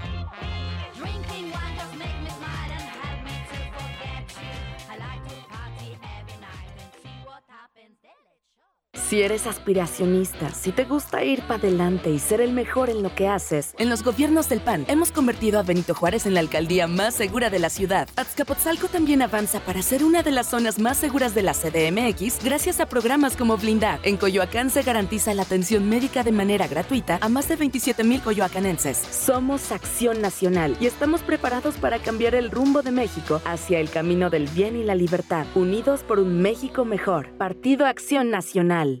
Si eres aspiracionista, si te gusta ir para adelante y ser el mejor en lo que haces, en los gobiernos del PAN hemos convertido a Benito Juárez en la alcaldía más segura de la ciudad. Azcapotzalco también avanza para ser una de las zonas más seguras de la CDMX gracias a programas como Blindar. En Coyoacán se garantiza la atención médica de manera gratuita a más de 27 mil coyoacanenses. Somos Acción Nacional y estamos preparados para cambiar el rumbo de México hacia el camino del bien y la libertad. Unidos por un México mejor. Partido Acción Nacional.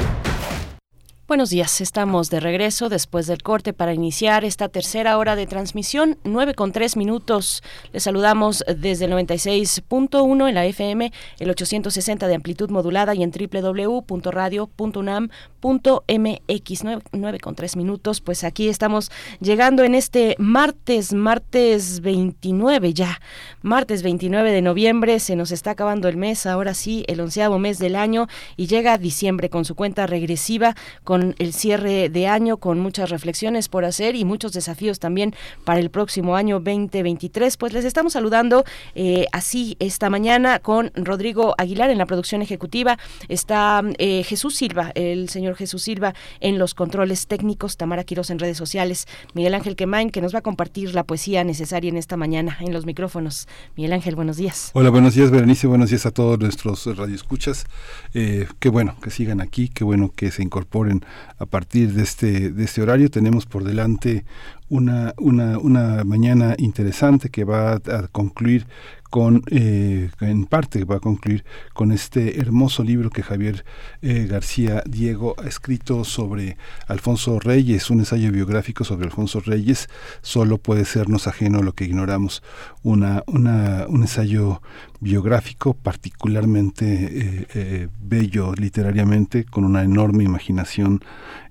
Buenos días, estamos de regreso después del corte para iniciar esta tercera hora de transmisión, 9 con 3 minutos. Les saludamos desde el 96.1 en la FM, el 860 de amplitud modulada y en www.radio.unam.mx, 9, con 3 minutos. Pues aquí estamos llegando en este martes, martes 29 ya, martes 29 de noviembre, se nos está acabando el mes, ahora sí, el onceavo mes del año y llega diciembre con su cuenta regresiva, con el cierre de año, con muchas reflexiones por hacer y muchos desafíos también para el próximo año 2023. Pues les estamos saludando eh, así esta mañana con Rodrigo Aguilar en la producción ejecutiva. Está eh, Jesús Silva, el señor Jesús Silva en los controles técnicos, Tamara Quiroz en redes sociales, Miguel Ángel Quemain que nos va a compartir la poesía necesaria en esta mañana en los micrófonos. Miguel Ángel, buenos días. Hola, buenos días Berenice, buenos días a todos nuestros radioescuchas. Eh, qué bueno que sigan aquí, qué bueno que se incorporen a partir de este, de este horario. Tenemos por delante una, una, una mañana interesante que va a concluir con, eh, en parte va a concluir con este hermoso libro que Javier eh, García Diego ha escrito sobre Alfonso Reyes, un ensayo biográfico sobre Alfonso Reyes, solo puede sernos ajeno lo que ignoramos, una, una, un ensayo biográfico particularmente eh, bello literariamente, con una enorme imaginación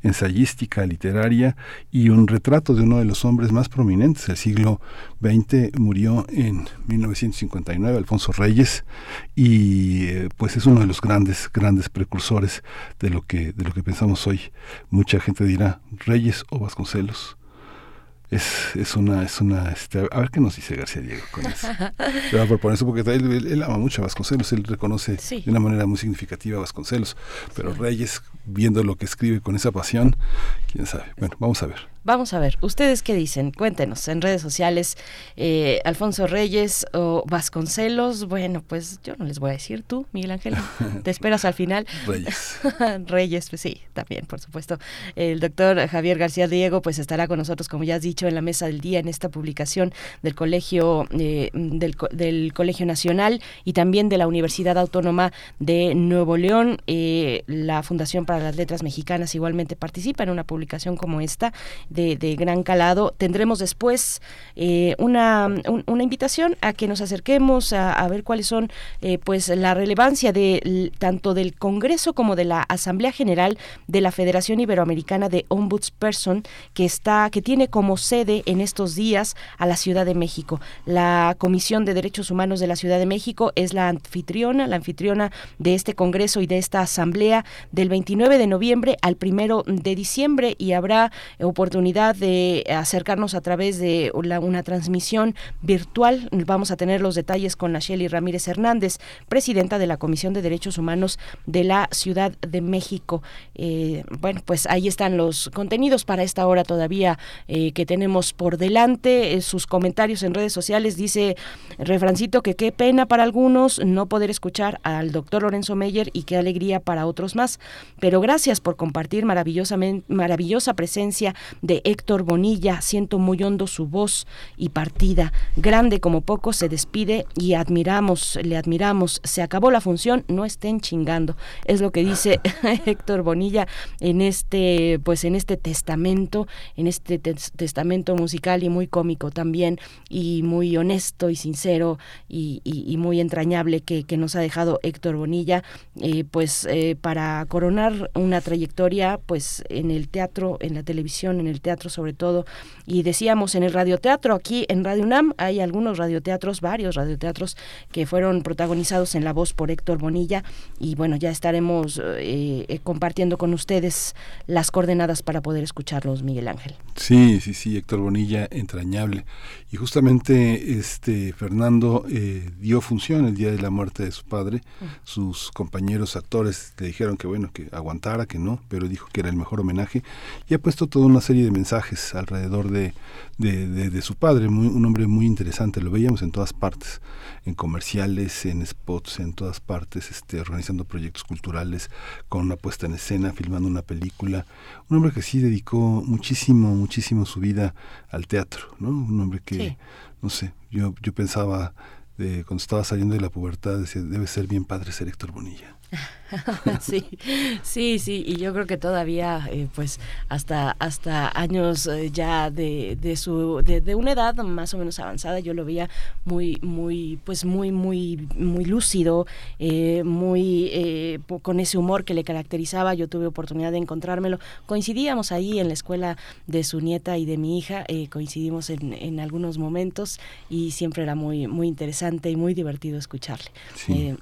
ensayística, literaria y un retrato de uno de los hombres más prominentes del siglo XX. Murió en 1959 Alfonso Reyes y eh, pues es uno de los grandes, grandes precursores de lo que, de lo que pensamos hoy. Mucha gente dirá Reyes o Vasconcelos es, es una, es una, este, a ver qué nos dice García Diego con eso. Le voy a proponer eso porque él, ama mucho a Vasconcelos, él reconoce de una manera muy significativa a Vasconcelos, pero Reyes, viendo lo que escribe con esa pasión, quién sabe. Bueno, vamos a ver. Vamos a ver, ¿ustedes qué dicen? Cuéntenos en redes sociales, eh, Alfonso Reyes o Vasconcelos. Bueno, pues yo no les voy a decir tú, Miguel Ángel. ¿Te esperas al final? Reyes. Reyes, pues sí, también, por supuesto. El doctor Javier García Diego, pues estará con nosotros, como ya has dicho, en la mesa del día, en esta publicación del Colegio, eh, del, del, Colegio Nacional y también de la Universidad Autónoma de Nuevo León. Eh, la Fundación para las Letras Mexicanas igualmente participa en una publicación como esta de, gran calado. Tendremos después eh, una, una, invitación a que nos acerquemos a, ver cuáles son eh, pues la relevancia de tanto del Congreso como de la Asamblea General de la Federación Iberoamericana de Ombudsperson que está que tiene como sede en estos días a la Ciudad de México. La Comisión de Derechos Humanos de la Ciudad de México es la anfitriona, la anfitriona de este Congreso y de esta Asamblea del 29 de noviembre al primero de diciembre y habrá oportunidad de acercarnos a través de una transmisión virtual. Vamos a tener los detalles con Nacheli Ramírez Hernández, presidenta de la Comisión de Derechos Humanos de la Ciudad de México. Eh, bueno, pues ahí están los contenidos para esta hora todavía eh, que tenemos por delante. Eh, sus comentarios en redes sociales dice Refrancito que qué pena para algunos no poder escuchar al doctor Lorenzo Meyer y qué alegría para otros más. Pero gracias por compartir maravillosamente, maravillosa presencia Héctor Bonilla. Siento muy hondo su voz y partida. Grande como poco se despide y admiramos, le admiramos. Se acabó la función, no estén chingando. Es lo que dice Héctor Bonilla en este, pues en este testamento, en este testamento musical y muy cómico también y muy honesto y sincero y, muy entrañable que, nos ha dejado Héctor Bonilla, eh, pues eh, para coronar una trayectoria, pues en el teatro, en la televisión, en el teatro sobre todo. Y decíamos en el radioteatro, aquí en Radio UNAM hay algunos radioteatros, varios radioteatros que fueron protagonizados en la voz por Héctor Bonilla. Y bueno, ya estaremos eh, eh, compartiendo con ustedes las coordenadas para poder escucharlos, Miguel Ángel. Sí, sí, sí, Héctor Bonilla, entrañable. Y justamente este Fernando eh, dio función el día de la muerte de su padre. Sus compañeros actores le dijeron que bueno, que aguantara, que no, pero dijo que era el mejor homenaje. Y ha puesto toda una serie de mensajes alrededor de, de, su padre, muy, un hombre muy interesante, lo veíamos en todas partes, en comerciales, en spots, en todas partes, este, organizando proyectos culturales, con una puesta en escena, filmando una película, un hombre que sí dedicó muchísimo, muchísimo su vida al teatro, ¿no? Un hombre que, no sé, yo, yo pensaba, de, cuando estaba saliendo de la pubertad, decía, debe ser bien padre ser Héctor Bonilla. sí, sí, sí, y yo creo que todavía, eh, pues, hasta hasta años eh, ya de, de su de, una edad más o menos avanzada, yo lo veía muy, muy, pues, muy, muy, muy lúcido, eh, muy con ese humor que le caracterizaba. Yo tuve oportunidad de encontrármelo. Coincidíamos ahí en la escuela de su nieta y de mi hija, coincidimos en, en, algunos momentos y siempre era muy, muy interesante y muy divertido escucharle.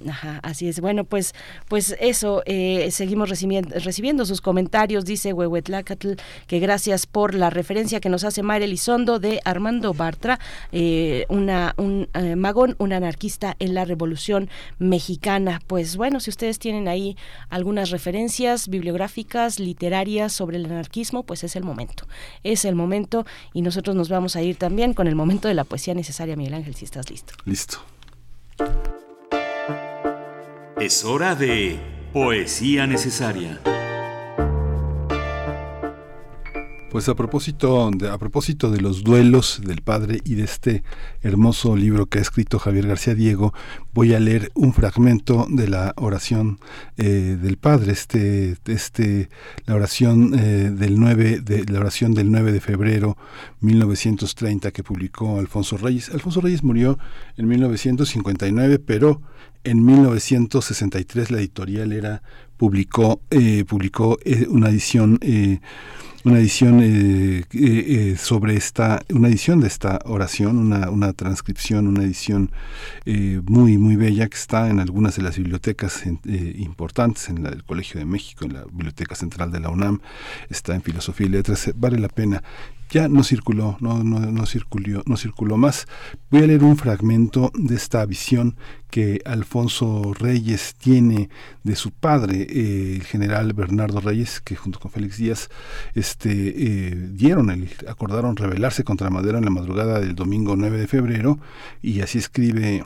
ajá, así es. Bueno, pues pues eso, eh, seguimos recibiendo, sus comentarios, dice Huehuetlacatl, que gracias por la referencia que nos hace Mayra Elizondo de Armando Bartra, eh, una, un eh, magón, un anarquista en la Revolución Mexicana. Pues bueno, si ustedes tienen ahí algunas referencias bibliográficas, literarias sobre el anarquismo, pues es el momento. Es el momento y nosotros nos vamos a ir también con el momento de la poesía necesaria, Miguel Ángel, si estás listo. Listo. Es hora de Poesía Necesaria. Pues a propósito, de, a propósito de los duelos del padre y de este hermoso libro que ha escrito Javier García Diego, voy a leer un fragmento de la oración eh, del padre, este, este, la oración eh, del 9 de la oración del 9 de febrero 1930 que publicó Alfonso Reyes. Alfonso Reyes murió en 1959, pero en 1963 la editorial era publicó eh, publicó una edición una edición eh, eh, eh, sobre esta, una edición de esta oración, una, una transcripción, una edición muy, muy bella que está en algunas de las bibliotecas importantes, en la del Colegio de México, en la Biblioteca Central de la UNAM, está en Filosofía y Letras, vale la pena ya no circuló, no, no, no, circuló, no circuló más. Voy a leer un fragmento de esta visión que Alfonso Reyes tiene de su padre, eh, el general Bernardo Reyes, que junto con Félix Díaz este, eh, dieron, el, acordaron rebelarse contra Madero en la madrugada del domingo 9 de febrero, y así escribe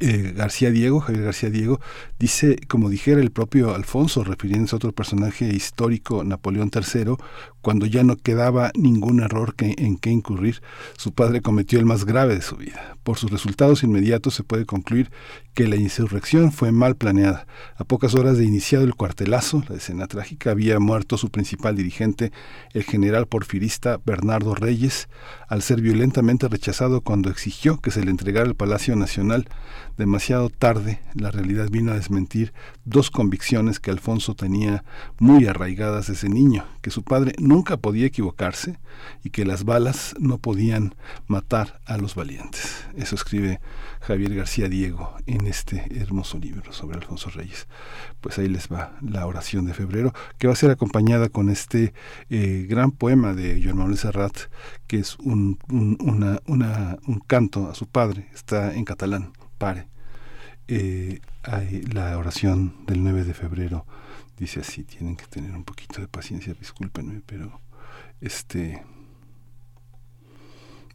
eh, García Diego, Javier García Diego, dice, como dijera el propio Alfonso, refiriéndose a otro personaje histórico, Napoleón III, cuando ya no quedaba ningún error en que incurrir, su padre cometió el más grave de su vida. Por sus resultados inmediatos se puede concluir que la insurrección fue mal planeada. A pocas horas de iniciado el cuartelazo, la escena trágica, había muerto su principal dirigente, el general porfirista Bernardo Reyes, al ser violentamente rechazado cuando exigió que se le entregara el Palacio Nacional. Demasiado tarde, la realidad vino a desmentir dos convicciones que Alfonso tenía muy arraigadas desde niño, que su padre nunca podía equivocarse y que las balas no podían matar a los valientes. Eso escribe Javier García Diego en este hermoso libro sobre Alfonso Reyes. Pues ahí les va la oración de febrero, que va a ser acompañada con este eh, gran poema de Joan Manuel Serrat, que es un, un canto a su padre, está en catalán, pare. Eh, la oración del 9 de febrero dice así, tienen que tener un poquito de paciencia, discúlpenme, pero este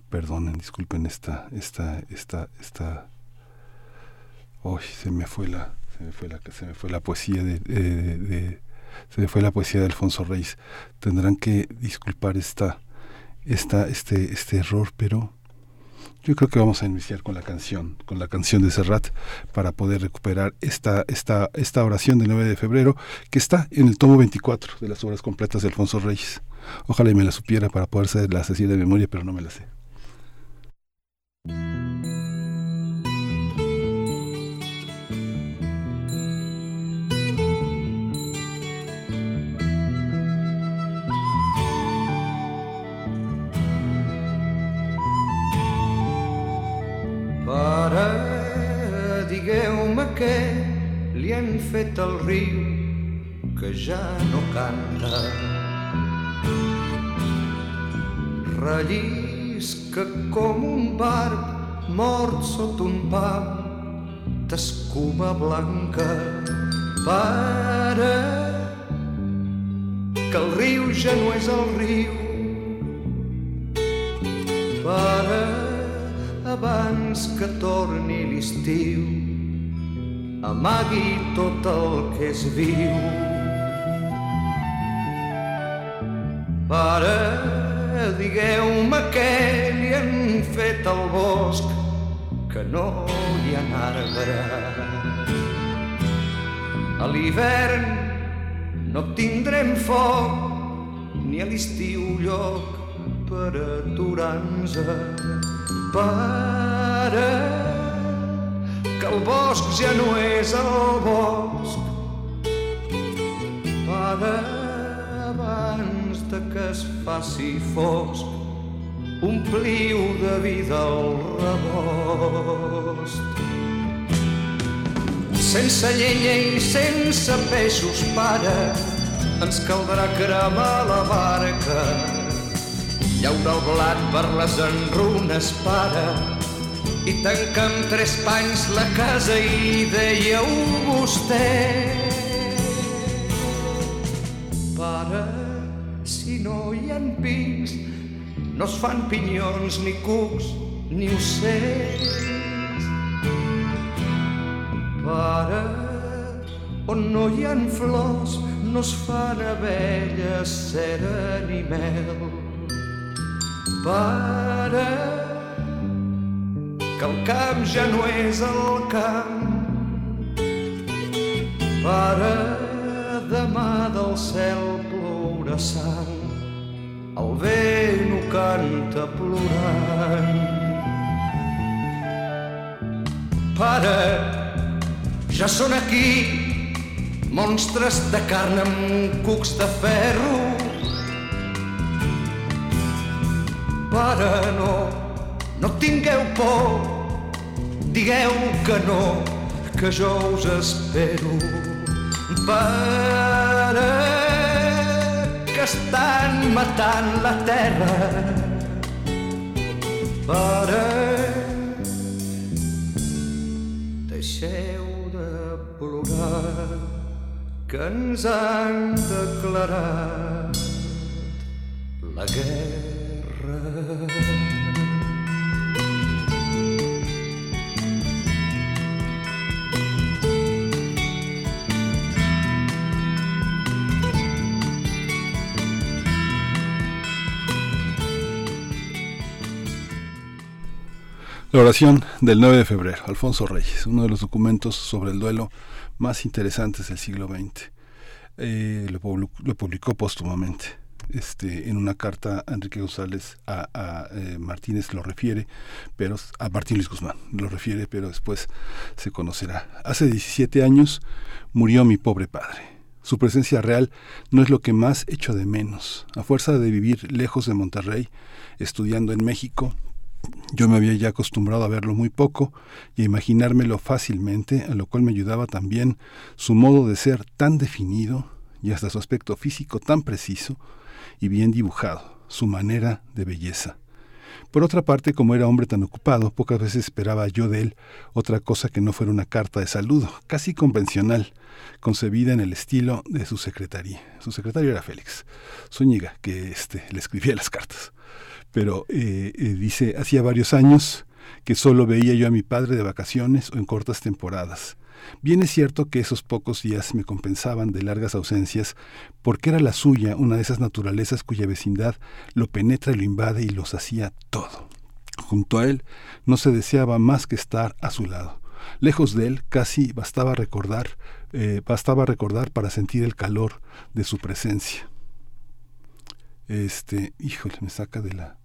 perdonen, disculpen esta, esta, esta, esta. Hoy se me fue la, se me fue la, se me fue la poesía de, se me fue la poesía de Alfonso Reyes. Tendrán que disculpar esta, esta, este, este error, pero yo creo que vamos a iniciar con la canción, con la canción de Serrat, para poder recuperar esta, esta, esta oración del 9 de febrero, que está en el tomo 24 de las obras completas de Alfonso Reyes. Ojalá y me la supiera para poder la decir de memoria, pero no me la sé. Pare, digueu-me què li han fet al riu que ja no canta. Rellisca com un barb mort sota un pam d'escuma blanca. Pare, que el riu ja no és el riu. Pare, abans que torni l'estiu amagui tot el que és viu. Pare, digueu-me què li han fet al bosc, que no hi ha arbre. A l'hivern no tindrem foc, ni a l'estiu lloc per aturar-nos Pare, que el bosc ja no és el bosc. Pare, abans de que es faci fosc, ompliu de vida el rebost. Sense llenya i sense peixos, pare, ens caldrà cremar la barca llaura el blat per les enrunes, pare, i tanca amb tres panys la casa i dèieu vostè. Pare, no hi ha pins, no es fan pinyons ni cucs ni ocells. Pare, on no hi ha flors, no es fan abelles, cera ni mel. Pare, que el camp ja no és el camp. Pare, demà del cel plourà sang, el vent ho canta plorant. Pare, ja són aquí monstres de carn amb cucs de ferro. Pare, no, no tingueu por, digueu que no, que jo us espero. Pare, que estan matant la terra. Pare, deixeu de plorar que ens han declarat la guerra. La oración del 9 de febrero, Alfonso Reyes, uno de los documentos sobre el duelo más interesantes del siglo XX. Eh, lo, publicó, póstumamente. Este, en una carta a Enrique González a, a eh, Martínez lo refiere, pero a Martín Luis Guzmán lo refiere, pero después se conocerá. Hace 17 años murió mi pobre padre. Su presencia real no es lo que más echo de menos. A fuerza de vivir lejos de Monterrey, estudiando en México, yo me había ya acostumbrado a verlo muy poco y a imaginármelo fácilmente, a lo cual me ayudaba también su modo de ser tan definido y hasta su aspecto físico tan preciso y bien dibujado, su manera de belleza. Por otra parte, como era hombre tan ocupado, pocas veces esperaba yo de él otra cosa que no fuera una carta de saludo, casi convencional, concebida en el estilo de su secretaría. Su secretario era Félix Zúñiga, que este, le escribía las cartas pero eh, eh, dice, hacía varios años que solo veía yo a mi padre de vacaciones o en cortas temporadas. Bien es cierto que esos pocos días me compensaban de largas ausencias, porque era la suya una de esas naturalezas cuya vecindad lo penetra y lo invade y los hacía todo. Junto a él no se deseaba más que estar a su lado. Lejos de él casi bastaba recordar, eh, bastaba recordar para sentir el calor de su presencia. Este, híjole, me saca de la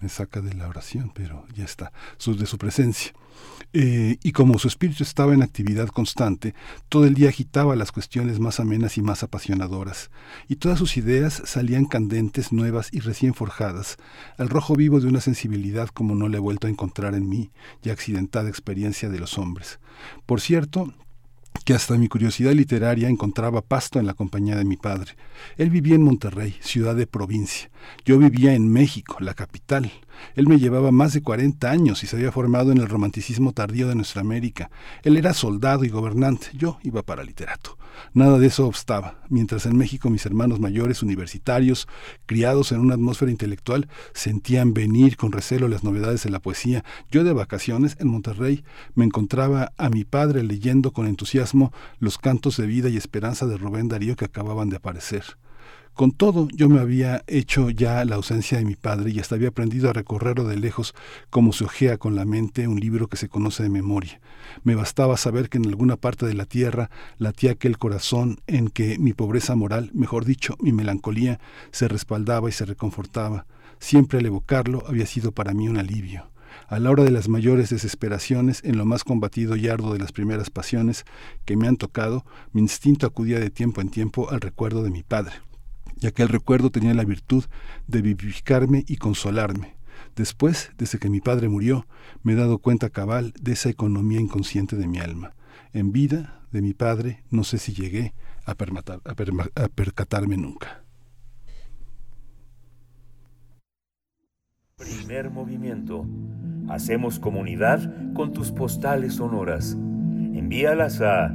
me saca de la oración, pero ya está, de su presencia. Eh, y como su espíritu estaba en actividad constante, todo el día agitaba las cuestiones más amenas y más apasionadoras, y todas sus ideas salían candentes, nuevas y recién forjadas, al rojo vivo de una sensibilidad como no le he vuelto a encontrar en mí, ya accidentada experiencia de los hombres. Por cierto, que hasta mi curiosidad literaria encontraba pasto en la compañía de mi padre. Él vivía en Monterrey, ciudad de provincia. Yo vivía en México, la capital. Él me llevaba más de 40 años y se había formado en el romanticismo tardío de nuestra América. Él era soldado y gobernante, yo iba para literato. Nada de eso obstaba. Mientras en México mis hermanos mayores universitarios, criados en una atmósfera intelectual, sentían venir con recelo las novedades de la poesía, yo de vacaciones en Monterrey me encontraba a mi padre leyendo con entusiasmo los cantos de vida y esperanza de Rubén Darío que acababan de aparecer. Con todo, yo me había hecho ya la ausencia de mi padre y hasta había aprendido a recorrerlo de lejos como se ojea con la mente un libro que se conoce de memoria. Me bastaba saber que en alguna parte de la tierra latía aquel corazón en que mi pobreza moral, mejor dicho, mi melancolía, se respaldaba y se reconfortaba. Siempre al evocarlo había sido para mí un alivio. A la hora de las mayores desesperaciones, en lo más combatido y arduo de las primeras pasiones que me han tocado, mi instinto acudía de tiempo en tiempo al recuerdo de mi padre ya que el recuerdo tenía la virtud de vivificarme y consolarme. Después, desde que mi padre murió, me he dado cuenta cabal de esa economía inconsciente de mi alma. En vida de mi padre no sé si llegué a, percatarme nunca. Primer movimiento. Hacemos comunidad con tus postales sonoras. Envíalas a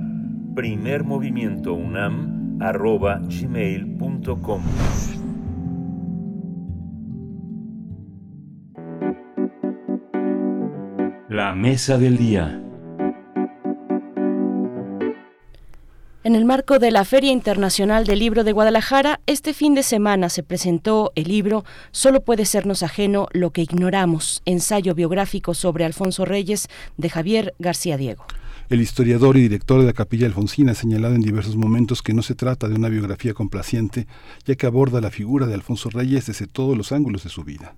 primermovimientounam arroba gmail.com. La mesa del día. En el marco de la Feria Internacional del Libro de Guadalajara, este fin de semana se presentó el libro Solo puede sernos ajeno lo que ignoramos, ensayo biográfico sobre Alfonso Reyes de Javier García Diego. El historiador y director de la Capilla Alfonsina ha señalado en diversos momentos que no se trata de una biografía complaciente, ya que aborda la figura de Alfonso Reyes desde todos los ángulos de su vida.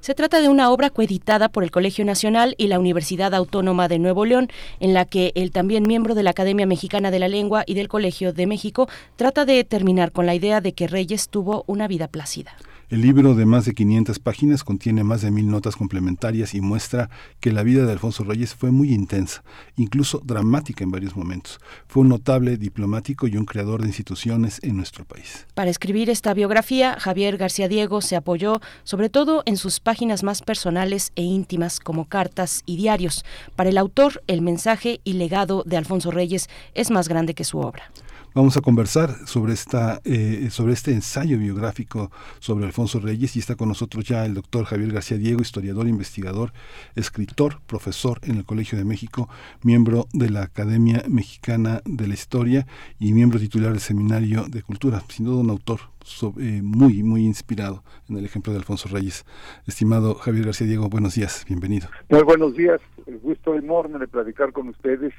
Se trata de una obra coeditada por el Colegio Nacional y la Universidad Autónoma de Nuevo León, en la que el también miembro de la Academia Mexicana de la Lengua y del Colegio de México trata de terminar con la idea de que Reyes tuvo una vida plácida. El libro de más de 500 páginas contiene más de mil notas complementarias y muestra que la vida de Alfonso Reyes fue muy intensa, incluso dramática en varios momentos. Fue un notable diplomático y un creador de instituciones en nuestro país. Para escribir esta biografía, Javier García Diego se apoyó sobre todo en sus páginas más personales e íntimas como cartas y diarios. Para el autor, el mensaje y legado de Alfonso Reyes es más grande que su obra. Vamos a conversar sobre, esta, eh, sobre este ensayo biográfico sobre Alfonso Reyes y está con nosotros ya el doctor Javier García Diego, historiador, investigador, escritor, profesor en el Colegio de México, miembro de la Academia Mexicana de la Historia y miembro titular del Seminario de Cultura. Sin duda un autor eh, muy, muy inspirado en el ejemplo de Alfonso Reyes. Estimado Javier García Diego, buenos días, bienvenido. Muy buenos días, el gusto enorme de platicar con ustedes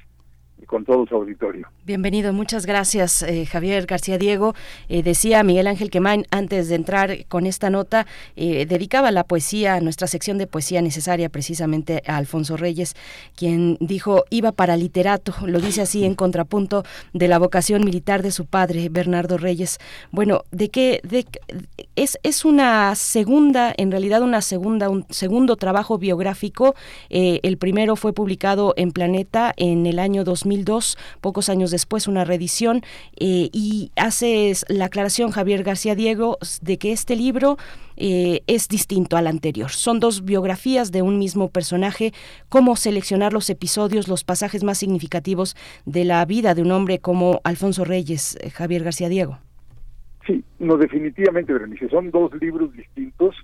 con todo su auditorio. Bienvenido, muchas gracias eh, Javier García Diego. Eh, decía Miguel Ángel Quemain antes de entrar con esta nota, eh, dedicaba la poesía, nuestra sección de poesía necesaria precisamente a Alfonso Reyes, quien dijo iba para literato, lo dice así en contrapunto de la vocación militar de su padre, Bernardo Reyes. Bueno, ¿de qué? De, es, es una segunda, en realidad una segunda, un segundo trabajo biográfico. el primero fue publicado en Planeta en el año 2000 2002, pocos años después una reedición, eh, y hace la aclaración Javier García Diego de que este libro eh, es distinto al anterior. Son dos biografías de un mismo personaje, cómo seleccionar los episodios, los pasajes más significativos de la vida de un hombre como Alfonso Reyes, eh, Javier García Diego. Sí, no definitivamente, Berenice, son dos libros distintos.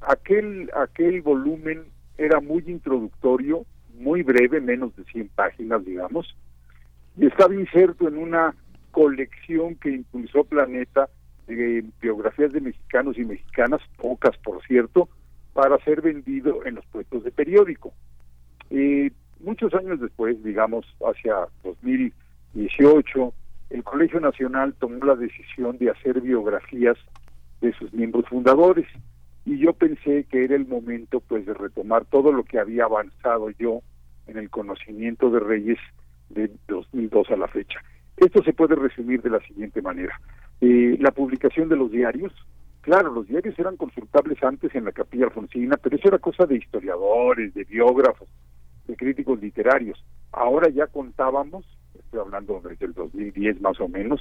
Aquel aquel volumen era muy introductorio, muy breve, menos de 100 páginas, digamos, y estaba inserto en una colección que impulsó Planeta de biografías de mexicanos y mexicanas, pocas por cierto, para ser vendido en los puestos de periódico. y muchos años después, digamos hacia 2018, el Colegio Nacional tomó la decisión de hacer biografías de sus miembros fundadores y yo pensé que era el momento pues de retomar todo lo que había avanzado yo en el conocimiento de Reyes de 2002 a la fecha. Esto se puede resumir de la siguiente manera. Eh, la publicación de los diarios, claro, los diarios eran consultables antes en la capilla alfonsina, pero eso era cosa de historiadores, de biógrafos, de críticos literarios. Ahora ya contábamos, estoy hablando desde el 2010 más o menos,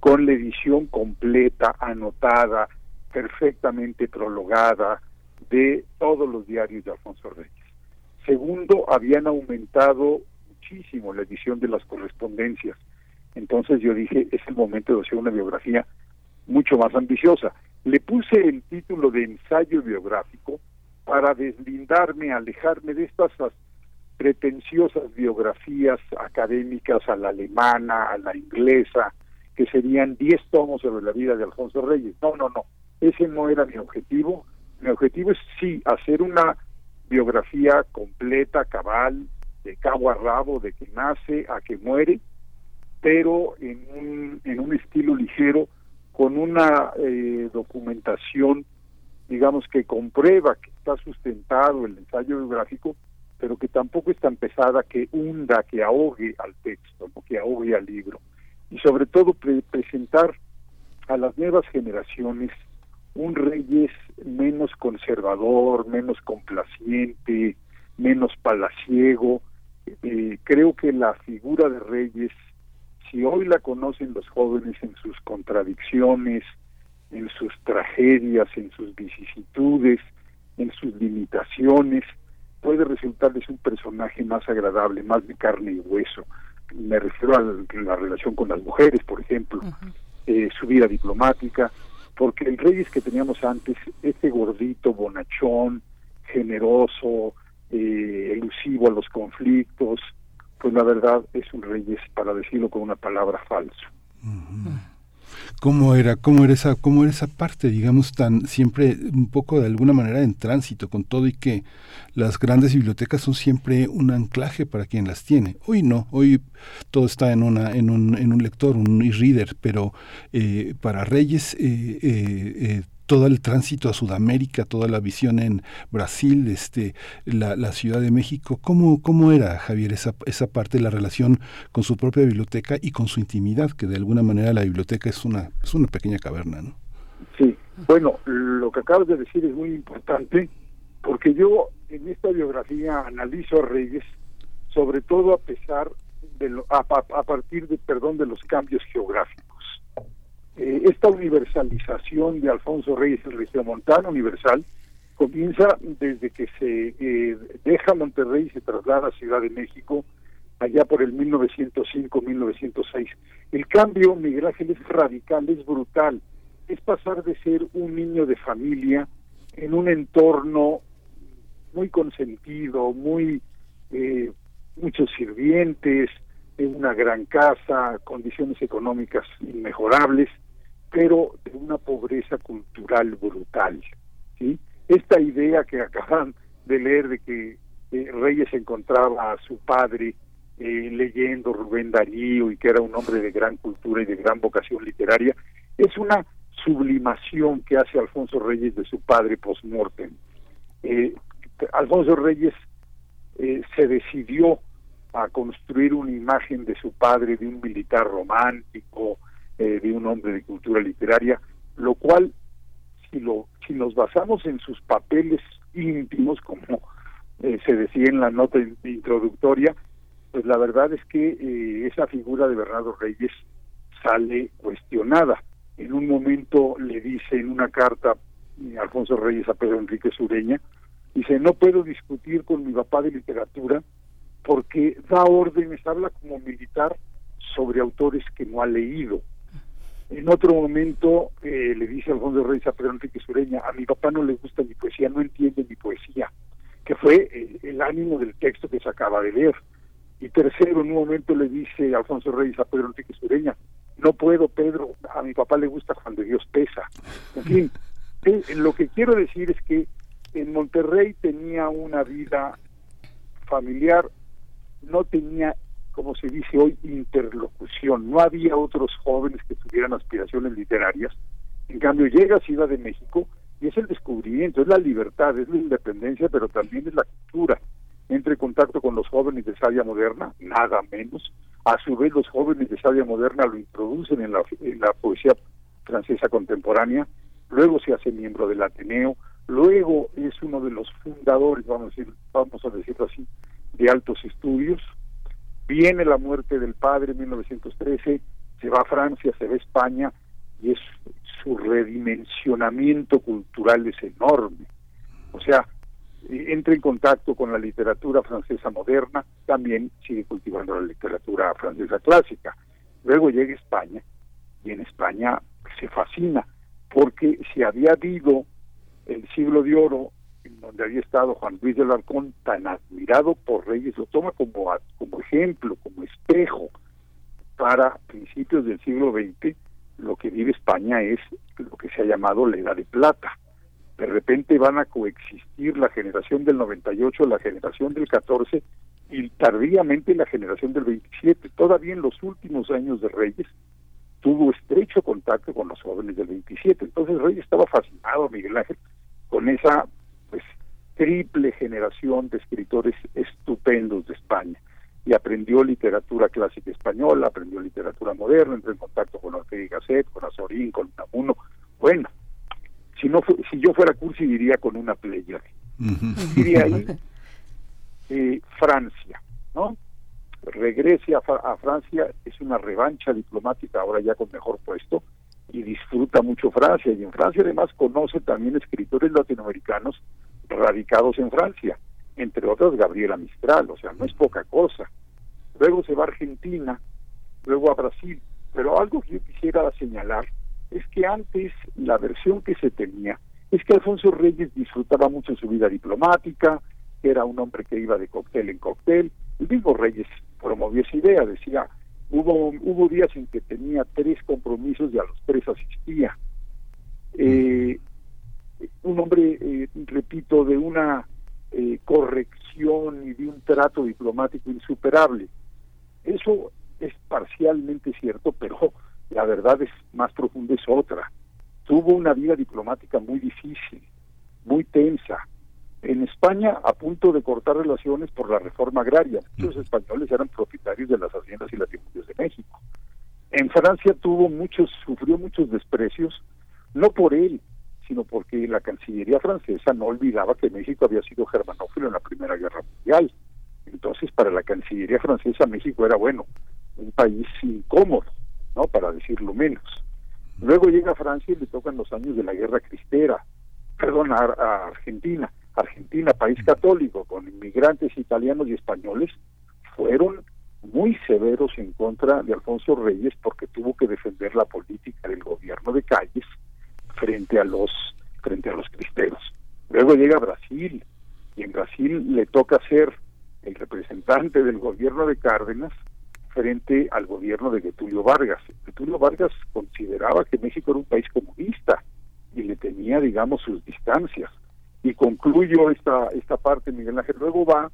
con la edición completa, anotada, perfectamente prologada de todos los diarios de Alfonso Reyes. Segundo, habían aumentado muchísimo la edición de las correspondencias. Entonces yo dije, es el momento de hacer una biografía mucho más ambiciosa. Le puse el título de ensayo biográfico para deslindarme, alejarme de estas pretenciosas biografías académicas a la alemana, a la inglesa, que serían 10 tomos sobre la vida de Alfonso Reyes. No, no, no. Ese no era mi objetivo. Mi objetivo es sí hacer una biografía completa, cabal, de cabo a rabo, de que nace a que muere, pero en un, en un estilo ligero, con una eh, documentación, digamos, que comprueba que está sustentado el ensayo biográfico, pero que tampoco es tan pesada que hunda, que ahogue al texto, que ahogue al libro. Y sobre todo presentar a las nuevas generaciones un Reyes menos conservador, menos complaciente, menos palaciego. Eh, creo que la figura de Reyes, si hoy la conocen los jóvenes en sus contradicciones, en sus tragedias, en sus vicisitudes, en sus limitaciones, puede resultarles un personaje más agradable, más de carne y hueso. Me refiero a la relación con las mujeres, por ejemplo, eh, su vida diplomática, porque el Reyes que teníamos antes, este gordito, bonachón, generoso, eh, elusivo a los conflictos, pues la verdad es un Reyes, para decirlo con una palabra, falso. ¿Cómo era, cómo era esa, cómo era esa parte, digamos, tan siempre un poco de alguna manera en tránsito con todo y que las grandes bibliotecas son siempre un anclaje para quien las tiene. Hoy no, hoy todo está en una, en un, en un lector, un e-reader, pero eh, para Reyes eh, eh, todo el tránsito a Sudamérica, toda la visión en Brasil, este, la, Ciudad de México. ¿Cómo, ¿Cómo era, Javier, esa, esa parte de la relación con su propia biblioteca y con su intimidad? Que de alguna manera la biblioteca es una, es una pequeña caverna, ¿no? Sí, bueno, lo que acabas de decir es muy importante porque yo en esta biografía analizo a Reyes sobre todo a pesar de lo, a, partir de perdón de los cambios geográficos eh, esta universalización de Alfonso Reyes, el regiomontano universal, comienza desde que se eh, deja Monterrey y se traslada a Ciudad de México allá por el 1905-1906. El cambio, Miguel Ángel, es radical, es brutal. Es pasar de ser un niño de familia en un entorno muy consentido, muy eh, muchos sirvientes, en una gran casa, condiciones económicas inmejorables, pero de una pobreza cultural brutal. Esta idea que acaban de leer de que eh, Reyes encontraba a su padre eh, leyendo Rubén Darío y que era un hombre de gran cultura y de gran vocación literaria, es una sublimación que hace Alfonso Reyes de su padre post-mortem. Eh, Alfonso Reyes se decidió a construir una imagen de su padre, de un militar romántico, eh, de un hombre de cultura literaria, lo cual, si, lo, si nos basamos en sus papeles íntimos, como eh, se decía en la nota introductoria, pues la verdad es que eh, esa figura de Bernardo Reyes sale cuestionada. En un momento le dice en una carta Alfonso Reyes a Pedro Enrique Sureña, dice, no puedo discutir con mi papá de literatura porque da órdenes, habla como militar sobre autores que no ha leído. En otro momento eh, le dice Alfonso Reyes a Pedro Enrique Sureña, a mi papá no le gusta mi poesía, no entiende mi poesía, que fue eh, el ánimo del texto que se acaba de leer. Y tercero, en un momento le dice Alfonso Reyes a Pedro Enrique Sureña, no puedo, Pedro, a mi papá le gusta Juan de Dios Pesa. En fin, eh, lo que quiero decir es que en Monterrey tenía una vida familiar no tenía, como se dice hoy, interlocución. No había otros jóvenes que tuvieran aspiraciones literarias. En cambio, llega a Ciudad de México y es el descubrimiento, es la libertad, es la independencia, pero también es la cultura. Entra en contacto con los jóvenes de Sabia Moderna, nada menos. A su vez, los jóvenes de Sabia Moderna lo introducen en la, en la poesía francesa contemporánea. Luego se hace miembro del Ateneo. Luego es uno de los fundadores, vamos a, decir, vamos a decirlo así, de altos estudios. Viene la muerte del padre en 1913, se va a Francia, se va a España y es su redimensionamiento cultural es enorme. O sea, eh, entra en contacto con la literatura francesa moderna, también sigue cultivando la literatura francesa clásica. Luego llega España y en España se fascina porque si había habido el siglo de oro en donde había estado Juan Luis del Arcón, tan admirado por Reyes, lo toma como, como ejemplo, como espejo para principios del siglo XX, lo que vive España es lo que se ha llamado la edad de plata. De repente van a coexistir la generación del 98, la generación del 14 y tardíamente la generación del 27. Todavía en los últimos años de Reyes tuvo estrecho contacto con los jóvenes del 27. Entonces Reyes estaba fascinado, Miguel Ángel, con esa pues triple generación de escritores estupendos de España y aprendió literatura clásica española, aprendió literatura moderna, entró en contacto con Ortega y Gasset, con Azorín, con Namuno. Bueno, si no si yo fuera cursi diría con una playa. Diría ahí eh, Francia, ¿no? Regrese a, a Francia, es una revancha diplomática ahora ya con mejor puesto y disfruta mucho Francia y en Francia además conoce también escritores latinoamericanos radicados en Francia, entre otros Gabriela Mistral, o sea, no es poca cosa. Luego se va a Argentina, luego a Brasil, pero algo que yo quisiera señalar es que antes la versión que se tenía es que Alfonso Reyes disfrutaba mucho su vida diplomática, que era un hombre que iba de cóctel en cóctel, El mismo Reyes promovió esa idea, decía, hubo, hubo días en que tenía tres compromisos y a los tres asistía. Eh, un hombre, eh, repito, de una eh, corrección y de un trato diplomático insuperable. Eso es parcialmente cierto, pero la verdad es más profunda, es otra. Tuvo una vida diplomática muy difícil, muy tensa. En España, a punto de cortar relaciones por la reforma agraria, los españoles eran propietarios de las haciendas y latifundios de México. En Francia tuvo muchos, sufrió muchos desprecios, no por él, sino porque la Cancillería francesa no olvidaba que México había sido germanófilo en la Primera Guerra Mundial. Entonces, para la Cancillería francesa, México era, bueno, un país incómodo, ¿no? Para decirlo menos. Luego llega a Francia y le tocan los años de la Guerra Cristera, perdón, a, Argentina. Argentina, país católico, con inmigrantes italianos y españoles, fueron muy severos en contra de Alfonso Reyes porque tuvo que defender la política del gobierno de Calles frente a los frente a los cristeros. Luego llega Brasil y en Brasil le toca ser el representante del gobierno de Cárdenas frente al gobierno de Getulio Vargas. Getulio Vargas consideraba que México era un país comunista y le tenía, digamos, sus distancias. Y concluyo esta, esta parte, Miguel Ángel. Luego va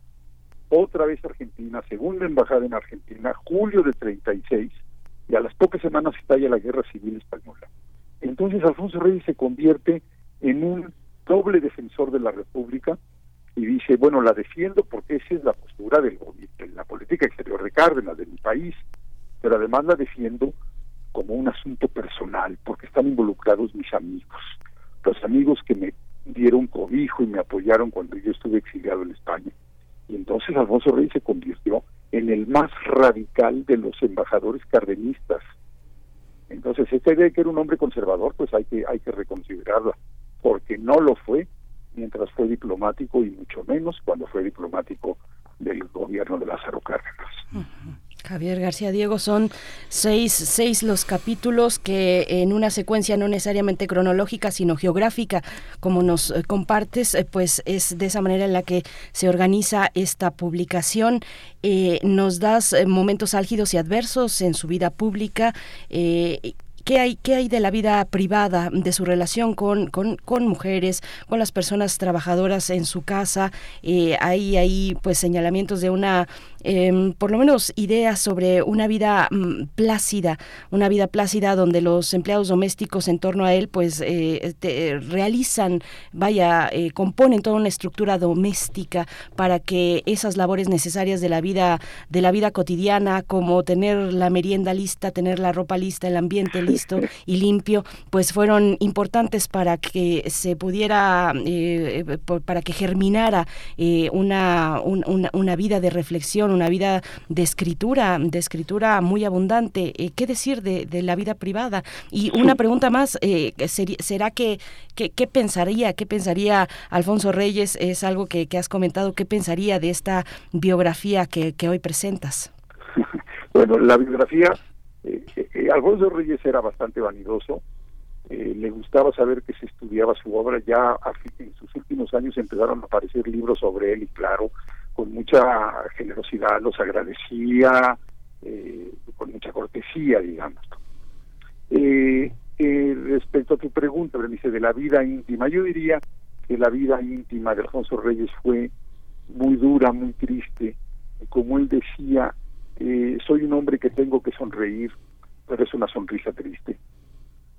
otra vez a Argentina, segunda embajada en Argentina, julio de 36, y a las pocas semanas estalla la guerra civil española. Entonces Alfonso Reyes se convierte en un doble defensor de la República y dice, bueno, la defiendo porque esa es la postura del, de la política exterior de Cárdenas, de mi país, pero además la defiendo como un asunto personal, porque están involucrados mis amigos, los amigos que me dieron cobijo y me apoyaron cuando yo estuve exiliado en España. Y entonces Alfonso Reyes se convirtió en el más radical de los embajadores cardenistas. Entonces, esta idea de que era un hombre conservador, pues hay que, hay que reconsiderarla, porque no lo fue mientras fue diplomático y mucho menos cuando fue diplomático del gobierno de Lázaro Cárdenas. Javier García Diego, son seis, seis los capítulos que en una secuencia no necesariamente cronológica, sino geográfica, como nos eh, compartes, eh, pues es de esa manera en la que se organiza esta publicación. Eh, nos das momentos álgidos y adversos en su vida pública. ¿Qué hay, ¿Qué hay de la vida privada, de su relación con, con, mujeres, con las personas trabajadoras en su casa? Eh, hay ahí pues señalamientos de una, em, por lo menos ideas sobre una vida mm, plácida, una vida plácida donde los empleados domésticos en torno a él pues eh, realizan, vaya, eh, componen toda una estructura doméstica para que esas labores necesarias de la vida, de la vida cotidiana, como tener la merienda lista, tener la ropa lista, el ambiente listo, y limpio, pues fueron importantes para que se pudiera, eh, para que germinara eh, una, una, vida de reflexión, una vida de escritura, de escritura muy abundante. Eh, ¿Qué decir de, la vida privada? Y una pregunta más, ¿será que, qué pensaría, qué pensaría Alfonso Reyes? Es algo que, has comentado, ¿qué pensaría de esta biografía que, que hoy presentas? Bueno, la biografía eh, eh, Alfonso Reyes era bastante vanidoso, eh, le gustaba saber que se estudiaba su obra, ya en sus últimos años empezaron a aparecer libros sobre él y claro, con mucha generosidad los agradecía, con mucha cortesía, digamos. respecto a tu pregunta, de la vida íntima, yo diría que la vida íntima de Alfonso Reyes fue muy dura, muy triste, como él decía, eh, soy un hombre que tengo que sonreír, pero es una sonrisa triste.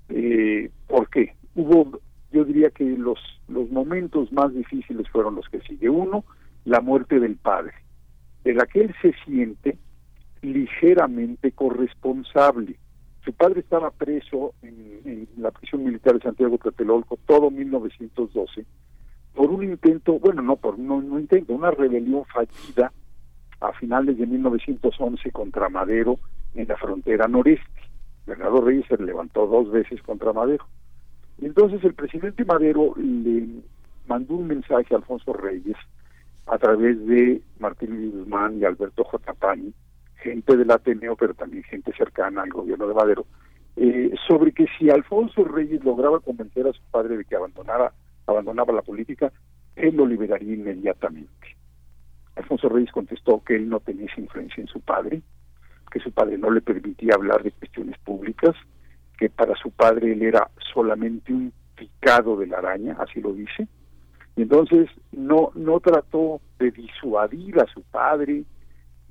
Eh, ¿Por qué? Hubo, yo diría que los, los momentos más difíciles fueron los que sigue. Uno, la muerte del padre, de la que él se siente ligeramente corresponsable. Su padre estaba preso en, la prisión militar de Santiago Tlatelolco todo 1912 por un intento, bueno, no por no, no intento, una rebelión fallida a finales de 1911 contra Madero en la frontera noreste. Bernardo Reyes se levantó dos veces contra Madero. Y entonces el presidente Madero le mandó un mensaje a Alfonso Reyes a través de Martín Guzmán y Alberto J. Pani, gente del Ateneo, pero también gente cercana al gobierno de Madero, eh, sobre que si Alfonso Reyes lograba convencer a su padre de que abandonara, abandonaba la política, él lo liberaría inmediatamente. Alfonso Reyes contestó que él no tenía influencia en su padre, que su padre no le permitía hablar de cuestiones públicas, que para su padre él era solamente un picado de la araña, así lo dice. Y entonces no, no trató de disuadir a su padre,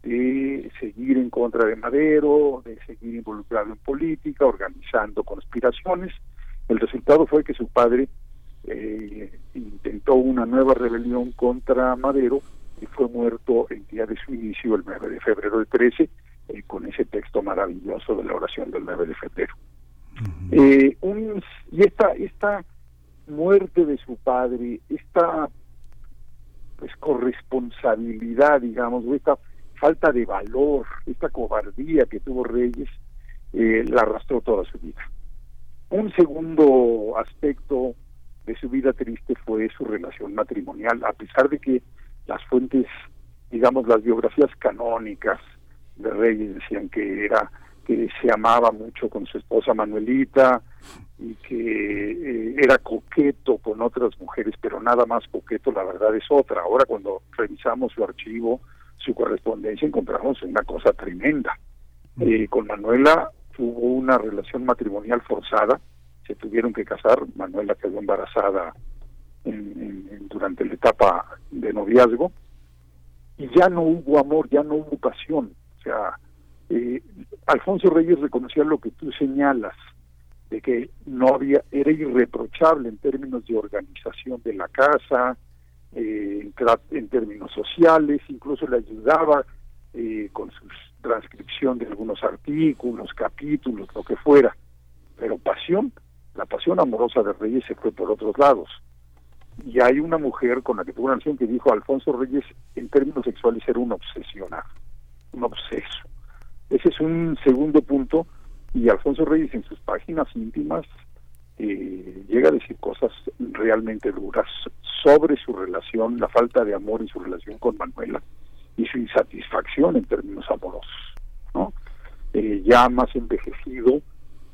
de seguir en contra de Madero, de seguir involucrado en política, organizando conspiraciones. El resultado fue que su padre eh, intentó una nueva rebelión contra Madero y fue muerto el día de su inicio, el 9 de febrero del 13, eh, con ese texto maravilloso de la oración del 9 de febrero. eh, un, y esta, esta muerte de su padre, esta pues corresponsabilidad, digamos, o esta falta de valor, esta cobardía que tuvo Reyes, eh, la arrastró toda su vida. Un segundo aspecto de su vida triste fue su relación matrimonial, a pesar de que las fuentes, digamos, las biografías canónicas de Reyes decían que era que se amaba mucho con su esposa Manuelita y que eh, era coqueto con otras mujeres, pero nada más coqueto, la verdad es otra. Ahora cuando revisamos su archivo, su correspondencia, encontramos una cosa tremenda. Eh, con Manuela tuvo una relación matrimonial forzada, se tuvieron que casar, Manuela quedó embarazada en, durante la etapa de noviazgo, y ya no hubo amor, ya no hubo pasión. O sea, eh, Alfonso Reyes reconocía lo que tú señalas, de que no había, era irreprochable en términos de organización de la casa, eh, en, términos sociales, incluso le ayudaba eh, con su transcripción de algunos artículos, capítulos, lo que fuera. Pero pasión, la pasión amorosa de Reyes se fue por otros lados. Y hay una mujer con la que tuvo una relación que dijo Alfonso Reyes en términos sexuales era un obsesionado, un obseso. Ese es un segundo punto y Alfonso Reyes en sus páginas íntimas eh, llega a decir cosas realmente duras sobre su relación, la falta de amor en su relación con Manuela y su insatisfacción en términos amorosos. ¿no? Eh, ya más envejecido,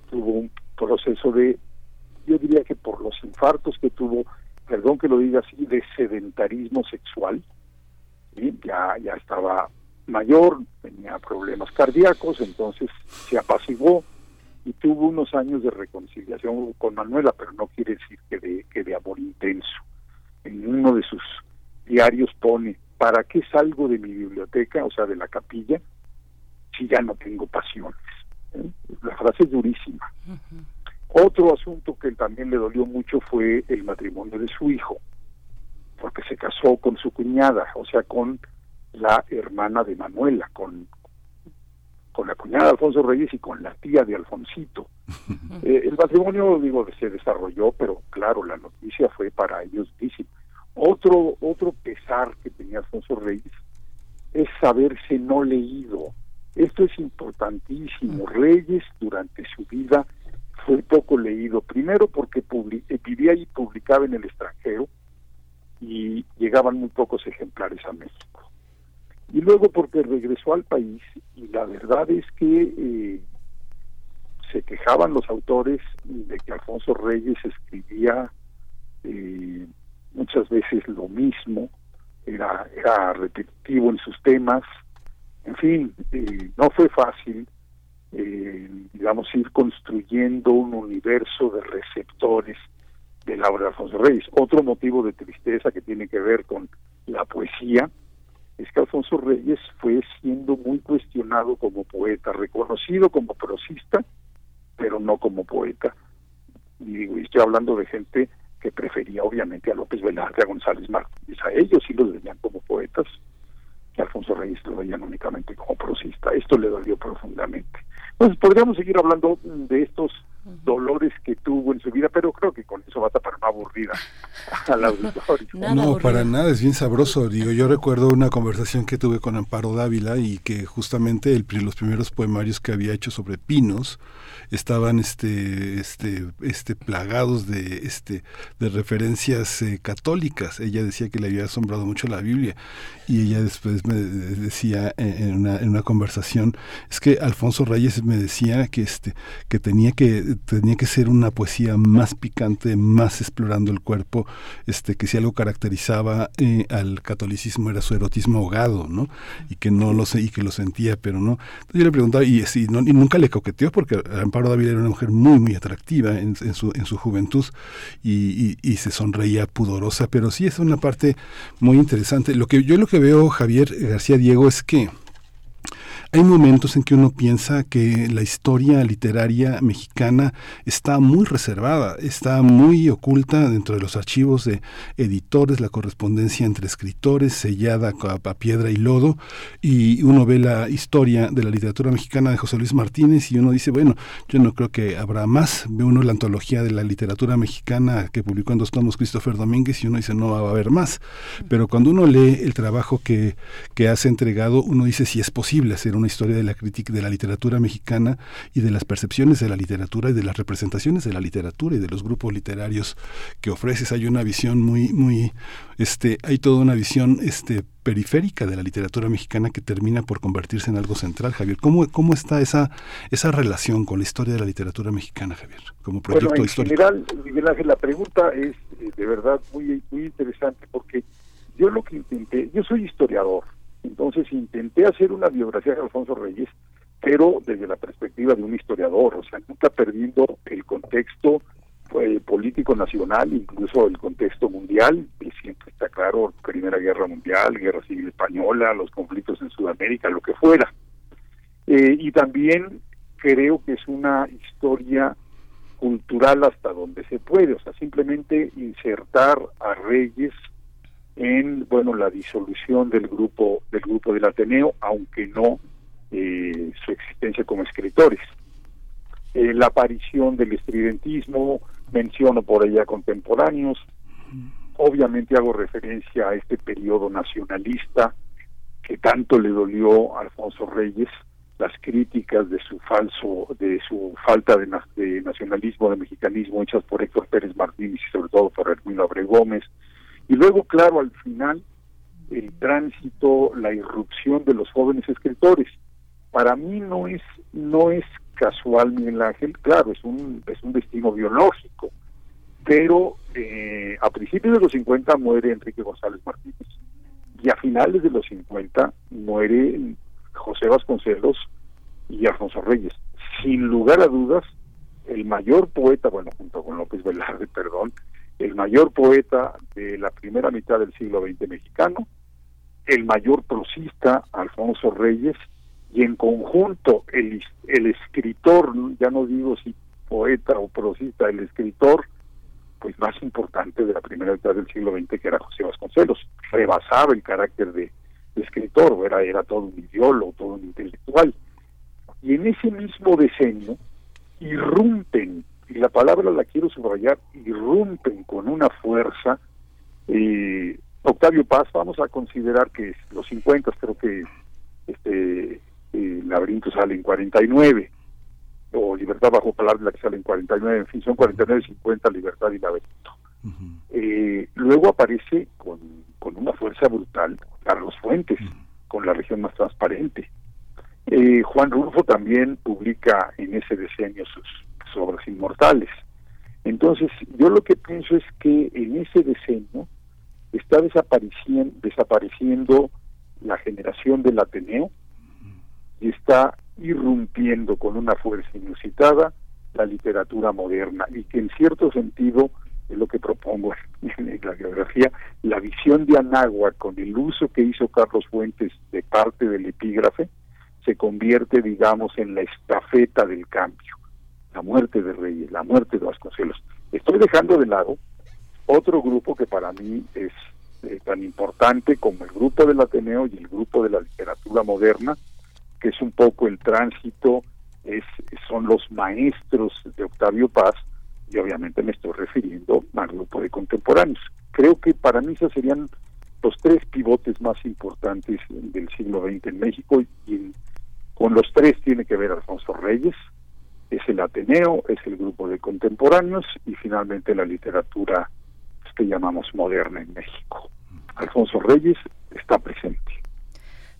tuvo un proceso de, yo diría que por los infartos que tuvo, perdón que lo diga así, de sedentarismo sexual, ya, ya estaba mayor, tenía problemas cardíacos, entonces se apaciguó y tuvo unos años de reconciliación con Manuela, pero no quiere decir que de, que de amor intenso. En uno de sus diarios pone, ¿para qué salgo de mi biblioteca, o sea, de la capilla, si ya no tengo pasiones? ¿Eh? La frase es durísima. Otro asunto que también le dolió mucho fue el matrimonio de su hijo, porque se casó con su cuñada, o sea, con la hermana de Manuela, con, con la cuñada de Alfonso Reyes y con la tía de Alfonsito. Eh, el matrimonio, digo, se desarrolló, pero claro, la noticia fue para ellos difícil. Otro, otro pesar que tenía Alfonso Reyes es saberse no leído. Esto es importantísimo. Reyes durante su vida fue poco leído, primero porque eh, vivía y publicaba en el extranjero y llegaban muy pocos ejemplares a México. Y luego porque regresó al país y la verdad es que eh, se quejaban los autores de que Alfonso Reyes escribía eh, muchas veces lo mismo, era, era repetitivo en sus temas, en fin, eh, no fue fácil, digamos, ir construyendo un universo de receptores de la obra de Alfonso Reyes. Otro motivo de tristeza que tiene que ver con la poesía, es que Alfonso Reyes fue siendo muy cuestionado como poeta, reconocido como prosista, pero no como poeta. Y digo, estoy hablando de gente que prefería obviamente a López Velarde, a González Martínez, a ellos sí los veían como poetas, que Alfonso Reyes lo veían únicamente como prosista. Esto le dolió profundamente. Entonces podríamos seguir hablando de estos dolores que tuvo en su vida, pero creo que con eso va a tapar una aburrida al auditorio. No, para nada, es bien sabroso. Digo, yo recuerdo una conversación que tuve con Amparo Dávila y que justamente el, los primeros poemarios que había hecho sobre pinos estaban este este este plagados de este de referencias eh, católicas. Ella decía que le había asombrado mucho la Biblia y ella después me decía en una, en una conversación es que Alfonso Reyes me decía que este que tenía que tenía que ser una poesía más picante, más explorando el cuerpo, este, que si algo caracterizaba eh, al catolicismo era su erotismo ahogado, ¿no? Y que no lo sé, y que lo sentía, pero no. Entonces yo le preguntaba, y, y, no, y nunca le coqueteó, porque Amparo Dávila era una mujer muy, muy atractiva en, su, en su juventud y, y, se sonreía pudorosa, pero sí es una parte muy interesante. Lo que yo lo que veo, Javier García Diego, es que hay momentos en que uno piensa que la historia literaria mexicana está muy reservada, está muy oculta dentro de los archivos de editores, la correspondencia entre escritores sellada a piedra y lodo, y uno ve la historia de la literatura mexicana de José Luis Martínez y uno dice, bueno, yo no creo que habrá más, ve uno la antología de la literatura mexicana que publicó en dos tomos Christopher Domínguez y uno dice, no va a haber más, pero cuando uno lee el trabajo que, que has entregado, uno dice si es posible hacer una historia de la crítica de la literatura mexicana y de las percepciones de la literatura y de las representaciones de la literatura y de los grupos literarios que ofreces. Hay una visión muy, muy, este, hay toda una visión este, periférica de la literatura mexicana que termina por convertirse en algo central, Javier. ¿Cómo, cómo está esa, esa relación con la historia de la literatura mexicana, Javier, como proyecto bueno, en histórico? general, Miguel Ángel, la pregunta es eh, de verdad muy, muy interesante porque yo lo que intenté, yo soy historiador, entonces intenté hacer una biografía de Alfonso Reyes, pero desde la perspectiva de un historiador, o sea, nunca perdiendo el contexto eh, político nacional, incluso el contexto mundial, que siempre está claro, Primera Guerra Mundial, Guerra Civil Española, los conflictos en Sudamérica, lo que fuera. Eh, y también creo que es una historia cultural hasta donde se puede, o sea, simplemente insertar a Reyes en bueno la disolución del grupo del grupo del Ateneo aunque no eh, su existencia como escritores. Eh, la aparición del estridentismo menciono por allá contemporáneos. Obviamente hago referencia a este periodo nacionalista que tanto le dolió a Alfonso Reyes las críticas de su falso de su falta de, de nacionalismo de mexicanismo hechas por Héctor Pérez Martínez y sobre todo por Hermino Abre Gómez y luego, claro, al final, el tránsito, la irrupción de los jóvenes escritores. Para mí no es, no es casual, Miguel Ángel, claro, es un, es un destino biológico, pero eh, a principios de los 50 muere Enrique González Martínez y a finales de los 50 muere José Vasconcelos y Alfonso Reyes. Sin lugar a dudas, el mayor poeta, bueno, junto con López Velarde, perdón, el mayor poeta de la primera mitad del siglo XX mexicano, el mayor prosista, Alfonso Reyes, y en conjunto el, el escritor, ya no digo si poeta o prosista, el escritor, pues más importante de la primera mitad del siglo XX, que era José Vasconcelos, rebasaba el carácter de, escritor, era, era todo un ideólogo, todo un intelectual. Y en ese mismo decenio irrumpen y la palabra la quiero subrayar, irrumpen con una fuerza. Eh, Octavio Paz, vamos a considerar que los 50, creo que este eh, Laberinto sale en 49, o Libertad bajo palabra la que sale en 49, en fin, son 49, 50, Libertad y Laberinto. eh, luego aparece con, con una fuerza brutal Carlos Fuentes, con la región más transparente. Eh, Juan Rulfo también publica en ese decenio sus, obras inmortales. Entonces, yo lo que pienso es que en ese decenio está desapareciendo, desapareciendo la generación del Ateneo y está irrumpiendo con una fuerza inusitada la literatura moderna y que en cierto sentido es lo que propongo en la biografía, la visión de Anáhuac con el uso que hizo Carlos Fuentes de parte del epígrafe se convierte, digamos, en la estafeta del cambio la muerte de Reyes, la muerte de Vasconcelos. Estoy dejando de lado otro grupo que para mí es eh, tan importante como el grupo del Ateneo y el grupo de la literatura moderna, que es un poco el tránsito, es, son los maestros de Octavio Paz, y obviamente me estoy refiriendo al grupo de contemporáneos. Creo que para mí esos serían los tres pivotes más importantes del siglo XX en México y con los tres tiene que ver Alfonso Reyes, es el Ateneo, es el grupo de contemporáneos y finalmente la literatura que llamamos moderna en México. Alfonso Reyes está presente.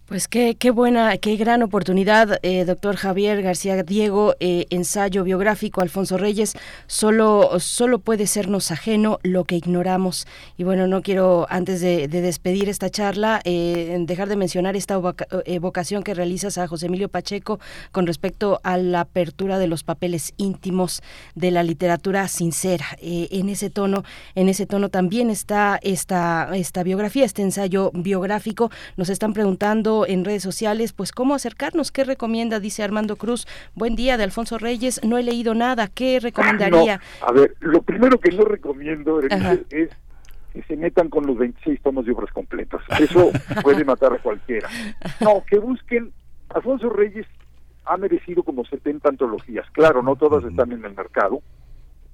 Pues qué, qué buena, qué gran oportunidad, eh, doctor Javier García Diego, eh, ensayo biográfico Alfonso Reyes, solo, solo puede sernos ajeno lo que ignoramos. Y bueno, no quiero, antes de, despedir esta charla, eh, dejar de mencionar esta evocación que realizas a José Emilio Pacheco con respecto a la apertura de los papeles íntimos de la literatura sincera. en ese tono, en ese tono también está esta, esta biografía, este ensayo biográfico. Nos están preguntando en redes sociales, pues cómo acercarnos, qué recomienda, dice Armando Cruz. Buen día de Alfonso Reyes, no he leído nada, ¿qué recomendaría? a ver, lo primero que no recomiendo es que se metan con los 26 tomos de obras completas. Eso puede matar a cualquiera. No, que busquen. Alfonso Reyes ha merecido como 70 antologías. Claro, no todas están en el mercado,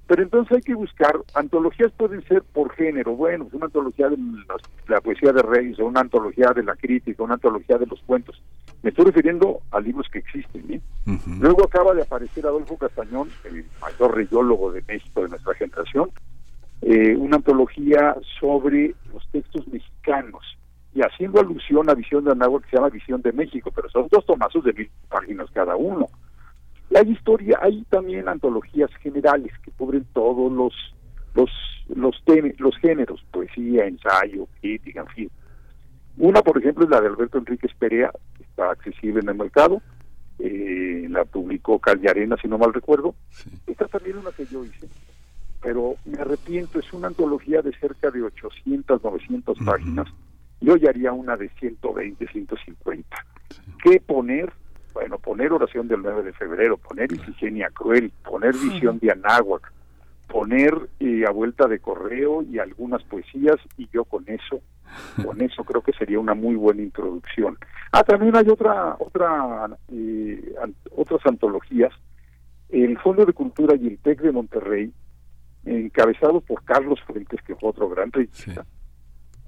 pero entonces hay que buscar, antologías pueden ser por género, bueno, una antología de la, poesía de Reyes, o una antología de la crítica, una antología de los cuentos. Me estoy refiriendo a libros que existen. ¿eh? Luego acaba de aparecer Adolfo Castañón, el mayor reyólogo de México de nuestra generación, eh, una antología sobre los textos mexicanos y haciendo alusión a Visión de Anáhuac que se llama Visión de México, pero son dos tomazos de mil páginas cada uno. Hay historia, hay también antologías generales que cubren todos los los los, los géneros, poesía, ensayo, crítica, en fin. Una, por ejemplo, es la de Alberto Enríquez Perea, está accesible en el mercado, eh, la publicó Calle Arena, si no mal recuerdo. Esta también una que yo hice, pero me arrepiento, es una antología de cerca de 800, 900 páginas. Yo ya haría una de 120, 150. ¿Qué poner? Bueno, poner oración del 9 de febrero, poner Ifigenia Cruel, poner visión de Anáhuac, poner eh, a vuelta de correo y algunas poesías y yo con eso, con eso creo que sería una muy buena introducción. Ah, también hay otra, otra, eh, otras antologías, el Fondo de Cultura y el TEC de Monterrey, encabezados por Carlos Fuentes, que fue otro gran reyista,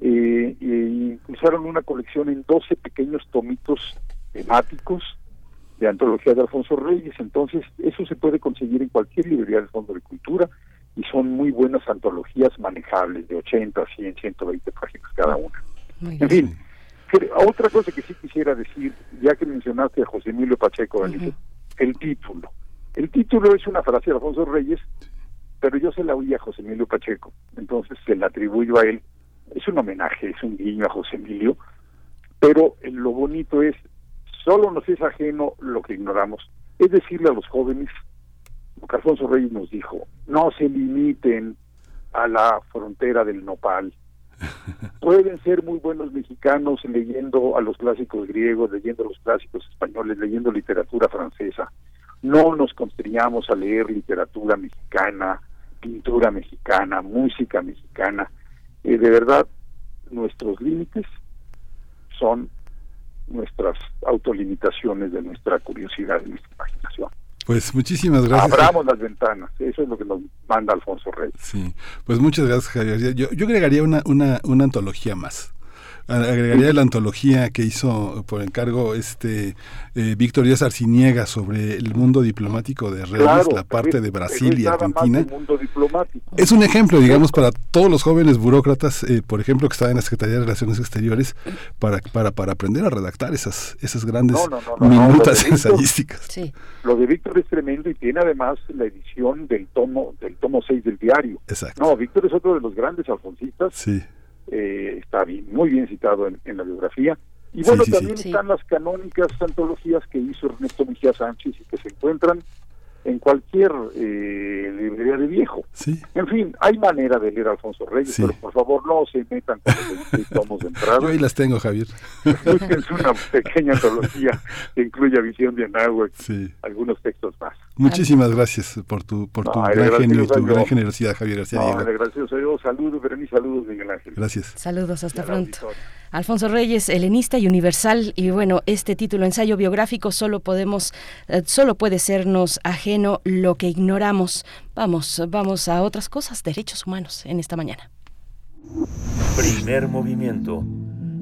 eh, impulsaron una colección en 12 pequeños tomitos temáticos de antología de Alfonso Reyes. Entonces, eso se puede conseguir en cualquier librería del Fondo de Cultura y son muy buenas antologías manejables de 80, 100, 120 páginas cada una. en fin, otra cosa que sí quisiera decir, ya que mencionaste a José Emilio Pacheco, el título. El título es una frase de Alfonso Reyes, pero yo se la oí a José Emilio Pacheco, entonces se la atribuyo a él. Es un homenaje, es un guiño a José Emilio, pero lo bonito es Solo nos es ajeno lo que ignoramos. Es decirle a los jóvenes, lo que Alfonso Reyes nos dijo, no se limiten a la frontera del nopal. Pueden ser muy buenos mexicanos leyendo a los clásicos griegos, leyendo a los clásicos españoles, leyendo literatura francesa. No nos constriñamos a leer literatura mexicana, pintura mexicana, música mexicana. Eh, de verdad, nuestros límites son nuestras autolimitaciones de nuestra curiosidad y nuestra imaginación. Pues muchísimas gracias. Abramos las ventanas, eso es lo que nos manda Alfonso Reyes. Sí, pues muchas gracias Javier. Yo, yo agregaría una, una, una antología más agregaría la antología que hizo por encargo este eh, Víctor Díaz Arciniega sobre el mundo diplomático de Reyes, la parte de Brasil y Argentina. Es un ejemplo, digamos, para todos los jóvenes burócratas, eh, por ejemplo, que están en la Secretaría de Relaciones Exteriores, para, para, para aprender a redactar esas, esas grandes minutas ensayísticas. Lo de Víctor es tremendo y tiene además la edición del tomo del tomo 6 del diario. Exacto. No, Víctor es otro de los grandes alfonsistas. Sí eh, está bien, muy bien citado en, la biografía. Y bueno, también están las canónicas antologías que hizo Ernesto Mejía Sánchez y que se encuentran en cualquier eh, librería de viejo. En fin, hay manera de leer a Alfonso Reyes, pero por favor no se metan con los tomos de entrada. Yo ahí las tengo, Javier. es una pequeña antología que incluye Visión de Anáhuac, algunos textos más. Muchísimas gracias por tu por tu, gran, tu gran generosidad, Javier García no, Gracias yo. Saludos, Berenice, saludos, Miguel Ángel. Gracias. Saludos, hasta pronto. Alfonso Reyes, helenista y universal. Y bueno, este título, ensayo biográfico, solo podemos, eh, solo puede sernos ajeno lo que ignoramos. Vamos, vamos a otras cosas, derechos humanos, en esta mañana. Primer movimiento.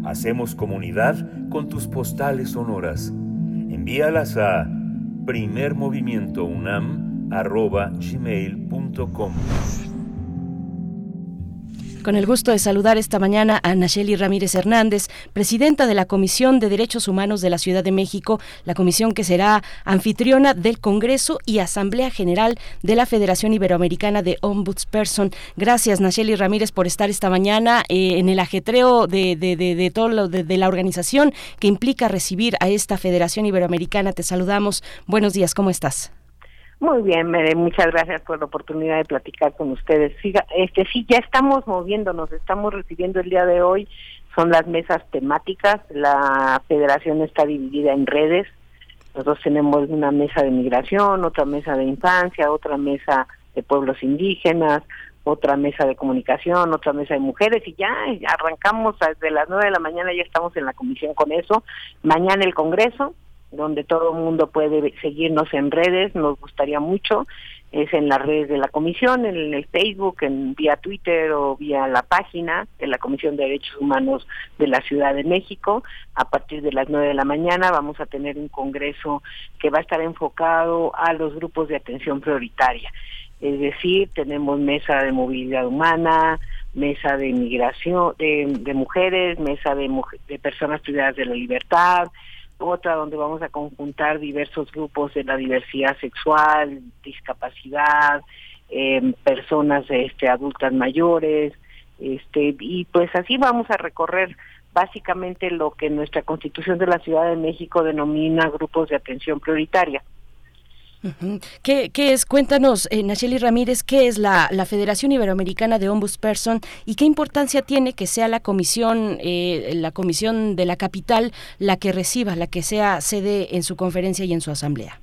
Hacemos comunidad con tus postales sonoras. Envíalas a primermovimientounam.gmail.com Con el gusto de saludar esta mañana a Nacheli Ramírez Hernández, presidenta de la Comisión de Derechos Humanos de la Ciudad de México, la comisión que será anfitriona del Congreso y Asamblea General de la Federación Iberoamericana de Ombudsperson. Gracias, Nacheli Ramírez, por estar esta mañana eh, en el ajetreo de, de, todo lo de la organización que implica recibir a esta Federación Iberoamericana. Te saludamos. Buenos días, ¿cómo estás? Muy bien, Mere, muchas gracias por la oportunidad de platicar con ustedes. este sí, ya estamos moviéndonos, estamos recibiendo el día de hoy, son las mesas temáticas, la federación está dividida en redes, nosotros tenemos una mesa de migración, otra mesa de infancia, otra mesa de pueblos indígenas, otra mesa de comunicación, otra mesa de mujeres y ya arrancamos desde las nueve de la mañana, ya estamos en la comisión con eso. Mañana el Congreso, donde todo el mundo puede seguirnos en redes, nos gustaría mucho, es en las redes de la comisión, en el Facebook, en vía Twitter o vía la página de la Comisión de Derechos Humanos de la Ciudad de México. A partir de las nueve de la mañana vamos a tener un congreso que va a estar enfocado a los grupos de atención prioritaria. Es decir, tenemos mesa de movilidad humana, mesa de migración de, de mujeres, mesa de, de personas privadas de la libertad, otra donde vamos a conjuntar diversos grupos de la diversidad sexual, discapacidad, eh, personas este, adultas mayores, este, y pues así vamos a recorrer básicamente lo que nuestra Constitución de la Ciudad de México denomina grupos de atención prioritaria. ¿Qué, es? Cuéntanos, eh, Nacheli Ramírez, ¿qué es la, Federación Iberoamericana de Ombudsperson y qué importancia tiene que sea la comisión, eh, la comisión de la capital la que reciba, la que sea sede en su conferencia y en su asamblea?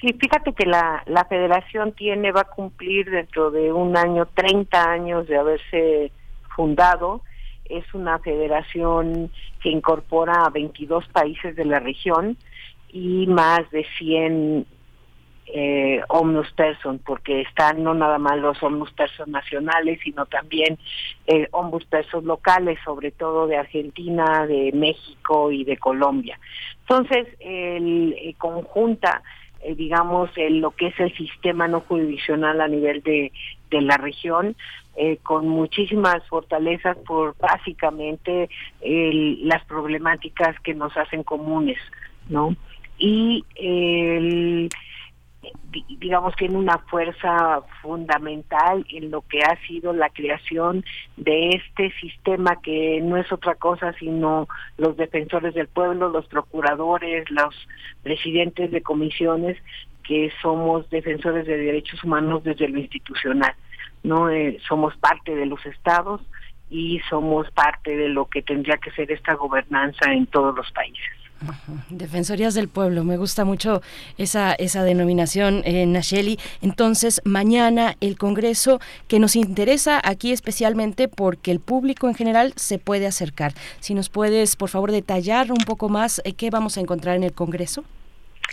Sí, fíjate que la, la federación tiene, va a cumplir dentro de un año 30 años de haberse fundado. Es una federación que incorpora a 22 países de la región y más de 100 eh, omnus person, porque están no nada más los omnus person nacionales, sino también eh, omnus person locales, sobre todo de Argentina, de México y de Colombia. Entonces, el, eh, conjunta, eh, digamos, lo que es el sistema no jurisdiccional a nivel de, de la región, eh, con muchísimas fortalezas por básicamente las problemáticas que nos hacen comunes, ¿no? Y el digamos, tiene una fuerza fundamental en lo que ha sido la creación de este sistema que no es otra cosa sino los defensores del pueblo, los procuradores, los presidentes de comisiones, que somos defensores de derechos humanos desde lo institucional. no eh, Somos parte de los estados y somos parte de lo que tendría que ser esta gobernanza en todos los países. Defensorías del Pueblo, me gusta mucho esa, esa denominación, eh, Nacheli. Entonces, mañana el Congreso que nos interesa aquí especialmente porque el público en general se puede acercar. Si nos puedes, por favor, detallar un poco más eh, qué vamos a encontrar en el Congreso.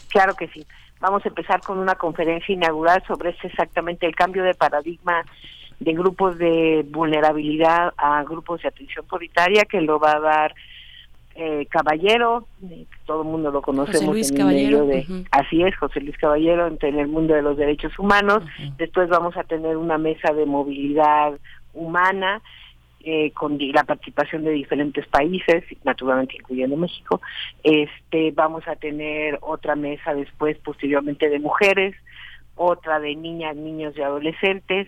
Claro que sí. Vamos a empezar con una conferencia inaugural sobre este exactamente el cambio de paradigma de grupos de vulnerabilidad a grupos de atención prioritaria que lo va a dar eh, Caballero, todo el mundo lo conocemos José Luis Caballero. así es, José Luis Caballero en el mundo de los derechos humanos. Después vamos a tener una mesa de movilidad humana eh, con la participación de diferentes países, naturalmente incluyendo México. Este, vamos a tener otra mesa después, posteriormente, de mujeres, otra de niñas, niños y adolescentes,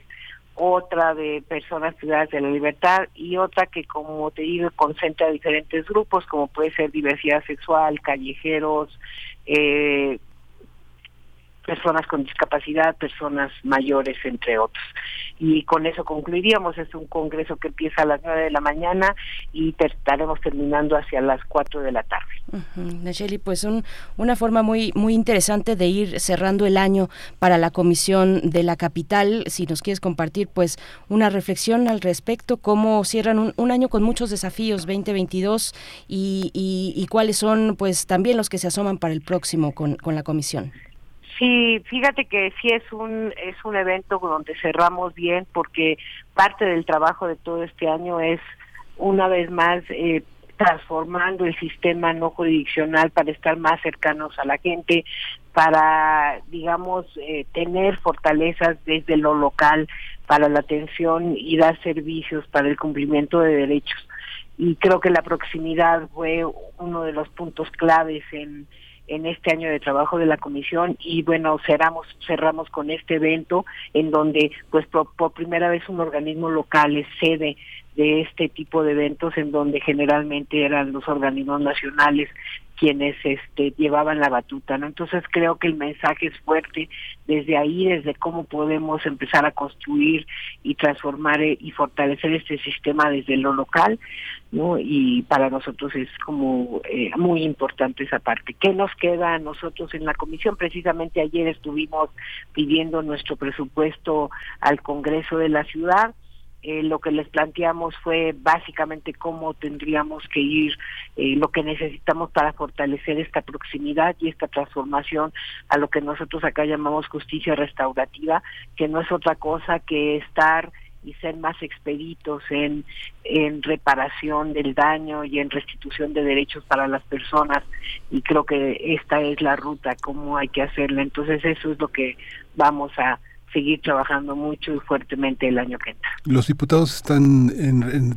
otra de personas privadas de la libertad y otra que, como te digo, concentra diferentes grupos, como puede ser diversidad sexual, callejeros, eh, personas con discapacidad, personas mayores, entre otros. Y con eso concluiríamos. Es un congreso que empieza a las nueve de la mañana y estaremos terminando hacia las cuatro de la tarde. Uh pues un, una forma muy, muy interesante de ir cerrando el año para la Comisión de la Capital. Si nos quieres compartir, pues una reflexión al respecto, cómo cierran un, año con muchos desafíos 2022 y, y, y, cuáles son, pues también los que se asoman para el próximo con, con la Comisión. Sí, fíjate que sí es un es un evento donde cerramos bien porque parte del trabajo de todo este año es una vez más eh, transformando el sistema no jurisdiccional para estar más cercanos a la gente, para, digamos, eh, tener fortalezas desde lo local, para la atención y dar servicios para el cumplimiento de derechos. Y creo que la proximidad fue uno de los puntos claves en, en este año de trabajo de la comisión y bueno cerramos cerramos con este evento en donde pues por, por primera vez un organismo local es sede de este tipo de eventos en donde generalmente eran los organismos nacionales quienes este llevaban la batuta, ¿no? Entonces creo que el mensaje es fuerte desde ahí, desde cómo podemos empezar a construir y transformar eh, y fortalecer este sistema desde lo local, ¿no? Y para nosotros es como eh, muy importante esa parte. ¿Qué nos queda a nosotros en la comisión? Precisamente ayer estuvimos pidiendo nuestro presupuesto al Congreso de la ciudad eh, lo que les planteamos fue básicamente cómo tendríamos que ir, eh, lo que necesitamos para fortalecer esta proximidad y esta transformación a lo que nosotros acá llamamos justicia restaurativa, que no es otra cosa que estar y ser más expeditos en, en reparación del daño y en restitución de derechos para las personas y creo que esta es la ruta, cómo hay que hacerla. Entonces eso es lo que vamos a seguir trabajando mucho y fuertemente el año que entra. ¿Los diputados están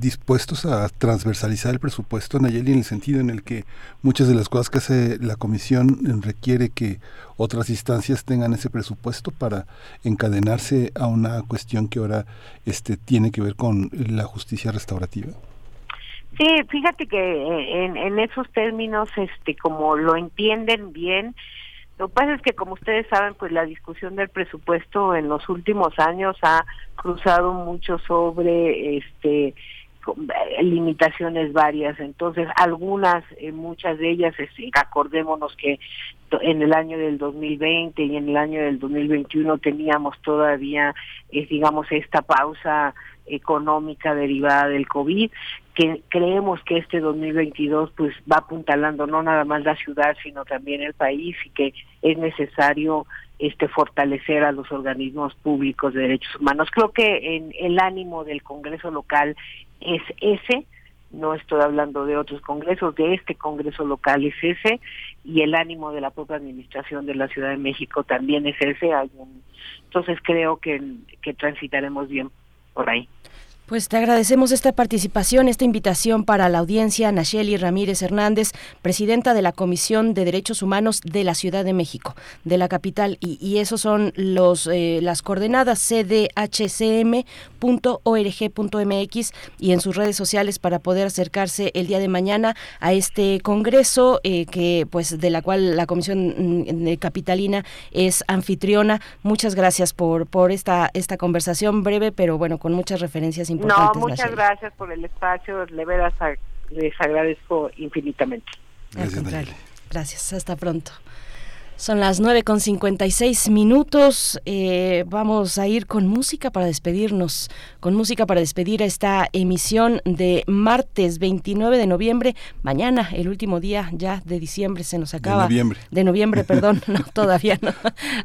dispuestos a transversalizar el presupuesto, Nayeli, en el sentido en el que muchas de las cosas que hace la comisión requiere que otras instancias tengan ese presupuesto para encadenarse a una cuestión que ahora este, tiene que ver con la justicia restaurativa? Sí, fíjate que eh, en, en esos términos, este, como lo entienden bien, lo que pasa es que, como ustedes saben, pues la discusión del presupuesto en los últimos años ha cruzado mucho sobre este eh, limitaciones varias. Entonces, algunas, eh, muchas de ellas, este, acordémonos que en el año del 2020 y en el año del 2021 teníamos todavía, eh, digamos, esta pausa económica derivada del COVID, que creemos que este 2022 pues va apuntalando no nada más la ciudad, sino también el país y que es necesario este fortalecer a los organismos públicos de derechos humanos. Creo que en el ánimo del Congreso local es ese, no estoy hablando de otros congresos, de este Congreso local es ese, y el ánimo de la propia administración de la Ciudad de México también es ese. Entonces creo que, que transitaremos bien por ahí. Pues te agradecemos esta participación, esta invitación para la audiencia. Nacheli Ramírez Hernández, presidenta de la Comisión de Derechos Humanos de la Ciudad de México, de la capital. Y, y esos son los eh, las coordenadas cdhcm.org.mx y en sus redes sociales para poder acercarse el día de mañana a este congreso eh, que pues de la cual la Comisión mm, Capitalina es anfitriona. Muchas gracias por por esta esta conversación breve, pero bueno, con muchas referencias importantes no, muchas gracias por el espacio, de veras les agradezco infinitamente. Gracias, Gracias, hasta pronto. Son las 9 con 56 minutos. Eh, vamos a ir con música para despedirnos, con música para despedir a esta emisión de martes 29 de noviembre. Mañana, el último día ya de diciembre, se nos acaba. De noviembre. De noviembre, perdón. No, todavía no.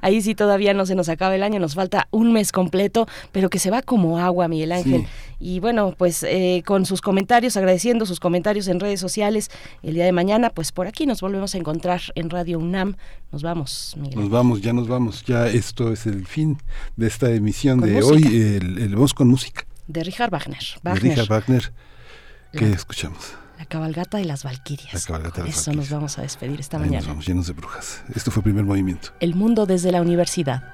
Ahí sí todavía no se nos acaba el año. Nos falta un mes completo, pero que se va como agua, Miguel Ángel. Y bueno, pues eh, con sus comentarios, agradeciendo sus comentarios en redes sociales el día de mañana, pues por aquí nos volvemos a encontrar en Radio UNAM. Nos vamos, Miguel. Nos vamos, ya nos vamos. Ya esto es el fin de esta emisión de hoy. El, el Voz con Música. De Richard Wagner. De Richard Wagner. ¿Qué escuchamos? La cabalgata de las Valquirias. La cabalgata de las Eso nos vamos a despedir esta mañana. Nos vamos llenos de brujas. Esto fue el primer movimiento. El mundo desde la universidad.